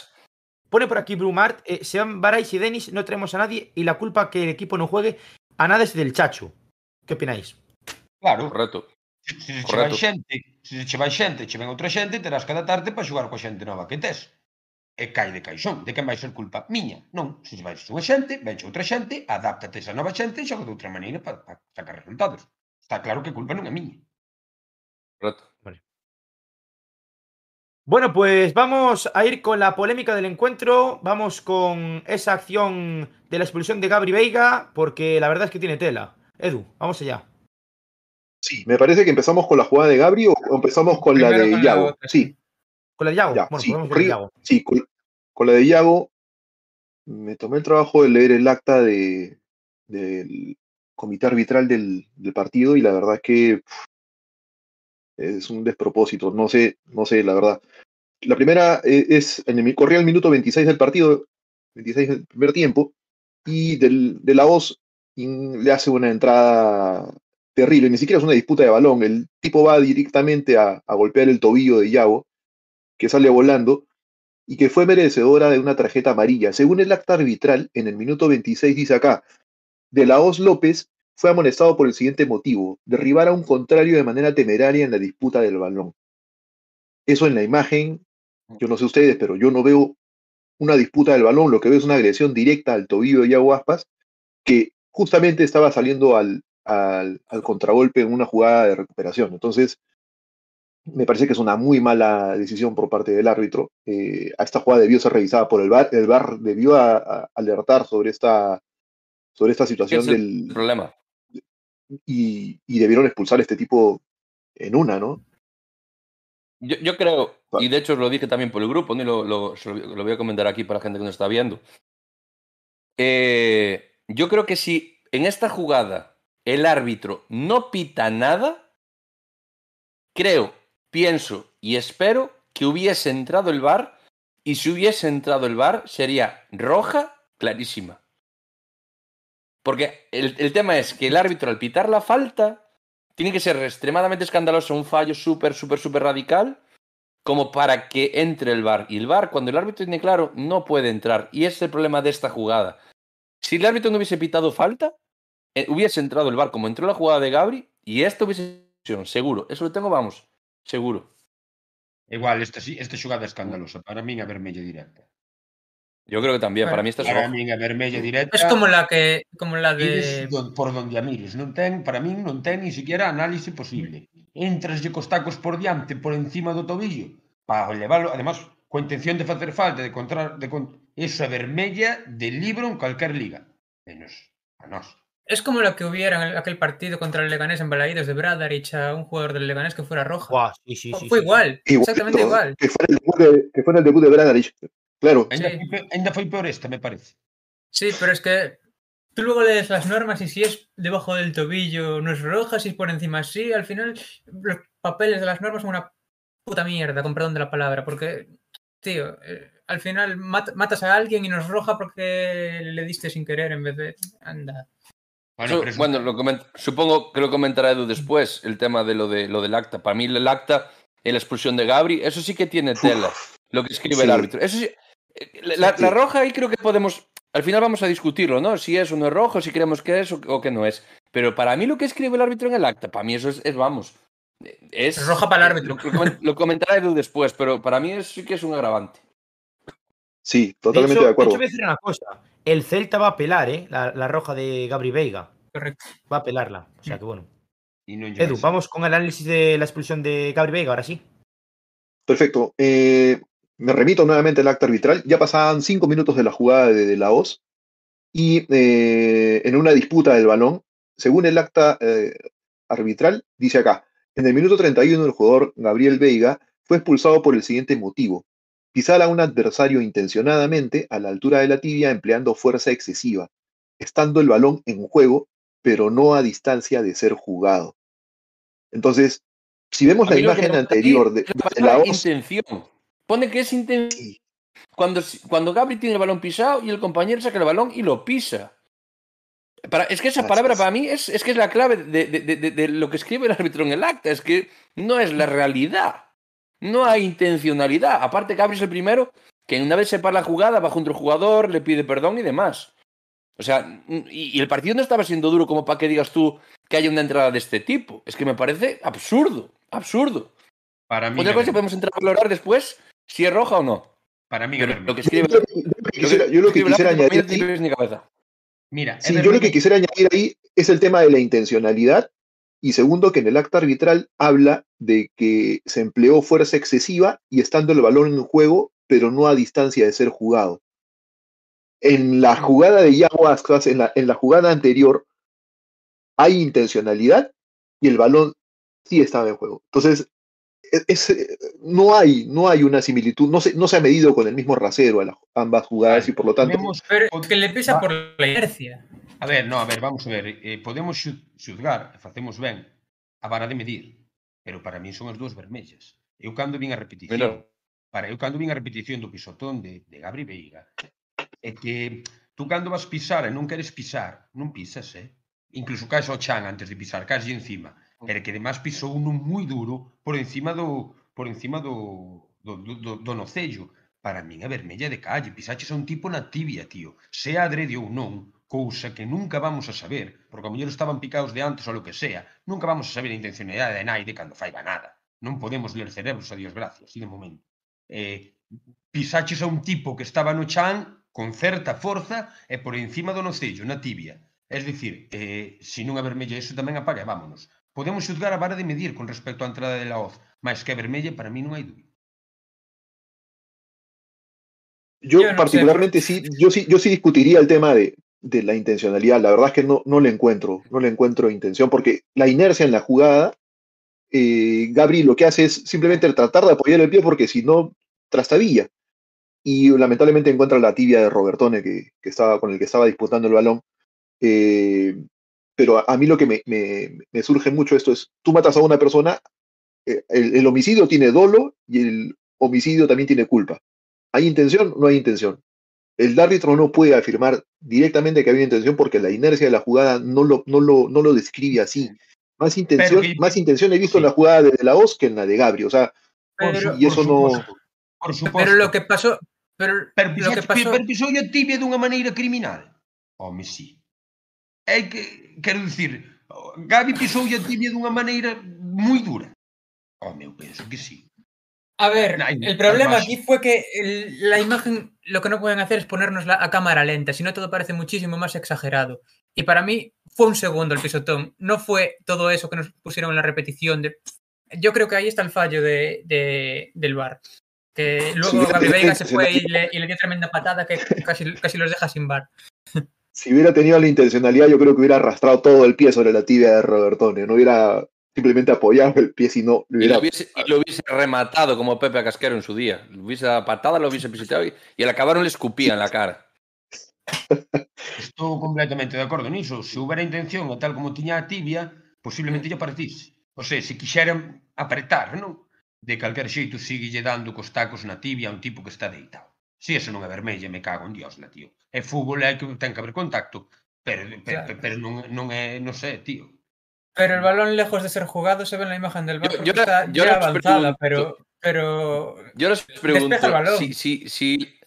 pone por aquí Brumart, eh, se van Barais y Denis, no tenemos a nadie y la culpa que el equipo no juegue a nada es del Chacho. ¿Qué opináis? Claro. Correcto. Se, se, se vai xente, se che vai xente, che ven outra xente, terás que adaptarte para xogar coa xente nova que tes. E cai de caixón, de quen vai ser culpa? Miña, non. Se che vai unha xente, venche outra xente, adáptate a esa nova xente e xoga de outra maneira para, para sacar resultados. Está claro que culpa non é miña. Correcto. Vale. Bueno, pues vamos a ir con la polémica del encuentro. Vamos con esa acción de la expulsión de Gabri Veiga, porque la verdad es que tiene tela. Edu, vamos allá. Sí, me parece que empezamos con la jugada de Gabri o empezamos con la de con Yago. Sí, ¿Con la de Yago? ya, bueno, sí, Yago. con, con la de Yago me tomé el trabajo de leer el acta de, del comité arbitral del, del partido y la verdad es que pff, es un despropósito, no sé, no sé, la verdad. La primera eh, es, en el, corría el minuto 26 del partido, 26 del primer tiempo, y del, de la voz le hace una entrada terrible, ni siquiera es una disputa de balón, el tipo va directamente a, golpear el tobillo de Yago, que sale volando, y que fue merecedora de una tarjeta amarilla. Según el acta arbitral, en el minuto 26 dice acá, De la Hoz López fue amonestado por el siguiente motivo, derribar a un contrario de manera temeraria en la disputa del balón. Eso en la imagen, yo no sé ustedes, pero yo no veo una disputa del balón, lo que veo es una agresión directa al tobillo de Yago Aspas, que justamente estaba saliendo al, al, al contragolpe en una jugada de recuperación. Entonces, me parece que es una muy mala decisión por parte del árbitro. Eh, a esta jugada debió ser revisada por el VAR. El VAR debió a, a alertar sobre esta, sobre esta situación es del, el problema. y, y debieron expulsar a este tipo en una, ¿no? Yo, yo creo, y de hecho lo dije también por el grupo, ¿no? y lo- lo voy a comentar aquí para la gente que nos está viendo. Eh, yo creo que si en esta jugada el árbitro no pita nada, creo, pienso y espero que hubiese entrado el VAR y si hubiese entrado el VAR sería roja clarísima. Porque el, el tema es que el árbitro al pitar la falta tiene que ser extremadamente escandaloso, un fallo súper, súper, súper radical, como para que entre el VAR. Y el VAR, cuando el árbitro tiene claro, no puede entrar. Y es el problema de esta jugada. Si el árbitro no hubiese pitado falta, Eh, hubiese entrado el bar como entró la jugada de Gabri y esto hubiese sido seguro. Eso lo tengo, vamos, seguro. Igual, esta, esta xogada é escandalosa. Para min a vermella directa. Yo creo que también, bueno, para mí esta es Para min a vermella directa. Es como la que como la de don, por donde a mires, non ten, para min non ten ni siquiera análise posible. Entraslle cos tacos por diante, por encima do tobillo, para leválo, además, coa intención de facer falta, de contra, de con... eso é vermella de libro en calquer liga. Menos a nós. Es como la que hubiera en el- aquel partido contra el Leganés en Balaídos de Bradarich a un jugador del Leganés que fuera roja. Guau, sí, sí, sí, Fue sí. igual, exactamente igual. Que fue en el debut de, que fue en el debut de Bradarich. Claro, Ainda, ainda foi peor esta, me parece. Sí, pero es que tú luego lees las normas y si es debajo del tobillo no es roja, si es por encima sí, al final los papeles de las normas son una puta mierda, con perdón de la palabra, porque, tío, eh, al final mat- matas a alguien y no es roja porque le diste sin querer en vez de... Anda. Bueno, Eso- pero es- bueno, lo coment- supongo que lo comentará Edu después, el tema de lo, de, lo del acta. Para mí el acta la expulsión de Gabri, eso sí que tiene tela, lo que escribe el árbitro. Eso sí, eh, la, Sí. la roja ahí creo que podemos, al final vamos a discutirlo, ¿no? Si es o no es rojo, si creemos que es o, o que no es. Pero para mí lo que escribe el árbitro en el acta, para mí eso es, es, vamos, es... Es roja para el árbitro. Lo, lo comen- lo comentará Edu después, pero para mí es, sí que es un agravante. Sí, totalmente hecho, de acuerdo. hecho, voy a decir una cosa. El Celta va a apelar, ¿eh? La, la roja de Gabri Veiga. Correcto. Va a apelarla. O sea que bueno. y Edu, vamos con el análisis de la expulsión de Gabri Veiga, ahora sí. Perfecto. Eh, me remito nuevamente al acta arbitral. Ya pasaban cinco minutos de la jugada de, de la OS y eh, en una disputa del balón, según el acta eh, arbitral, dice acá, en el minuto 31 el jugador Gabriel Veiga fue expulsado por el siguiente motivo. Pisar a un adversario intencionadamente a la altura de la tibia empleando fuerza excesiva, estando el balón en juego, pero no a distancia de ser jugado. Entonces, si vemos A la imagen anterior de, la de la palabra OS, intención. Pone que es intención. Sí. Cuando, cuando Gabri tiene el balón pisado y el compañero saca el balón y lo pisa. Para, es que esa palabra para mí es, es que es la clave de lo que escribe el árbitro en el acta. Es que no es la realidad. No hay intencionalidad. Aparte, Gabri es el primero que una vez se para la jugada, va junto al jugador, le pide perdón y demás. O sea, y, y el partido no estaba siendo duro como para que digas tú que haya una entrada de este tipo. Es que me parece absurdo. Absurdo. Para mí, Otra cosa que podemos entrar a valorar después si es roja o no. para mí Pero lo que escribe. Yo lo que- yo lo que quisiera, yo lo que añadir. Mira, sí, yo lo que quisiera añadir ahí es el tema de la intencionalidad y segundo que en el acta arbitral habla de que se empleó fuerza excesiva y estando el balón en juego, pero no a distancia de ser jugado. En la jugada de Yago en la jugada anterior, hay intencionalidad y el balón sí estaba en juego. Entonces, ese, no, hay, no hay una similitud, no se, no se ha medido con el mismo rasero a las, ambas jugadas y por lo tanto... Tenemos, pero que le pesa ah. por la inercia. A ver, no, a ver, vamos a ver, eh, podemos xuzgar, facemos ben, a vara de medir, pero para mí son as dúas vermellas. Eu cando vin a repetición, Mira. para eu cando vin a repetición do pisotón de, de Gabri Veiga, é que tú cando vas pisar e non queres pisar, non pisas, eh? Incluso caes ao chan antes de pisar, caes de encima pero que además pisou uno moi duro por encima do por encima do, do, do, do nocello. Para min é vermella de calle, pisaches a un tipo na tibia, tío. Se adrede ou non, cousa que nunca vamos a saber, porque a mellor estaban picados de antes ou lo que sea, nunca vamos a saber a intencionalidade de Naide cando faiba nada. Non podemos ler cerebros, a Dios gracias, e de momento. Eh, pisaches a un tipo que estaba no chan con certa forza e por encima do nocello, na tibia. Es dicir, eh, se non a vermella iso tamén apaga, vámonos Podemos xuzgar a vara de medir con respecto á entrada de la hoz, mas que vermella para mí non hai dúbida. Yo, Yo no particularmente sí, yo sí, yo sí discutiría el tema de, de la intencionalidad. La verdad es que no, no le encuentro, no le encuentro intención, porque la inercia en la jugada, eh, Gabri lo que hace es simplemente tratar de apoyar el pie porque si no, trastabilla. Y lamentablemente encuentra la tibia de Robertone que, que estaba, con el que estaba disputando el balón. Eh, pero a, a mí lo que me, me- me surge mucho esto es, tú matas a una persona, eh, el, el homicidio tiene dolo y el homicidio también tiene culpa. ¿Hay intención? No hay intención. El árbitro no puede afirmar directamente que había intención porque la inercia de la jugada no lo, no lo, no lo describe así. Más intención, más intención he visto en la jugada de, de la OS que en la de Gabri. O sea, Pero- y por eso no- Por. Pero lo que pasó. Pero, Pero, lo que pasó. a tibia dunha maneira criminal. Home, sí. É que, quero dicir, Gabi pisou a tibia dunha maneira moi dura. Home, eu penso que sí. A ver, Ay, el problema además- aquí fue que el- la imagen lo que no pueden hacer es ponernos la, a cámara lenta, si no todo parece muchísimo más exagerado. Y para mí fue un segundo el pisotón, no fue todo eso que nos pusieron en la repetición. De... Yo creo que ahí está el fallo de, de- del bar. Que luego Sí, Gabi Veiga se fue y le, y le dio tremenda patada que casi, casi los deja sin bar. Si hubiera tenido la intencionalidad, yo creo que hubiera arrastrado todo el pie sobre la tibia de Robertone. No hubiera simplemente apoyado el pie, sino lo Y hubiera lo, hubiese, y lo hubiese rematado como Pepe a Casquero en su día. Lo hubiese dado patada, lo hubiese pisado y, y al acabar le escupía en la cara. Estou completamente de acordo niso. Se houbera intención, tal como tiña a tibia, posiblemente lle partise. O sea, se quixeran apretar, non? De calquer xeito sigue lle dando cos tacos na tibia a un tipo que está deitado. Si eso non é vermella, me cago en Dios, na tío. É fútbol, é que ten que haber contacto, pero, pero, claro. pero non, non é, non sé, tío. Pero el balón lejos de ser jugado se ve en la imagen del bar yo, yo, está yo ya avanzada, pregunto, pero, pero... Yo les pregunto, si, si, si,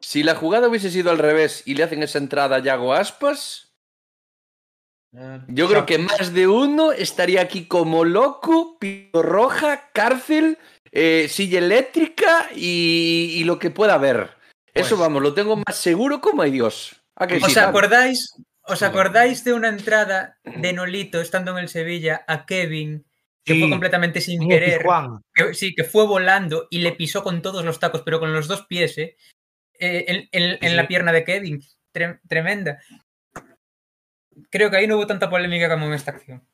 si la jugada hubiese sido al revés y le hacen esa entrada a Yago Aspas, yo creo que más de uno estaría aquí como loco, pito roja, cárcel eh, silla eléctrica y, y lo que pueda haber. Eso Pues- vamos, lo tengo más seguro como hay Dios. ¿A que ¿Os sí, acordáis? ¿Os acordáis de una entrada de Nolito estando en el Sevilla a Kevin que Sí. fue completamente sin querer? Que- sí, que fue volando y le pisó con todos los tacos, pero con los dos pies, ¿eh? Eh, en, en- en Sí. la pierna de Kevin. Tre- tremenda. Creo que ahí no hubo tanta polémica como en esta acción.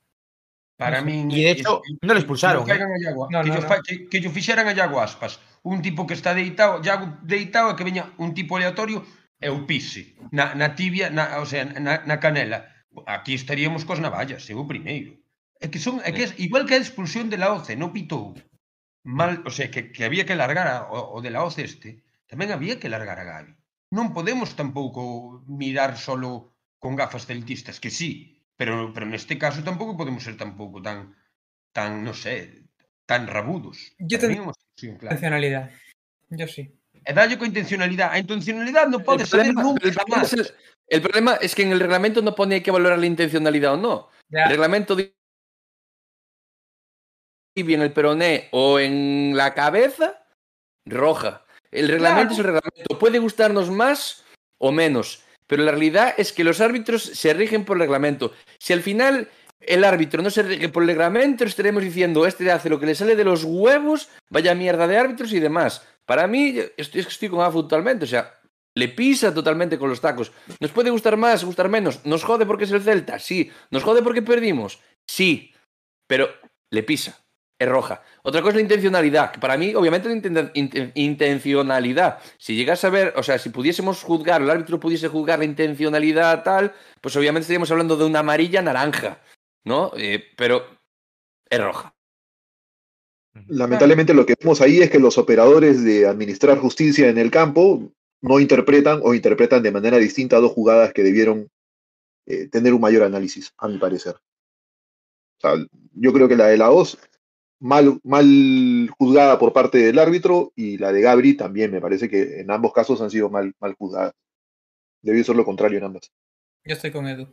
Para no sé. min... E de hecho, non expulsaron. Que, eh? Iago, no, que, no, yo, no. que, que yo fixeran a Iago Aspas. Un tipo que está deitado, Iago deitado, e que veña un tipo aleatorio e o pise na, na tibia, na, o sea, na, na canela. Aquí estaríamos cos navallas, eu primeiro. É que son, é que é, igual que a expulsión de la OCE, non pitou mal, o sea, que, que había que largar a, o, o de la OCE este, tamén había que largar a Gavi. Non podemos tampouco mirar solo con gafas celtistas, que sí, pero pero neste caso tampouco podemos ser tampouco tan tan, non sei, tan rabudos. Yo Para ten- min é unha excepción, claro. Intencionalidad. Yo sí. E dalle coa intencionalidad. A intencionalidad non pode El saber problema, nunca el problema jamás. es el- el problema es que en el reglamento no pone que valorar la intencionalidad o no. Ya, El reglamento di- y en el peroné o en la cabeza, roja. El reglamento es el reglamento. Puede gustarnos más o menos, pero la realidad es que los árbitros se rigen por reglamento. Si al final el árbitro no se rige por el reglamento, estaremos diciendo, este hace lo que le sale de los huevos, vaya mierda de árbitros y demás. Para mí, estoy, estoy con AFU totalmente, o sea, le pisa totalmente con los tacos. ¿Nos puede gustar más, gustar menos? ¿Nos jode porque es el Celta? Sí. ¿Nos jode porque perdimos? Sí. Pero le pisa. Es roja. Otra cosa es la intencionalidad, que para mí, obviamente, la inten- inten- intencionalidad. Si llegas a ver, o sea, si pudiésemos juzgar, el árbitro pudiese juzgar la intencionalidad tal, pues obviamente estaríamos hablando de una amarilla naranja, ¿no? Eh, pero es roja. Lamentablemente lo que vemos ahí es que los operadores de administrar justicia en el campo no interpretan o interpretan de manera distinta dos jugadas que debieron eh, tener un mayor análisis, a mi parecer. O sea, yo creo que la de la OS, mal, mal juzgada por parte del árbitro, y la de Gabri también me parece que en ambos casos han sido mal, mal juzgadas. Debió ser lo contrario en ambas. yo estoy con Edu.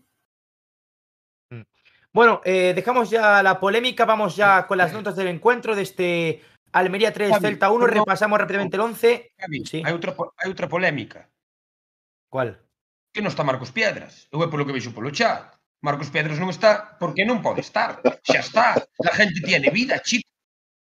Bueno, eh, dejamos ya la polémica, vamos ya con las notas del encuentro de este Almería 3, Javi, Celta 1, perdón. repasamos rápidamente el 11. Javi, Sí. hai, outra, hai outra polémica. ¿Cuál? Que non está Marcos Piedras. Eu é polo que veixo polo chat. Marcos Pedros non está porque non pode estar. Xa está. A gente tiene vida, chico.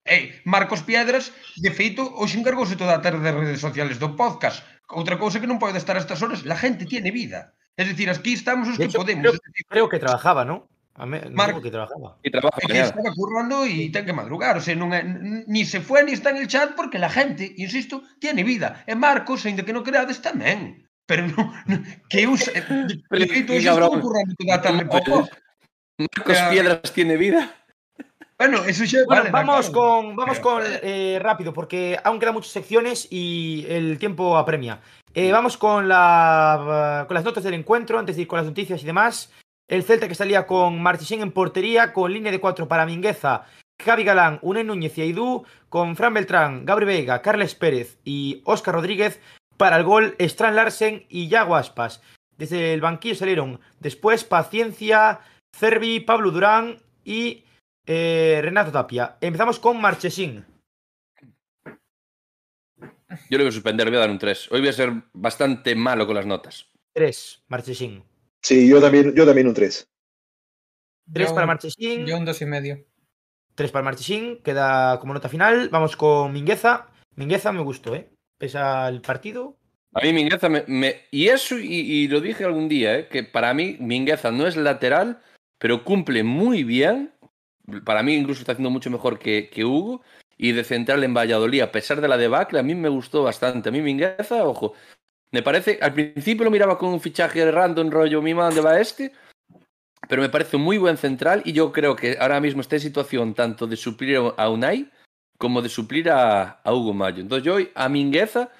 Ei, Marcos Piedras, de feito, hoxe encargouse toda a tarde das redes sociales do podcast. Outra cousa que non pode estar a estas horas, la gente tiene vida. Es decir, aquí estamos os que hecho, podemos. Creo, creo que trabajaba, ¿no? A me, Marco, no que trabajaba. Y trabaja, que estaba currando e ten que madrugar. O sea, non é, ni se fue ni está en el chat porque la gente, insisto, tiene vida. E Marcos, ainda que non creades, tamén. Pero de feito, Qué hoxe estou cabrón. currando toda a tarde po pop. Marcos Ya. Piedras tiene vida. Bueno, eso xa Bueno, vale, vamos claro. con, vamos Pero, con eh, rápido, porque aún quedan muchas secciones y el tiempo apremia. Eh, vamos con, la, con las notas del encuentro, antes de ir con las noticias y demás. El Celta que salía con Marchesín en portería, con línea de cuatro para Mingueza, Javi Galán, Unai Núñez y Aidú, con Fran Beltrán, Gabri Veiga, Carles Pérez y Óscar Rodríguez para el gol, Strand Larsen y Yago Aspas. Desde el banquillo salieron después Paciencia, Cervi, Pablo Durán y eh, Renato Tapia. Empezamos con Marchesín. Yo le voy a suspender, le voy a dar un 3. Hoy voy a ser bastante malo con las notas. 3, Marchesín. Sí, yo también, yo también un 3. 3 Yo para Marchesín. Yo un dos y medio. 3 para Marchesín. Queda como nota final. Vamos con Mingueza. Mingueza me gustó, ¿eh? Pese al partido. A mí Mingueza me... me- y eso, y, y lo dije algún día, ¿eh? que para mí Mingueza no es lateral, pero cumple muy bien. Para mí incluso está haciendo mucho mejor que, que Hugo. Y de central en Valladolid, a pesar de la debacle, a mí me gustó bastante. A mí Mingueza, ojo, Me parece, al principio lo miraba con un fichaje random rollo, mima, ¿dónde va este? Pero me parece un muy buen central y yo creo que ahora mismo está en situación tanto de suplir a Unai como de suplir a, a Hugo Mayo. Entonces yo a Mingueza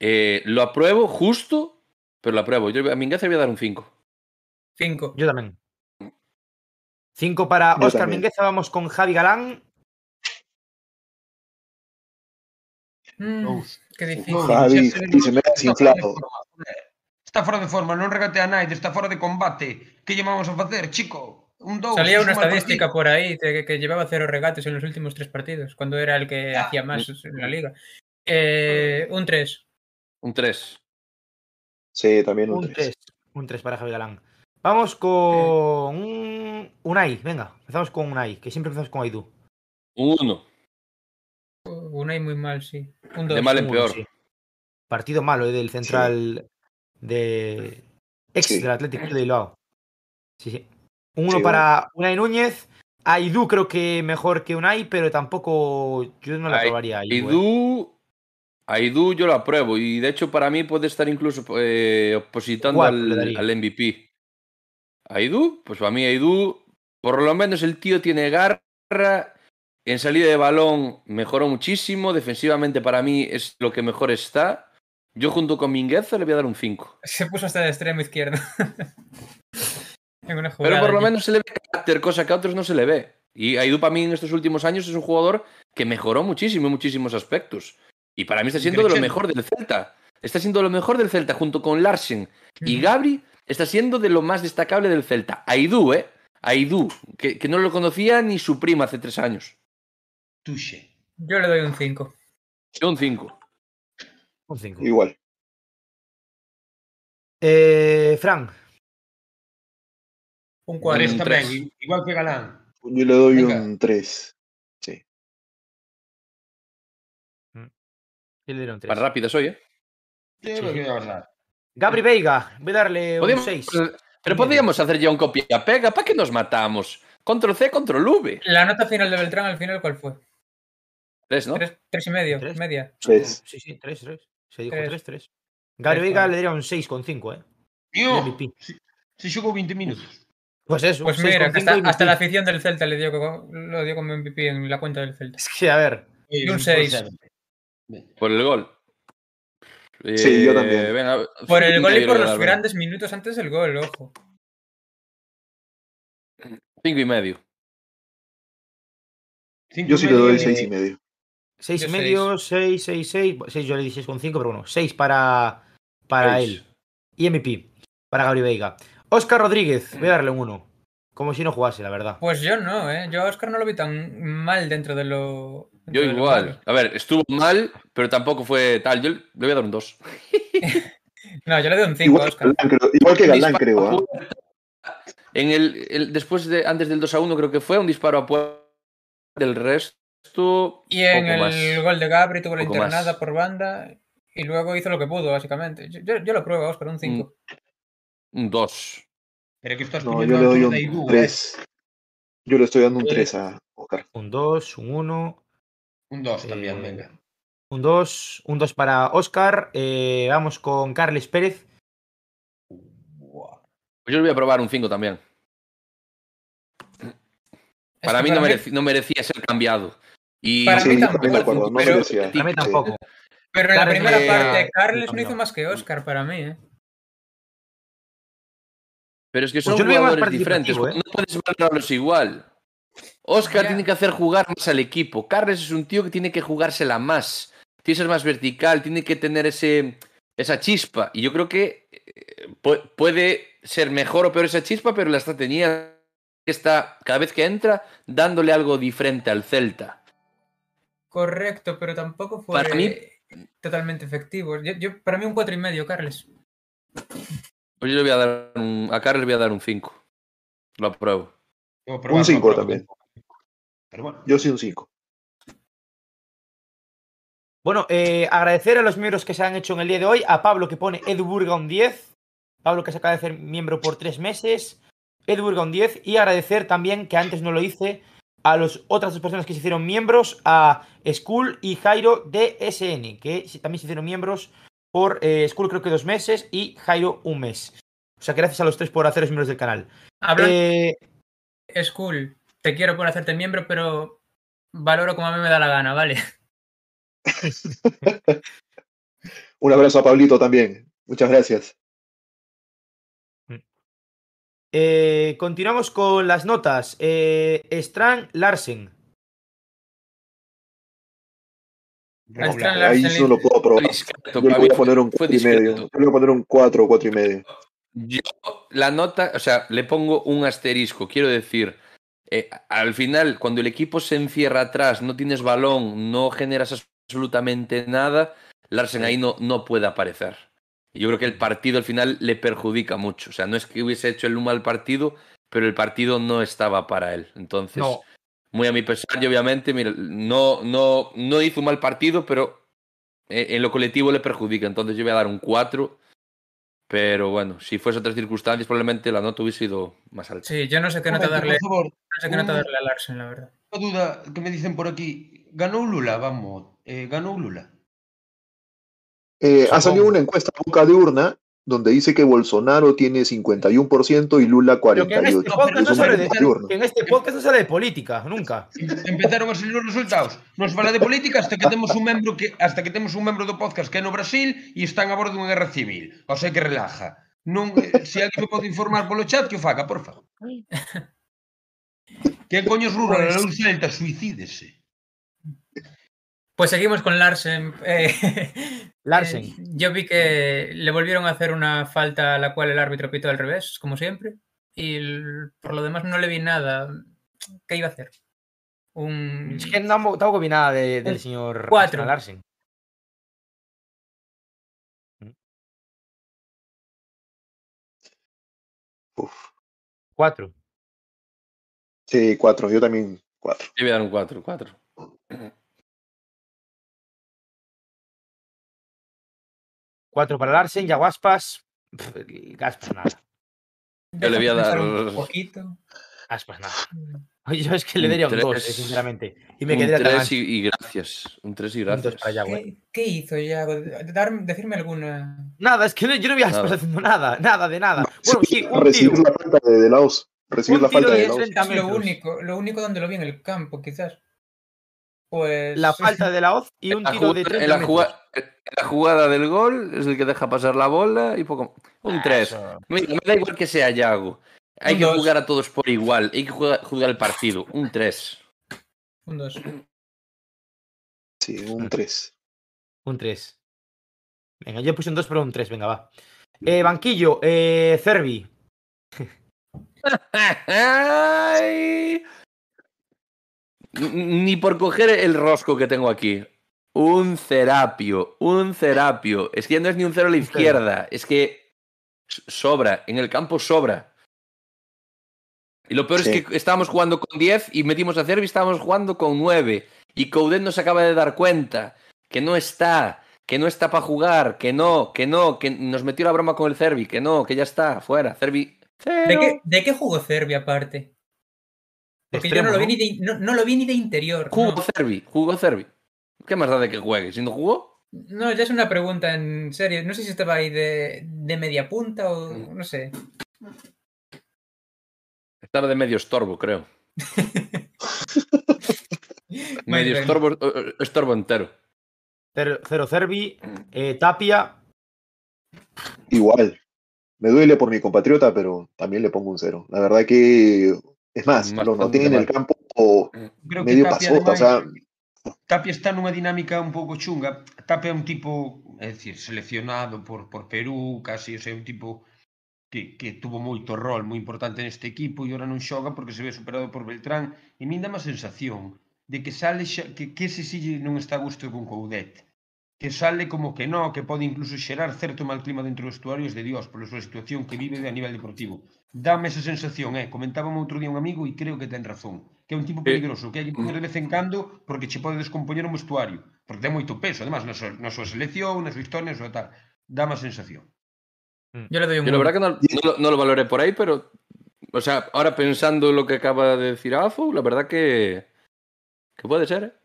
eh, lo apruebo justo, pero lo apruebo. Yo a Mingueza le voy a dar un 5. 5. Yo también. 5 para Yo Oscar también. Mingueza. Vamos con Javi Galán. Dous. qué difícil. No, Javi, xa se me está has inflado. fora de forma, joder. Está fora de forma, non regate a Naide, está fora de combate. Que lle vamos a facer, chico? Un. Salía una estadística partido. por ahí de que, que llevaba cero regates en los últimos tres partidos, cuando era el que Ya. hacía más en la liga. Eh, un 3. Un 3. Sí, también un Un 3. 3. Un 3 para Javi Galán. Vamos con un Unai. Venga, empezamos con Unai, que siempre empezamos con Aidu. Un 1. Una y muy mal, sí. Un 2. De mal en Un peor. sí. Partido malo eh, del central de ex Sí. del Atlético de Bilbao. Sí, sí. Un 1 Sí, para Unai Núñez. Aidu creo que mejor que Unai, pero tampoco yo no la probaría. eh. Aidú, Aidú yo lo apruebo y de hecho para mí puede estar incluso eh, opositando al, MVP. Aidú, pues para mí Aidú, por lo menos el tío tiene garra, en salida de balón mejoró muchísimo, defensivamente para mí es lo que mejor está. Yo junto con Mingueza le voy a dar un 5. Se puso hasta de extremo izquierdo. <laughs> en una jugada. Pero por lo menos se le ve carácter, cosa que a otros no se le ve. Y Aidú para mí en estos últimos años es un jugador que mejoró muchísimo en muchísimos aspectos. Y para mí está siendo de lo mejor del Celta. Está siendo lo mejor del Celta junto con Larsen y. Gabri. Está siendo de lo más destacable del Celta. Aidú, ¿eh? Aidú, que, que no lo conocía ni su prima hace tres años. Tuxe. Yo le doy un 5. Yo un 5. Un 5. Igual. Eh, Fran, Un Un 4. Tres tamén, tres. igual que Galán. Yo le doy Venga. un 3. Sí. yo le doy un 3. Más rápida soy, ¿eh? Sí, lo sí. que vas a. Gabri Veiga, voy a darle un Podíamos- 6. pero podríamos hacer ya un copia-pega. ¿Para qué nos matamos? Control C, control V. La nota final de Beltrán al final, ¿cuál fue? Tres, ¿no? Tres, tres y medio, ¿Tres? media. 3. Sí, sí, 3, 3. Se dijo Tres. 3, 3. Gabri Tres, Veiga vale. le daría un 6,5, ¿eh? Tío, se, se xogou 20 minutos. Pues eso. Pues mira, 6,5 hasta, hasta la afición del Celta le dio, lo dio como MVP en la cuenta del Celta. Es que, a ver. Un por seis. sempre. Por el gol. Sí, yo Eh, también. venga, Por el cinco gol y por los grandes minutos antes del gol, ojo. Cinco y medio. Cinco Yo sí le doy 6 eh, y medio. 6 y medio, 6, 6, 6. 6 yo le di 6,5, pero bueno. 6 para, para Seis. él. Y MVP. Para Gabri Veiga. Oscar Rodríguez, voy a darle un 1. Como si no jugase, la verdad. Pues yo no, ¿eh? Yo a Oscar no lo vi tan mal dentro de lo. dentro Yo de lo igual. A ver, estuvo mal, pero tampoco fue tal. Yo le voy a dar un 2. <laughs> No, yo le doy un 5 a Igual, que Oscar. Galán, creo, igual que Galán, creo. ¿ah? En el, el- después de antes del 2 a 1 creo que fue un disparo a puerta del resto Y en el más. gol de Gabri tuvo la internada más. por banda y luego hizo lo que pudo, básicamente. Yo, yo, yo lo pruebo, Oscar, un 5. Un 2. Pero que estás No, yo le doy un Aidú, 3. Yo le estoy dando un Eh. 3 a Oscar. Un 2, un 1. eh. Un dos tamén, Eh, venga. Un 2, un 2 para Oscar. Eh, vamos con Carles Pérez. Pues yo le voy a probar un 5 también. Para mí no, mereci- no merecía ser cambiado. Y Para Sí, mí también tampoco, acuerdo. No pero- merecía. Para mí Sí. tampoco. Pero en la Carles primera eh, parte, Carles no no. hizo más que Oscar para mí, ¿eh? Pero es que Pues son jugadores diferentes. ¿eh? No puedes valorarlos igual. Oscar Ya. tiene que hacer jugar más al equipo. Carles es un tío que tiene que jugársela más. Tiene que ser más vertical, tiene que tener ese, esa chispa. Y yo creo que eh, pu- puede ser mejor o peor esa chispa, pero la está teniendo. Está, cada vez que entra, dándole algo diferente al Celta. Correcto, pero tampoco fue Para mí- totalmente efectivo. Yo, yo- para mí un cuatro y medio, Carles. Pues yo le voy a dar un, a Carles le voy a dar un 5. Lo apruebo. Un cinco vou probar. también. Pero bueno. Yo sí un 5. Bueno, eh, agradecer a los miembros que se han hecho en el día de hoy. A Pablo que pone Edu Burga un 10. Pablo que se acaba de hacer miembro por tres meses. Edu Burga un 10. Y agradecer también, que antes no lo hice, a las otras dos personas que se hicieron miembros, a Skull y Jairo de SN, que también se hicieron miembros por eh, Skull creo que dos meses y Jairo un mes. O sea gracias a los tres por haceros miembros del canal. Hablando Eh, cool. Te quiero por hacerte miembro, pero valoro como a mí me da la gana, ¿vale? <laughs> Un abrazo a Pablito también. Muchas gracias. eh, continuamos con las notas. Eh, Strand Larsen. Ahí Larsen sí no lo puedo probar. discreto, Yo le voy a poner un fue 4 y medio. Yo le voy a poner un 4 o 4 y medio. Yo la nota, o sea, le pongo un asterisco. Quiero decir, eh, al final, cuando el equipo se encierra atrás, no tienes balón, no generas absolutamente nada, Larsen ahí no, no puede aparecer. Yo creo que el partido al final le perjudica mucho. O sea, no es que hubiese hecho el un mal partido, pero el partido no estaba para él. Entonces, No. Muy a mi pesar, y obviamente, mira, no, no, no hizo un mal partido, pero eh, en lo colectivo le perjudica. Entonces yo voy a dar un 4. Pero bueno, si fuese otras circunstancias, probablemente la nota hubiese sido más alta. Sí, yo no sé qué nota darle, Por favor, no sé qué nota darle a Larsen, la verdad. Una duda que me dicen por aquí. ¿Ganó Lula? Vamos. Eh, ¿Ganó Lula? Eh, ha salido una encuesta a boca de urna donde dice que Bolsonaro tiene 51% y Lula 48%. Pero que en, este no mayor, ¿no? en este podcast no se de política, nunca. Empezaron a salir os resultados. Nos fala de política hasta que temos un membro que hasta que temos un membro do podcast que é no Brasil e están a bordo dunha guerra civil. O sea que relaja. Non, eh, se alguén me pode informar polo chat, que o faga, por favor. <laughs> Que coño rural, non celta, suicídese. Pues seguimos con Larsen. <laughs> Eh, Larsen. eh, yo vi que le volvieron a hacer una falta a la cual el árbitro pitó al revés, como siempre. Y el- por lo demás no le vi nada. ¿Qué iba a hacer? Un... Es que no tampoco vi nada de- del señor cuatro. Larsen. Uf. Cuatro. Sí, 4. Yo también 4. Yo voy a dar un 4, 4. Cuatro para Larsen, ya Aspas. Pff, Aspas nada. Yo le voy a dar- un poquito. Aspas nada. Oye, <laughs> yo es que le Un daría un 2, tres. sinceramente. Y me un quedaría tan 3 ancho. y, y gracias. Un 3 y Un gracias. eh. ¿Qué, qué hizo Yago? Dar- decirme alguna. Nada, es que no- yo no vi a Aspas Nada. haciendo nada, nada de nada. <laughs> Bueno, sí, un recibir tiro. la falta de, de Laos. Recibir Un la falta de de Laos. 30 Es lo único, lo único donde lo vi en el campo, quizás. Pues. La falta de la Oz y un la, tiro de jugada, 30 en la metros. jugada- en la jugada del gol es el que deja pasar la bola y poco. Un Ah, 3. eso. Me, me da igual que sea Yago. Hay Un que dos. jugar a todos por igual. Hay que jugar, jugar el partido. Un 3. Un 2. <clears throat> Sí, un 3. Un 3. Venga, yo puse un 2, pero un 3, venga, va. Eh, banquillo, eh, Cervi. <laughs> Ni por coger el rosco que tengo aquí. Un cerapio, un cerapio. Es que ya no es ni un cero a la izquierda. Es que sobra. En el campo sobra. Y lo peor Sí. es que estábamos jugando con 10 y metimos a Cervi, estábamos jugando con 9. Y Coudet no se acaba de dar cuenta que no está, que no está para jugar, que no, que no, que nos metió la broma con el Cervi, que no, que ya está, fuera. Cervi, ¿De qué, ¿De qué jugó Cervi aparte? Porque yo no lo, vi ni de, no, no lo vi ni de interior. Jugó No. Cervi, jugó Cervi. ¿Qué más da de que juegue? Si no jugó, No, ya es una pregunta en serio. No sé si estaba ahí de, de media punta o no sé. estaba de medio estorbo, creo. <laughs> Medio estorbo, eh, estorbo entero. Cero, cero Cervi, eh, Tapia. Igual. Me duele por mi compatriota, pero también le pongo un 0. La verdad que, Es más, más lo noté en el campo Creo medio que Tapia, pasota, o sea... Tapia está nunha dinámica un pouco chunga. Tapia é un tipo, é dicir, seleccionado por, por Perú, casi, o sea, un tipo que, que tuvo moito rol moi importante neste equipo e ora non xoga porque se ve superado por Beltrán. E min dá má sensación de que sale xa, que, que ese sí non está a gusto con Coudet que sale como que no, que pode incluso xerar certo mal clima dentro dos vestuarios de Dios pola súa situación que vive a nivel deportivo. Dame esa sensación, eh? comentábame outro día un amigo e creo que ten razón, que é un tipo eh, peligroso, que hai que poner de mm. vez en cando porque che pode descompoñer un vestuario, porque ten moito peso, además, na súa, na súa selección, na súa historia, na súa tal. Dame a sensación. Mm. Yo le doy un... Yo la verdad que no, no, no lo valoré por ahí, pero... O sea, ahora pensando lo que acaba de decir Afo, la verdad que... Que puede ser, ¿eh?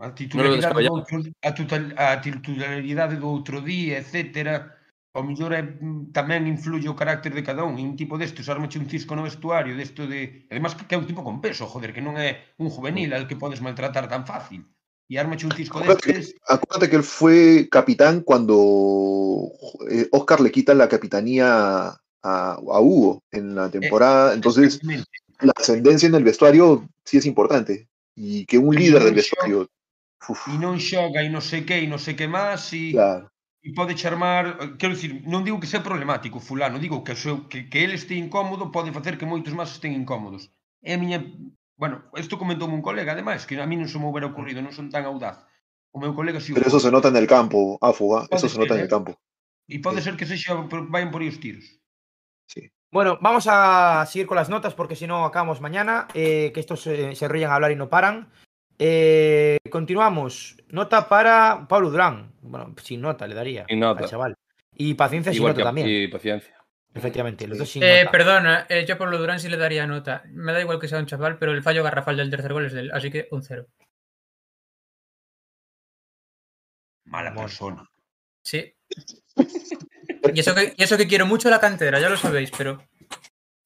A titularidade, descabellado. do outro, a, a titularidade do outro día, etcétera, ao mellor é, mm, tamén influye o carácter de cada un. E un tipo destes armache un cisco no vestuario, desto de... Además que que é un tipo con peso, joder, que non é un juvenil al que podes maltratar tan fácil. E armache un cisco Acuérdate que, destes... acuérdate que él fue capitán cuando eh, Oscar le quita la capitanía a, a Hugo en la temporada. Entonces, la ascendencia en el vestuario sí es importante. Y que un líder no del vestuario. Uf. e non xoga e non sei que e non sei que máis e, claro. e pode charmar, eh, quero dicir, non digo que sea problemático fulano, digo que, seu, que, que ele este incómodo pode facer que moitos máis estén incómodos. É a miña... Bueno, isto comentou un colega, ademais, que a mí non se me houbera ocurrido, non son tan audaz. O meu colega si... Pero eso se nota en el campo, Áfuga, eso se nota en el eh. campo. E pode sí. ser que se vayan por aí os tiros. Sí. Bueno, vamos a seguir con las notas porque si no acabamos mañana, eh, que estos eh, se ríen a hablar y no paran. Eh, continuamos. Nota para Pablo Durán. Bueno, sin nota le daría Sin nota. al chaval. Y paciencia sin Igual nota que también. y paciencia. Efectivamente, los dos sin Eh, nota. perdona, eh, yo por lo Durán sí le daría nota. Me da igual que sea un chaval, pero el fallo garrafal del tercer gol es de él, así que un cero. Mala persona. Sí. Y eso, que, y eso que quiero mucho la cantera, ya lo sabéis, pero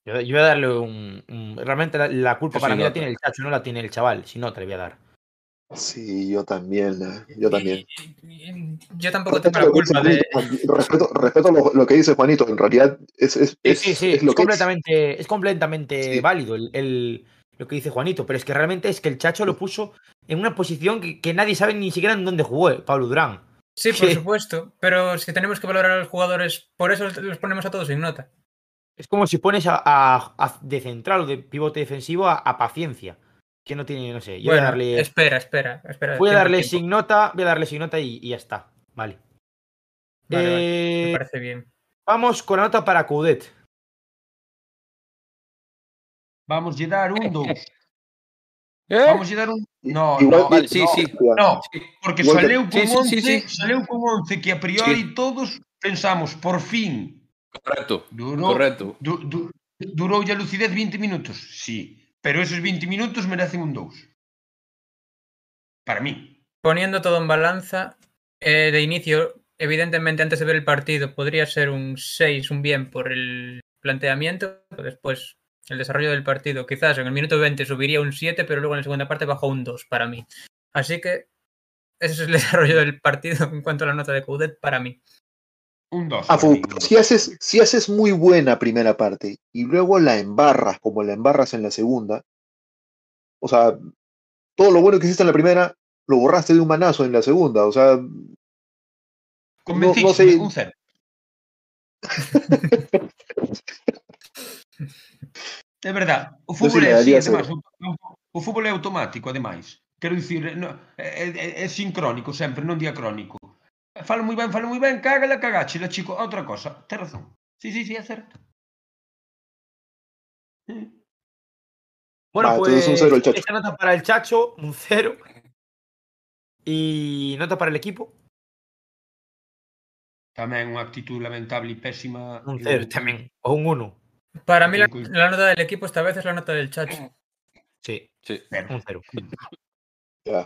Yo, yo voy a darle un. un- realmente la, la culpa Yo para sin mí la nota. tiene el chacho, no la tiene el chaval. Sin nota le voy a dar. Sí, yo también. eh, Yo también. y- y- yo tampoco tengo Respeto la lo que dice culpa de. Juanito, respeto, respeto lo, lo que dice Juanito. En realidad es, es, Sí, es, sí, sí. es Es, lo que es. completamente, es completamente Sí. válido el, el- lo que dice Juanito. Pero es que realmente es que el chacho lo puso en una posición que, que nadie sabe ni siquiera en dónde jugó eh, Pablo Durán. Sí, por <laughs> Sí. supuesto, pero si tenemos que valorar a los jugadores, por eso los ponemos a todos sin nota. Es como si pones a, a- a- de central o de pivote defensivo a, a paciencia. Que no tiene, no sé. Yo voy Bueno, a darle, espera, espera, espera. voy a darle tiempo. sin nota, voy a darle sin nota y, y ya está. Vale. Vale, vale, Eh, me parece bien. vamos con la nota para Coudet. Vamos lle dar un 2. ¿Eh? Vamos lle dar un... No, no, Vale, sí, no, sí. No, porque saleu con Sí, sí, 11, sí, sí. saleu con 11 que a priori todos pensamos, por fin, Correcto. durou, Correcto. du, du, durou a lucidez 20 minutos, sí, pero esos 20 minutos merecen un 2. Para mí. Poniendo todo en balanza, eh, de inicio, evidentemente antes de ver el partido podría ser un 6, un bien por el planteamiento, después el desarrollo del partido, quizás en el minuto 20 subiría un 7, pero luego en la segunda parte bajó un 2 para mí. Así que ese es el <laughs> desarrollo del partido en cuanto a la nota de Coudet para mí. Un 2. Afu, si haces, si haces muy buena primera parte y luego la embarras como la embarras en la segunda, o sea, todo lo bueno que hiciste en la primera lo borraste de un manazo en la segunda, o sea, no sé. un 0. É verdad, o fútbol sí le é o, automático, ademais. Quero dicir, no, é, é, é sincrónico sempre, non diacrónico. Fala moi ben, fala moi ben, cágala, cagáchela, chico. Outra cosa, ten razón. Sí, sí, sí, é certo. Sí. Bueno, pues entonces un cero el Chacho. esa nota para el Chacho, un cero. Y nota para el equipo, Tamén unha actitud lamentable e pésima. un cero también. O un uno. Para mí y- la nota del equipo esta vez es la nota del Chacho. Sí, Sí. Cero. un cero. <laughs> ya.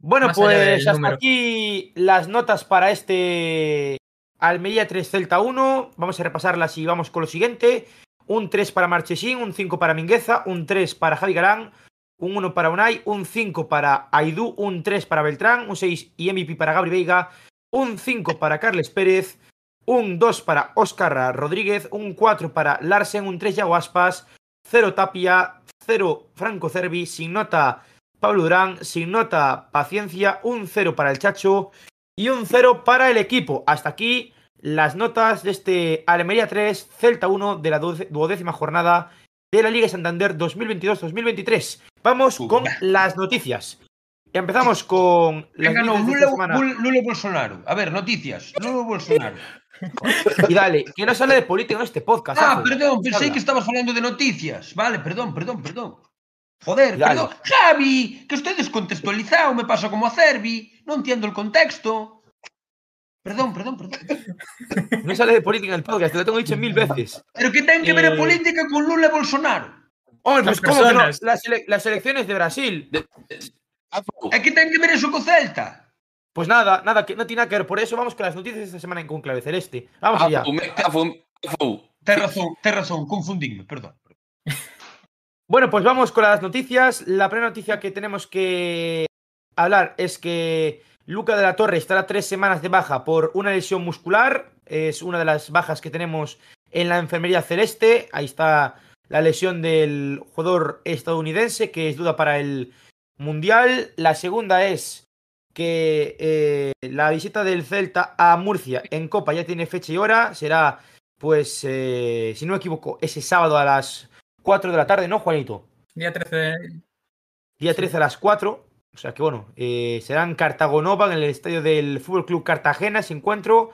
Bueno, Más pues hasta número. aquí las notas para este Almería 3 Celta 1. Vamos a repasarlas y vamos con lo siguiente. Un 3 para Marchesín, un 5 para Mingueza, un 3 para Javi Galán, un 1 para Unai, un 5 para Aidú, un 3 para Beltrán, un 6 y MVP para Gabri Veiga, un 5 para Carles Pérez, un 2 para Óscar Rodríguez, un 4 para Larsen, un 3 Yago Aspas, 0 Tapia, 0 Franco Cervi, sin nota Pablo Durán, sin nota Paciencia, un 0 para el Chacho y un 0 para el equipo. Hasta aquí las notas de este Almería 3, Celta 1 de la duodécima jornada de la Liga Santander 2022-2023. Vamos con las noticias. Empezamos con las Venga, no, Lula Bolsonaro. A ver, noticias. Lula Bolsonaro. Y dale, que no habla de política en este podcast. Ah, perdón, Habla. que estabas falando de noticias. Vale, perdón, perdón, perdón. Joder, Dale. perdón. Javi, que estoy descontextualizado, me pasa como a Cervi, non entiendo el contexto. Perdón, perdón, perdón. <laughs> Non sale de política en el podcast, te lo tengo dicho mil veces. Pero que ten que ver eh... a política con Lula e Bolsonaro? Hombre, pues ¿cómo que no? Las, ele las elecciones de Brasil. De... É que ten que ver eso co Celta? Pues nada, nada, que no tiene nada que ver. Por eso vamos con las noticias de esta semana en Conclave Celeste. Vamos ah, allá. Afu, afu, ah, afu. Ah, ten razón, ten razón, confundidme, perdón. Bueno, pues vamos con las noticias. La primera noticia que tenemos que hablar es que Luca de la Torre estará tres semanas de baja por una lesión muscular. Es una de las bajas que tenemos en la enfermería celeste. Ahí está la lesión del jugador estadounidense, que es duda para el Mundial. La segunda es que eh, la visita del Celta a Murcia en Copa ya tiene fecha y hora. Será, pues, eh, si no me equivoco, ese sábado a las 4 de la tarde, ¿no, Juanito? Día 13. Día 13 a las 4. O sea que bueno, eh, será en Cartagonova, en el estadio del Fútbol Club Cartagena, ese encuentro.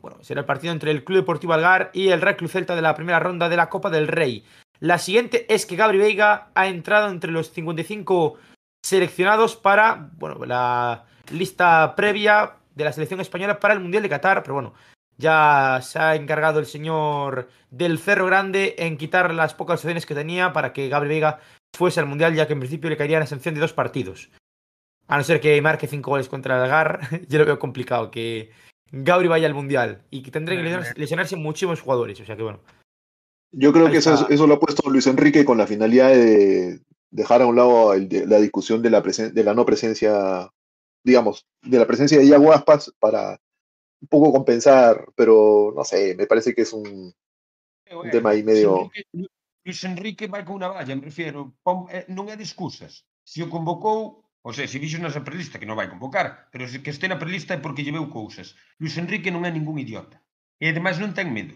Bueno, será el partido entre el Club Deportivo Algar y el Real Club Celta de la primera ronda de la Copa del Rey. La siguiente es que Gabri Veiga ha entrado entre los 55 seleccionados para bueno, la lista previa de la selección española para el Mundial de Qatar, pero bueno, ya se ha encargado el señor del Cerro Grande en quitar las pocas opciones que tenía para que Gabri Veiga fuese al Mundial, ya que en principio le caería la sanción de dos partidos. A no ser que marque cinco goles contra el Algar, <laughs> yo lo veo complicado que Gabri vaya al Mundial y que tendrán que lesionar- lesionarse muchísimos jugadores, o sea que bueno. Yo creo que eso, eso lo ha puesto Luis Enrique con la finalidad de dejar a un lado el de- la discusión de la, presen- de la no presencia, digamos, de la presencia de Iago Aspas para un poco compensar, pero no sé, me parece que es un, eh, un tema aí medio... Luis Enrique vai con unha valla, me refiero, pom, eh, non é de excusas. Se o convocou, ou sea, se dixo nesa prelista que non vai convocar, pero se que este na prelista é porque lleveu cousas. Luis Enrique non é ningún idiota. E ademais non ten medo.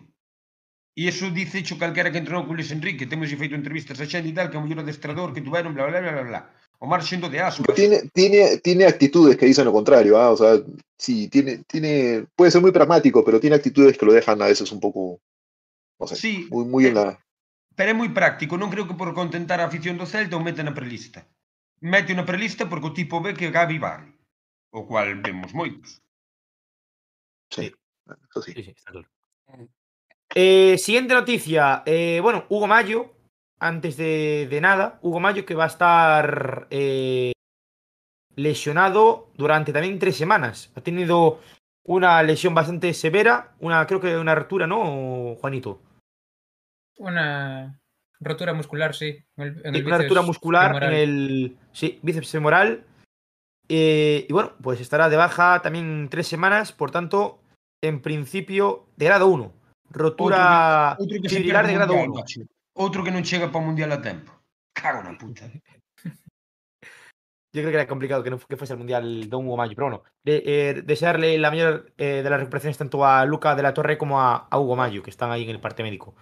E iso dice xo calquera que entrenou con Luis Enrique. Temos feito entrevistas a xente e tal, que é o mellor adestrador que tuveron, bla, bla, bla, bla, bla. O mar xendo de aspas. Tiene, tiene, tiene actitudes que dicen lo contrario, ¿ah? o sea, sí, tiene, tiene, puede ser muy pragmático, pero tiene actitudes que lo dejan a veces un poco, no sé, Sí, muy, muy en la... Pero é moi práctico, non creo que por contentar a afición do Celta o meta na prelista. Mete na prelista porque o tipo ve que Gavi vale. O cual vemos moitos. Sí, eso sí. Sí, sí, está claro. Eh, siguiente noticia. eh, bueno, Hugo Mayo, antes de, de nada, Hugo Mayo que va a estar eh, lesionado durante también tres semanas. Ha tenido una lesión bastante severa, una creo que una rotura, ¿no, Juanito? Una rotura muscular, sí. en el- en Sí, el una rotura muscular femoral. en el sí, bíceps femoral. Eh, y bueno, pues estará de baja también tres semanas, por tanto, en principio, de grado 1. Rotura fibrilar perde de grado mundial, 1. Outro que non chega para o Mundial a tempo. Cago na puta. <laughs> Yo creo que era complicado que no que fuese el mundial de Hugo Mayo, pero bueno, eh, desearle la mayor eh, de las recuperaciones tanto a Luca de la Torre como a, Hugo Mayo, que están ahí en el parte médico.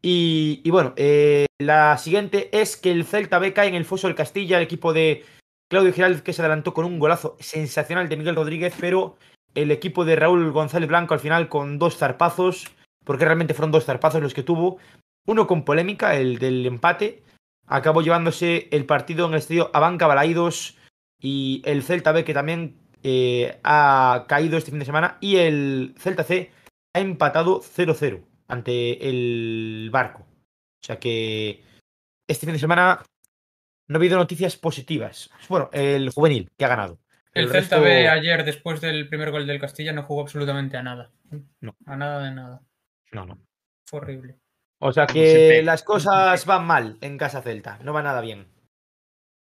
Y, bueno, eh, la siguiente es que el Celta B cae en el foso del Castilla, el equipo de Claudio Giraldez que se adelantó con un golazo sensacional de Miguel Rodríguez, pero el equipo de Raúl González Blanco al final con dos zarpazos, porque realmente fueron dos zarpazos los que tuvo, uno con polémica, el del empate, acabó llevándose el partido en el estadio Abanca Balaidos y el Celta B que también eh, ha caído este fin de semana y el Celta C ha empatado 0-0 ante el Barco. O sea que este fin de semana no ha habido noticias positivas. Bueno, el juvenil que ha ganado. El, Celta B ayer, después del primer gol del Castilla, no jugó absolutamente a nada. No. A nada de nada. No, no. Fue horrible. O sea que las <laughs> cosas van mal en casa Celta, no va nada bien.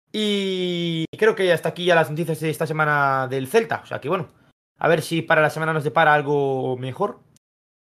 Y creo que hasta aquí ya las noticias de esta semana del Celta. O sea que bueno, a ver si para la semana nos depara algo mejor.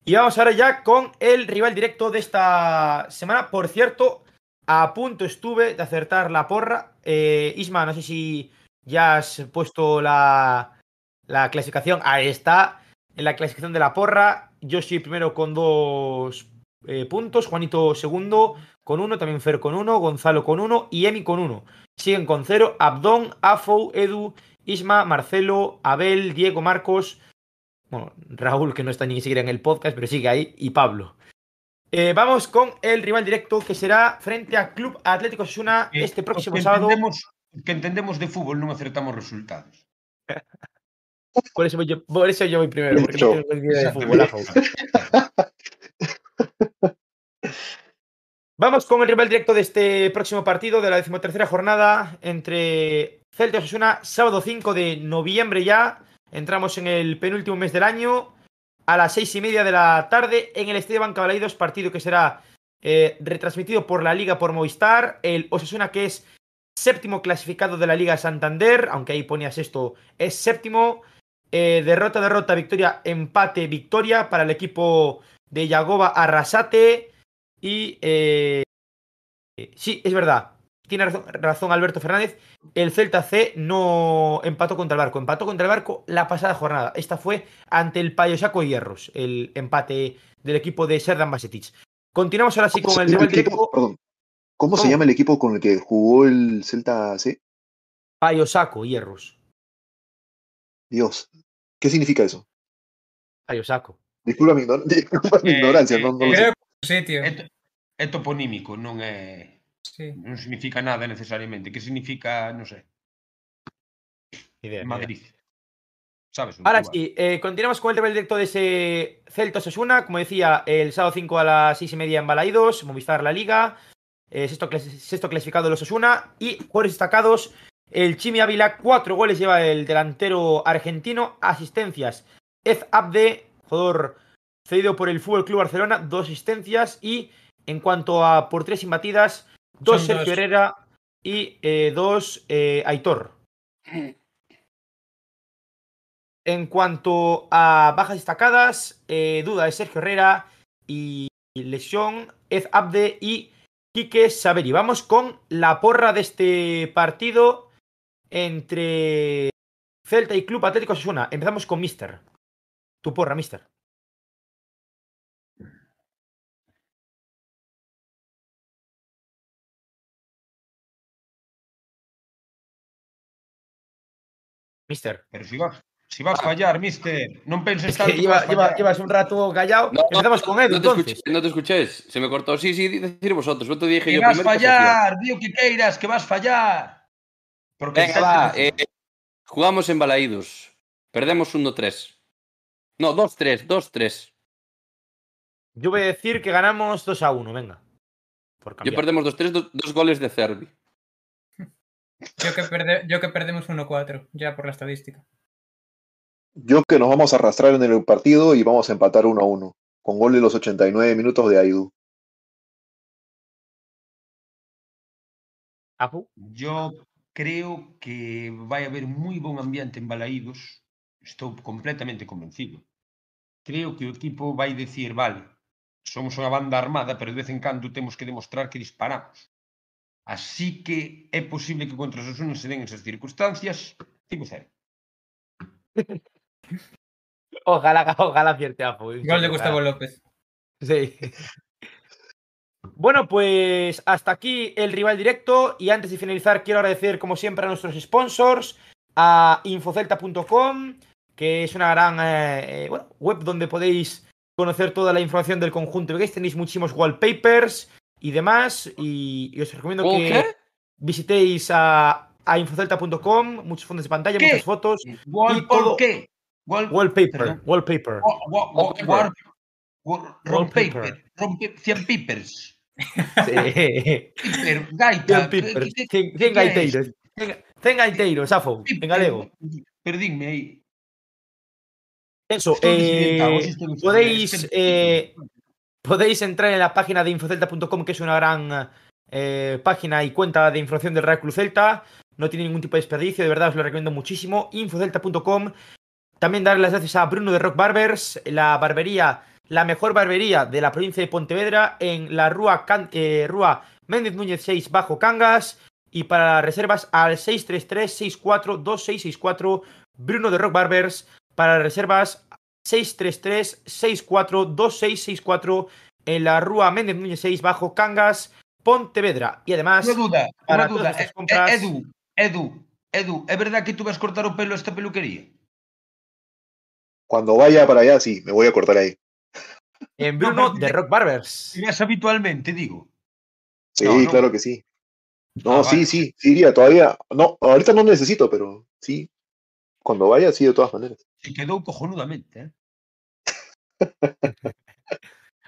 Y vamos ahora ya con el rival directo de esta semana. Por cierto, a punto estuve de acertar la porra. Eh, Isma, no sé si ya has puesto la, la clasificación. Ahí está. En la clasificación de la porra, yo soy primero con dos eh, puntos, Juanito segundo con uno, también Fer con uno, Gonzalo con uno y Emi con uno. Siguen con cero Abdón, Afou, Edu, Isma, Marcelo, Abel, Diego, Marcos, bueno, Raúl que no está ni siquiera en el podcast, pero sigue ahí, y Pablo. Eh, vamos con el rival directo que será frente a Club Atlético Osasuna Eh, este próximo que sábado. Entendemos, que entendemos de fútbol non acertamos resultados. <laughs> Por eso, voy yo, por eso yo voy primero, porque no de fútbol. <laughs> Vamos con el rival directo de este próximo partido de la decimotercera jornada entre Celta Osasuna, sábado 5 de noviembre ya. Entramos en el penúltimo mes del año. A las seis y media de la tarde en el Estadio Banca Balaidos, partido que será eh, retransmitido por la Liga por Movistar. El Osasuna, que es séptimo clasificado de la Liga Santander, aunque ahí ponías esto, es séptimo. Eh, derrota, derrota, victoria, empate, victoria para el equipo de Yagoba Arrasate. Y eh, sí, es verdad. Tiene razón, razón, Alberto Fernández. El Celta C no empató contra el Barco. Empató contra el Barco la pasada jornada. Esta fue ante el Payosaco Hierros, el empate del equipo de Serdan Basetic. Continuamos ahora sí con el rival directo. Perdón. ¿Cómo, ¿Cómo, se llama el equipo con el que jugó el Celta C? Payosaco Hierros. Dios. ¿Qué significa eso? Payosaco. Disculpa mi, igno <laughs> disculpa mi Eh, ignorancia. no, no lo sé. Creo que sí, tío. É, é toponímico, non é Sí. non significa nada necesariamente. Que significa, non sei, Idea, idea. Madrid. Sabes? Ahora Lugar. sí, eh, continuamos con el rival directo de ese Celta Osasuna. Como decía, el sábado 5 a las 6 y media en Balaidos, Movistar La Liga. Eh, sexto, clas- sexto clasificado los Osasuna. Y jugadores destacados, el Chimi Ávila, cuatro goles lleva el delantero argentino. Asistencias, Ez Abde, jugador cedido por el Fútbol Club Barcelona, dos asistencias. Y en cuanto a por tres imbatidas, dos Son Sergio dos. Herrera y eh, dos eh, Aitor. <clears throat> En cuanto a bajas destacadas, eh, duda de Sergio Herrera y lesión, Ed Abde y Quique Saveri. Vamos con la porra de este partido entre Celta y Club Atlético Osasuna. Empezamos con Mister. Tu porra, Mister. Mister. Pero si vas, si vas fallar, mister, non penses tanto que que vas lleva- lleva- fallar. llevas un rato callado. No, Empezamos con Edu, no te, entonces. escuché, no te escuches, se me cortó. Sí, sí, decir vosotros. Yo te dije Que yo vas fallar, di o que queiras, que vas fallar. Porque Venga, va. Eh, jugamos en Balaídos. Perdemos 1-3. No, 2-3, 2-3. Yo voy a decir que ganamos 2 a 1, venga. Por Yo perdemos 2-3, do- dos goles de Cervi. Yo que, perde- yo que perdemos 1-4, ya por la estadística. Yo que nos vamos a arrastrar en el partido y vamos a empatar 1 a 1. Con gol de los 89 minutos de Aidu. Apu. Yo creo que vai haber moi bon ambiente en Balaídos. Estou completamente convencido. Creo que o equipo vai decir, vale, somos unha banda armada, pero de vez en cando temos que demostrar que disparamos. Así que é posible que contra os Osasuna se den esas circunstancias. 5-0. <laughs> Ojalá, ojalá acierte en Gol de Gustavo. López. Sí. <laughs> Bueno, pues hasta aquí el rival directo. Y antes de finalizar, quiero agradecer, como siempre, a nuestros sponsors, a infocelta.com, que es una gran eh, eh, bueno, web donde podéis conocer toda la información del conjunto de. Tenéis muchísimos wallpapers y demás. Y, y os recomiendo ¿Cómo que qué? visitéis a, a infocelta.com, muchos fondos de pantalla, ¿Qué? muchas fotos. Y todo- qué? Gol Wallpaper, wallpaper. Wa- wa- wa- Wallpaper. Rompe 100 pipers. Sí. Piper, gaita. Cien pipers, ¿qué- qué- cien- qué cien é gaiteiros. Cien- Cien gaiteiros, Afo, isto? en galego. Perdínme aí. Eso, eh, podéis, eh, podéis entrar en la página de infocelta.com, que es una gran eh, página y cuenta de información del Real Club Celta. No tiene ningún tipo de desperdicio, de verdad os lo recomiendo muchísimo. Infocelta.com. También darle las gracias a Bruno de Rock Barbers, la barbería, la mejor barbería de la provincia de Pontevedra, en la Rúa, Can- Rúa Méndez Núñez 6 bajo Cangas. Y para reservas al 633-642664, Bruno de Rock Barbers. Para reservas 633-642664 en la Rúa Méndez Núñez 6 bajo Cangas, Pontevedra. Y además, Unha duda, para unha duda. todas Eh, compras- eh, Edu, Edu, Edu, é verdad que tú vas cortar o pelo a esta peluquería? Cuando vaya para allá, sí, me voy a cortar ahí. en Bruno de Rock Barbers. Vas habitualmente, digo. Sí, No, no. claro que sí. No, Ah, sí, vale. sí, sí iría todavía. No, ahorita no necesito, pero sí. Cuando vaya, sí, de todas maneras. Se quedó cojonudamente, ¿eh? <laughs>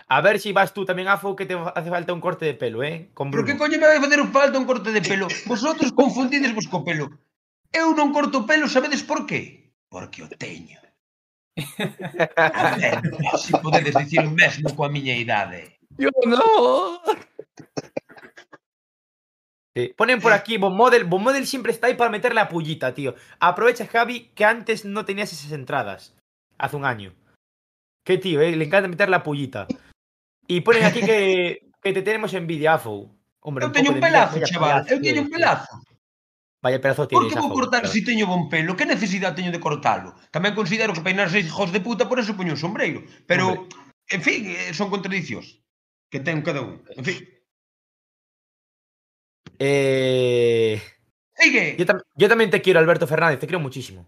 A ver si vas tú también, Afo, que te hace falta un corte de pelo, ¿eh? Con Bruno. Pero que coño me vai facer falta un corte de pelo? Vosotros confundidesvos co pelo. Eu non corto pelo, sabedes por qué? Porque o teño. <laughs> A ver, se si podedes dicir o mesmo coa miña idade. Yo no. Sí. Ponen por aquí Bon Model. Bon Model siempre está ahí para meter la pullita, tío. Aprovecha, Javi, que antes no tenías esas entradas. Hace un año. Qué tío, eh? le encanta meter la pullita. Y ponen aquí que, <laughs> que te tenemos envidia, Afo. Hombre, eu teño un, un pelazo, envidia, chaval. Pelazo, eu teño un pelazo. Vaya pelazo tienes, Por que vou cortar se si teño bon pelo? Que necesidade teño de cortalo? Tamén considero que peinar hijos de puta, por eso poño un sombreiro. Pero, Hombre. en fin, eh, son contradicións que ten cada un. En fin. Eh... sigue. Yo, tam- yo también te quiero, Alberto Fernández, te quiero muchísimo.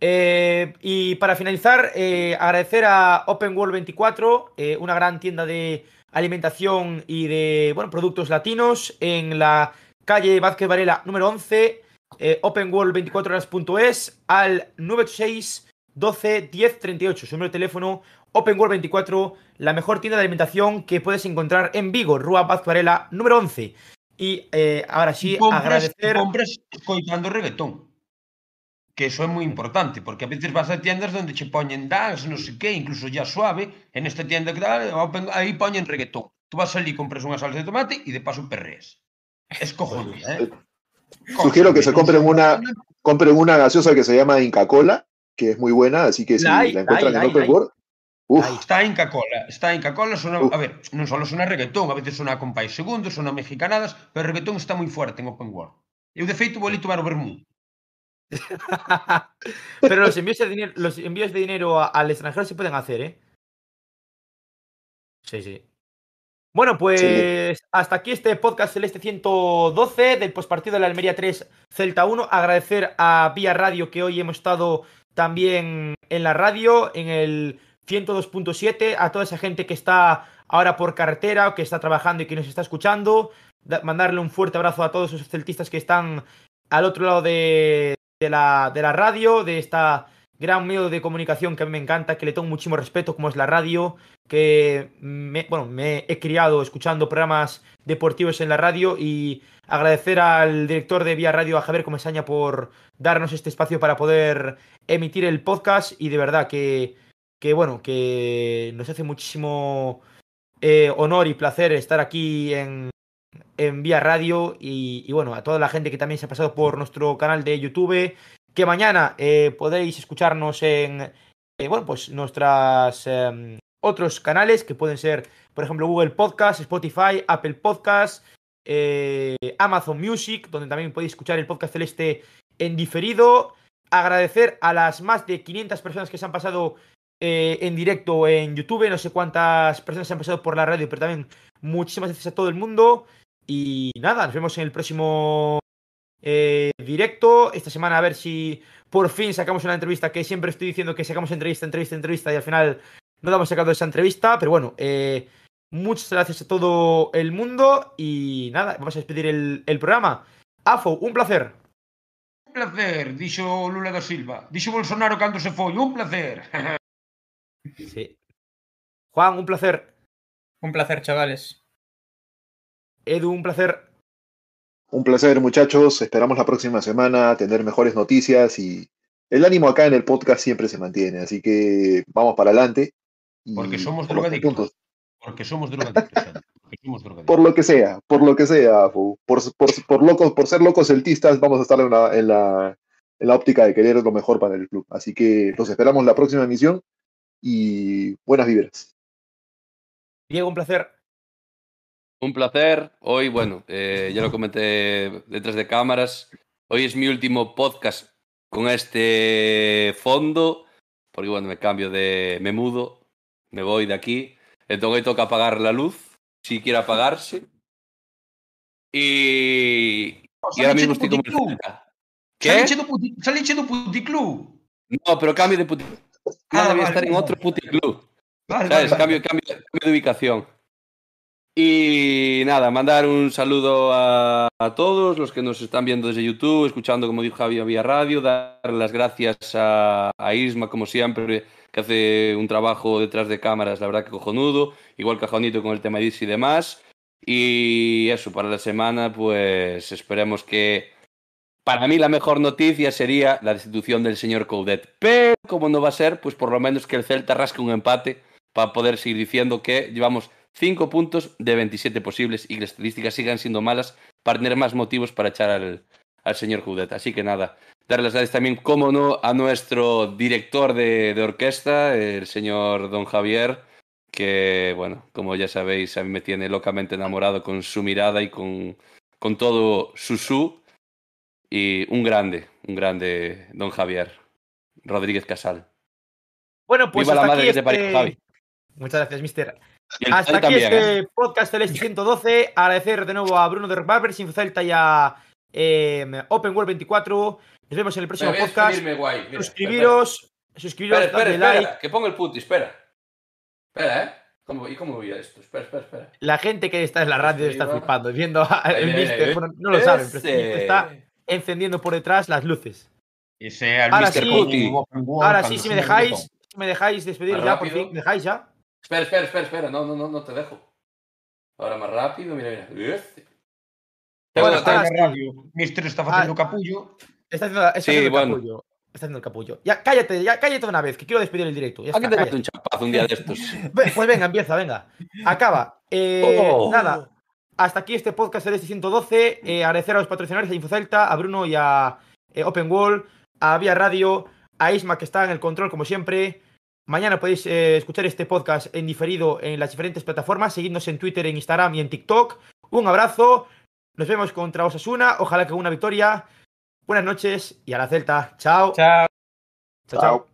Eh, y para finalizar, eh, agradecer a Open World 24, eh, una gran tienda de alimentación y de bueno, productos latinos en la calle Vázquez Varela número 11, eh, openworld24horas.es al 986 12 10 38, su número de teléfono Open World 24, la mejor tienda de alimentación que puedes encontrar en Vigo, Rúa Vázquez Varela número 11. Y eh, ahora sí, compras, agradecer. compras escoitando reggaetón. Que eso é moi importante, porque a veces vas a tiendas donde che poñen dance, non sei que, incluso ya suave, en esta tienda que tal, open, aí poñen reggaetón. Tú vas ali, compras unha salsa de tomate e de paso perreas. Es cojonuda, eh? Sugiero que se compren una, compren una gaseosa que se llama Inca Cola, que es muy buena, así que si La hay, la encuentran la hay, en Open. World, uf. Está Inca Cola, está Inca Cola, sona, Uh. a ver, non só sona reggaetón, a veces sona con pais segundos, sona mexicanadas, pero o reggaetón está moi fuerte en Open World. Eu, de feito, vou ali tomar o vermú. <laughs> Pero los envíos de dinero, los envíos de dinero a- al extranjero se pueden hacer, ¿eh? Sí, sí. Bueno, pues hasta aquí este podcast Celeste 112 del postpartido de la Almería 3 Celta 1. Agradecer a Vía Radio que hoy hemos estado también en la radio, en el 102.7, a toda esa gente que está ahora por carretera o que está trabajando y que nos está escuchando. Da- mandarle un fuerte abrazo a todos esos celtistas que están al otro lado de, de la, de la radio, de esta gran medio de comunicación que a mí me encanta, que le tengo muchísimo respeto, como es la radio, que me, bueno, me he criado escuchando programas deportivos en la radio y agradecer al director de Vía Radio, a Javier Comesaña, por darnos este espacio para poder emitir el podcast y de verdad que, que bueno, que nos hace muchísimo eh, honor y placer estar aquí en, en Vía Radio y, bueno, a toda la gente que también se ha pasado por nuestro canal de YouTube, que mañana eh, podéis escucharnos en, eh, bueno, pues nuestras eh, otros canales que pueden ser, por ejemplo, Google Podcast, Spotify, Apple Podcast, eh, Amazon Music, donde también podéis escuchar el podcast celeste en diferido. Agradecer a las más de 500 personas que se han pasado eh, en directo en YouTube. No sé cuántas personas han pasado por la radio, pero también muchísimas gracias a todo el mundo. Y nada, nos vemos en el próximo eh, directo. Esta semana a ver si por fin sacamos una entrevista, que siempre estoy diciendo que sacamos entrevista, entrevista, entrevista y al final no la hemos sacado esa entrevista. Pero bueno, eh, muchas gracias a todo el mundo y nada, vamos a despedir el, programa. Afo, un placer. Un placer, dixo Lula da Silva. Dixo Bolsonaro cando se foi, un placer. <laughs> Sí. Juan, un placer. Un placer, chavales. Edu, un placer. un placer muchachos, esperamos la próxima semana tener mejores noticias y el ánimo acá en el podcast siempre se mantiene, así que vamos para adelante. Porque somos por drogadictos. puntos. Porque somos drogadictos. Porque somos drogadictos. Por lo que sea, por lo que sea, Fu. por, por, por, locos, por ser locos celtistas, vamos a estar en la, en, la, en la óptica de querer lo mejor para el club. Así que los esperamos la próxima emisión y buenas vibras. Diego, un placer. Un placer. Hoy, bueno, eh, ya lo comenté detrás de cámaras. Hoy es mi último podcast con este fondo, porque bueno, me cambio de. me mudo, me voy de aquí. Entonces hoy toca apagar la luz, si quiere apagarse. Y. Y ahora mismo estoy como. ¿Qué? Saliche do, puti, saliche do puticlub. No, pero cambio de puti. Ah, debía vale, estar en otro puticlub. Vale, ¿Sabes? vale, Cambio, cambio, cambio de ubicación. Y nada, mandar un saludo a, a todos los que nos están viendo desde YouTube, escuchando, como dijo Javi, vía radio, dar las gracias a, a Isma, como siempre, que hace un trabajo detrás de cámaras, la verdad que cojonudo, igual que a Juanito con el tema de y demás. Y eso, para la semana, pues esperemos que para mí la mejor noticia sería la destitución del señor Coudet. Pero como no va a ser, pues por lo menos que el Celta rasque un empate para poder seguir diciendo que llevamos 5 puntos de 27 posibles y que las estadísticas sigan siendo malas para tener más motivos para echar al, al señor Coudet. Así que nada, darle las gracias también, como no, a nuestro director de, de orquesta, el señor Don Javier, que, bueno, como ya sabéis, a mí me tiene locamente enamorado con su mirada y con, con todo su su. Y un grande, un grande Don Javier Rodríguez Casal. Bueno, pues Viva la madre aquí que te parió, este- Javi. Muchas gracias, mister. Hasta aquí también, este ¿eh? podcast Celeste 112. Agradecer de nuevo a Bruno de Rock Barbers, Infocelta y a eh, Open World 24. Nos vemos en el próximo podcast. despedirme, guay. Mira, suscribiros, suscribiros, Espera, espera, dadle espera, like. que pongo el puti, espera. Espera, ¿eh? ¿Cómo, ¿Y cómo voy a esto? Espera, espera, espera. La gente que está en la radio está flipando, viendo al mister. Bueno, no lo saben, pero está encendiendo por detrás las luces. Ese el Ahora Mr. sí. Ahora sí, si me me dejáis, si me dejáis despedir ya, por fin, ¿dejáis ya? Espera, espera, espera, espera. No, no, no, no te dejo. Ahora más rápido, mira, mira. Este. Bueno, Está en la radio. Mister está facendo capullo. Está haciendo, está Sí, haciendo el bueno. capullo. Está haciendo el capullo. Ya, cállate, ya, cállate una vez, que quiero despedir el directo. Ya Aquí te un chapazo un día de estos. <laughs> Pues venga, empieza, venga. Acaba. Eh, Oh. Nada. Hasta aquí este podcast del 112. Eh, agradecer a los patrocinadores, a Infocelta, a Bruno y a eh, Open Wall, a Vía Radio, a Isma que está en el control como siempre. Mañana podéis eh, escuchar este podcast en diferido en las diferentes plataformas. Seguidnos en Twitter, en Instagram y en TikTok. Un abrazo. Nos vemos contra Osasuna. Ojalá que una victoria. Buenas noches y a la Celta. Chao. Chao. chao. chao.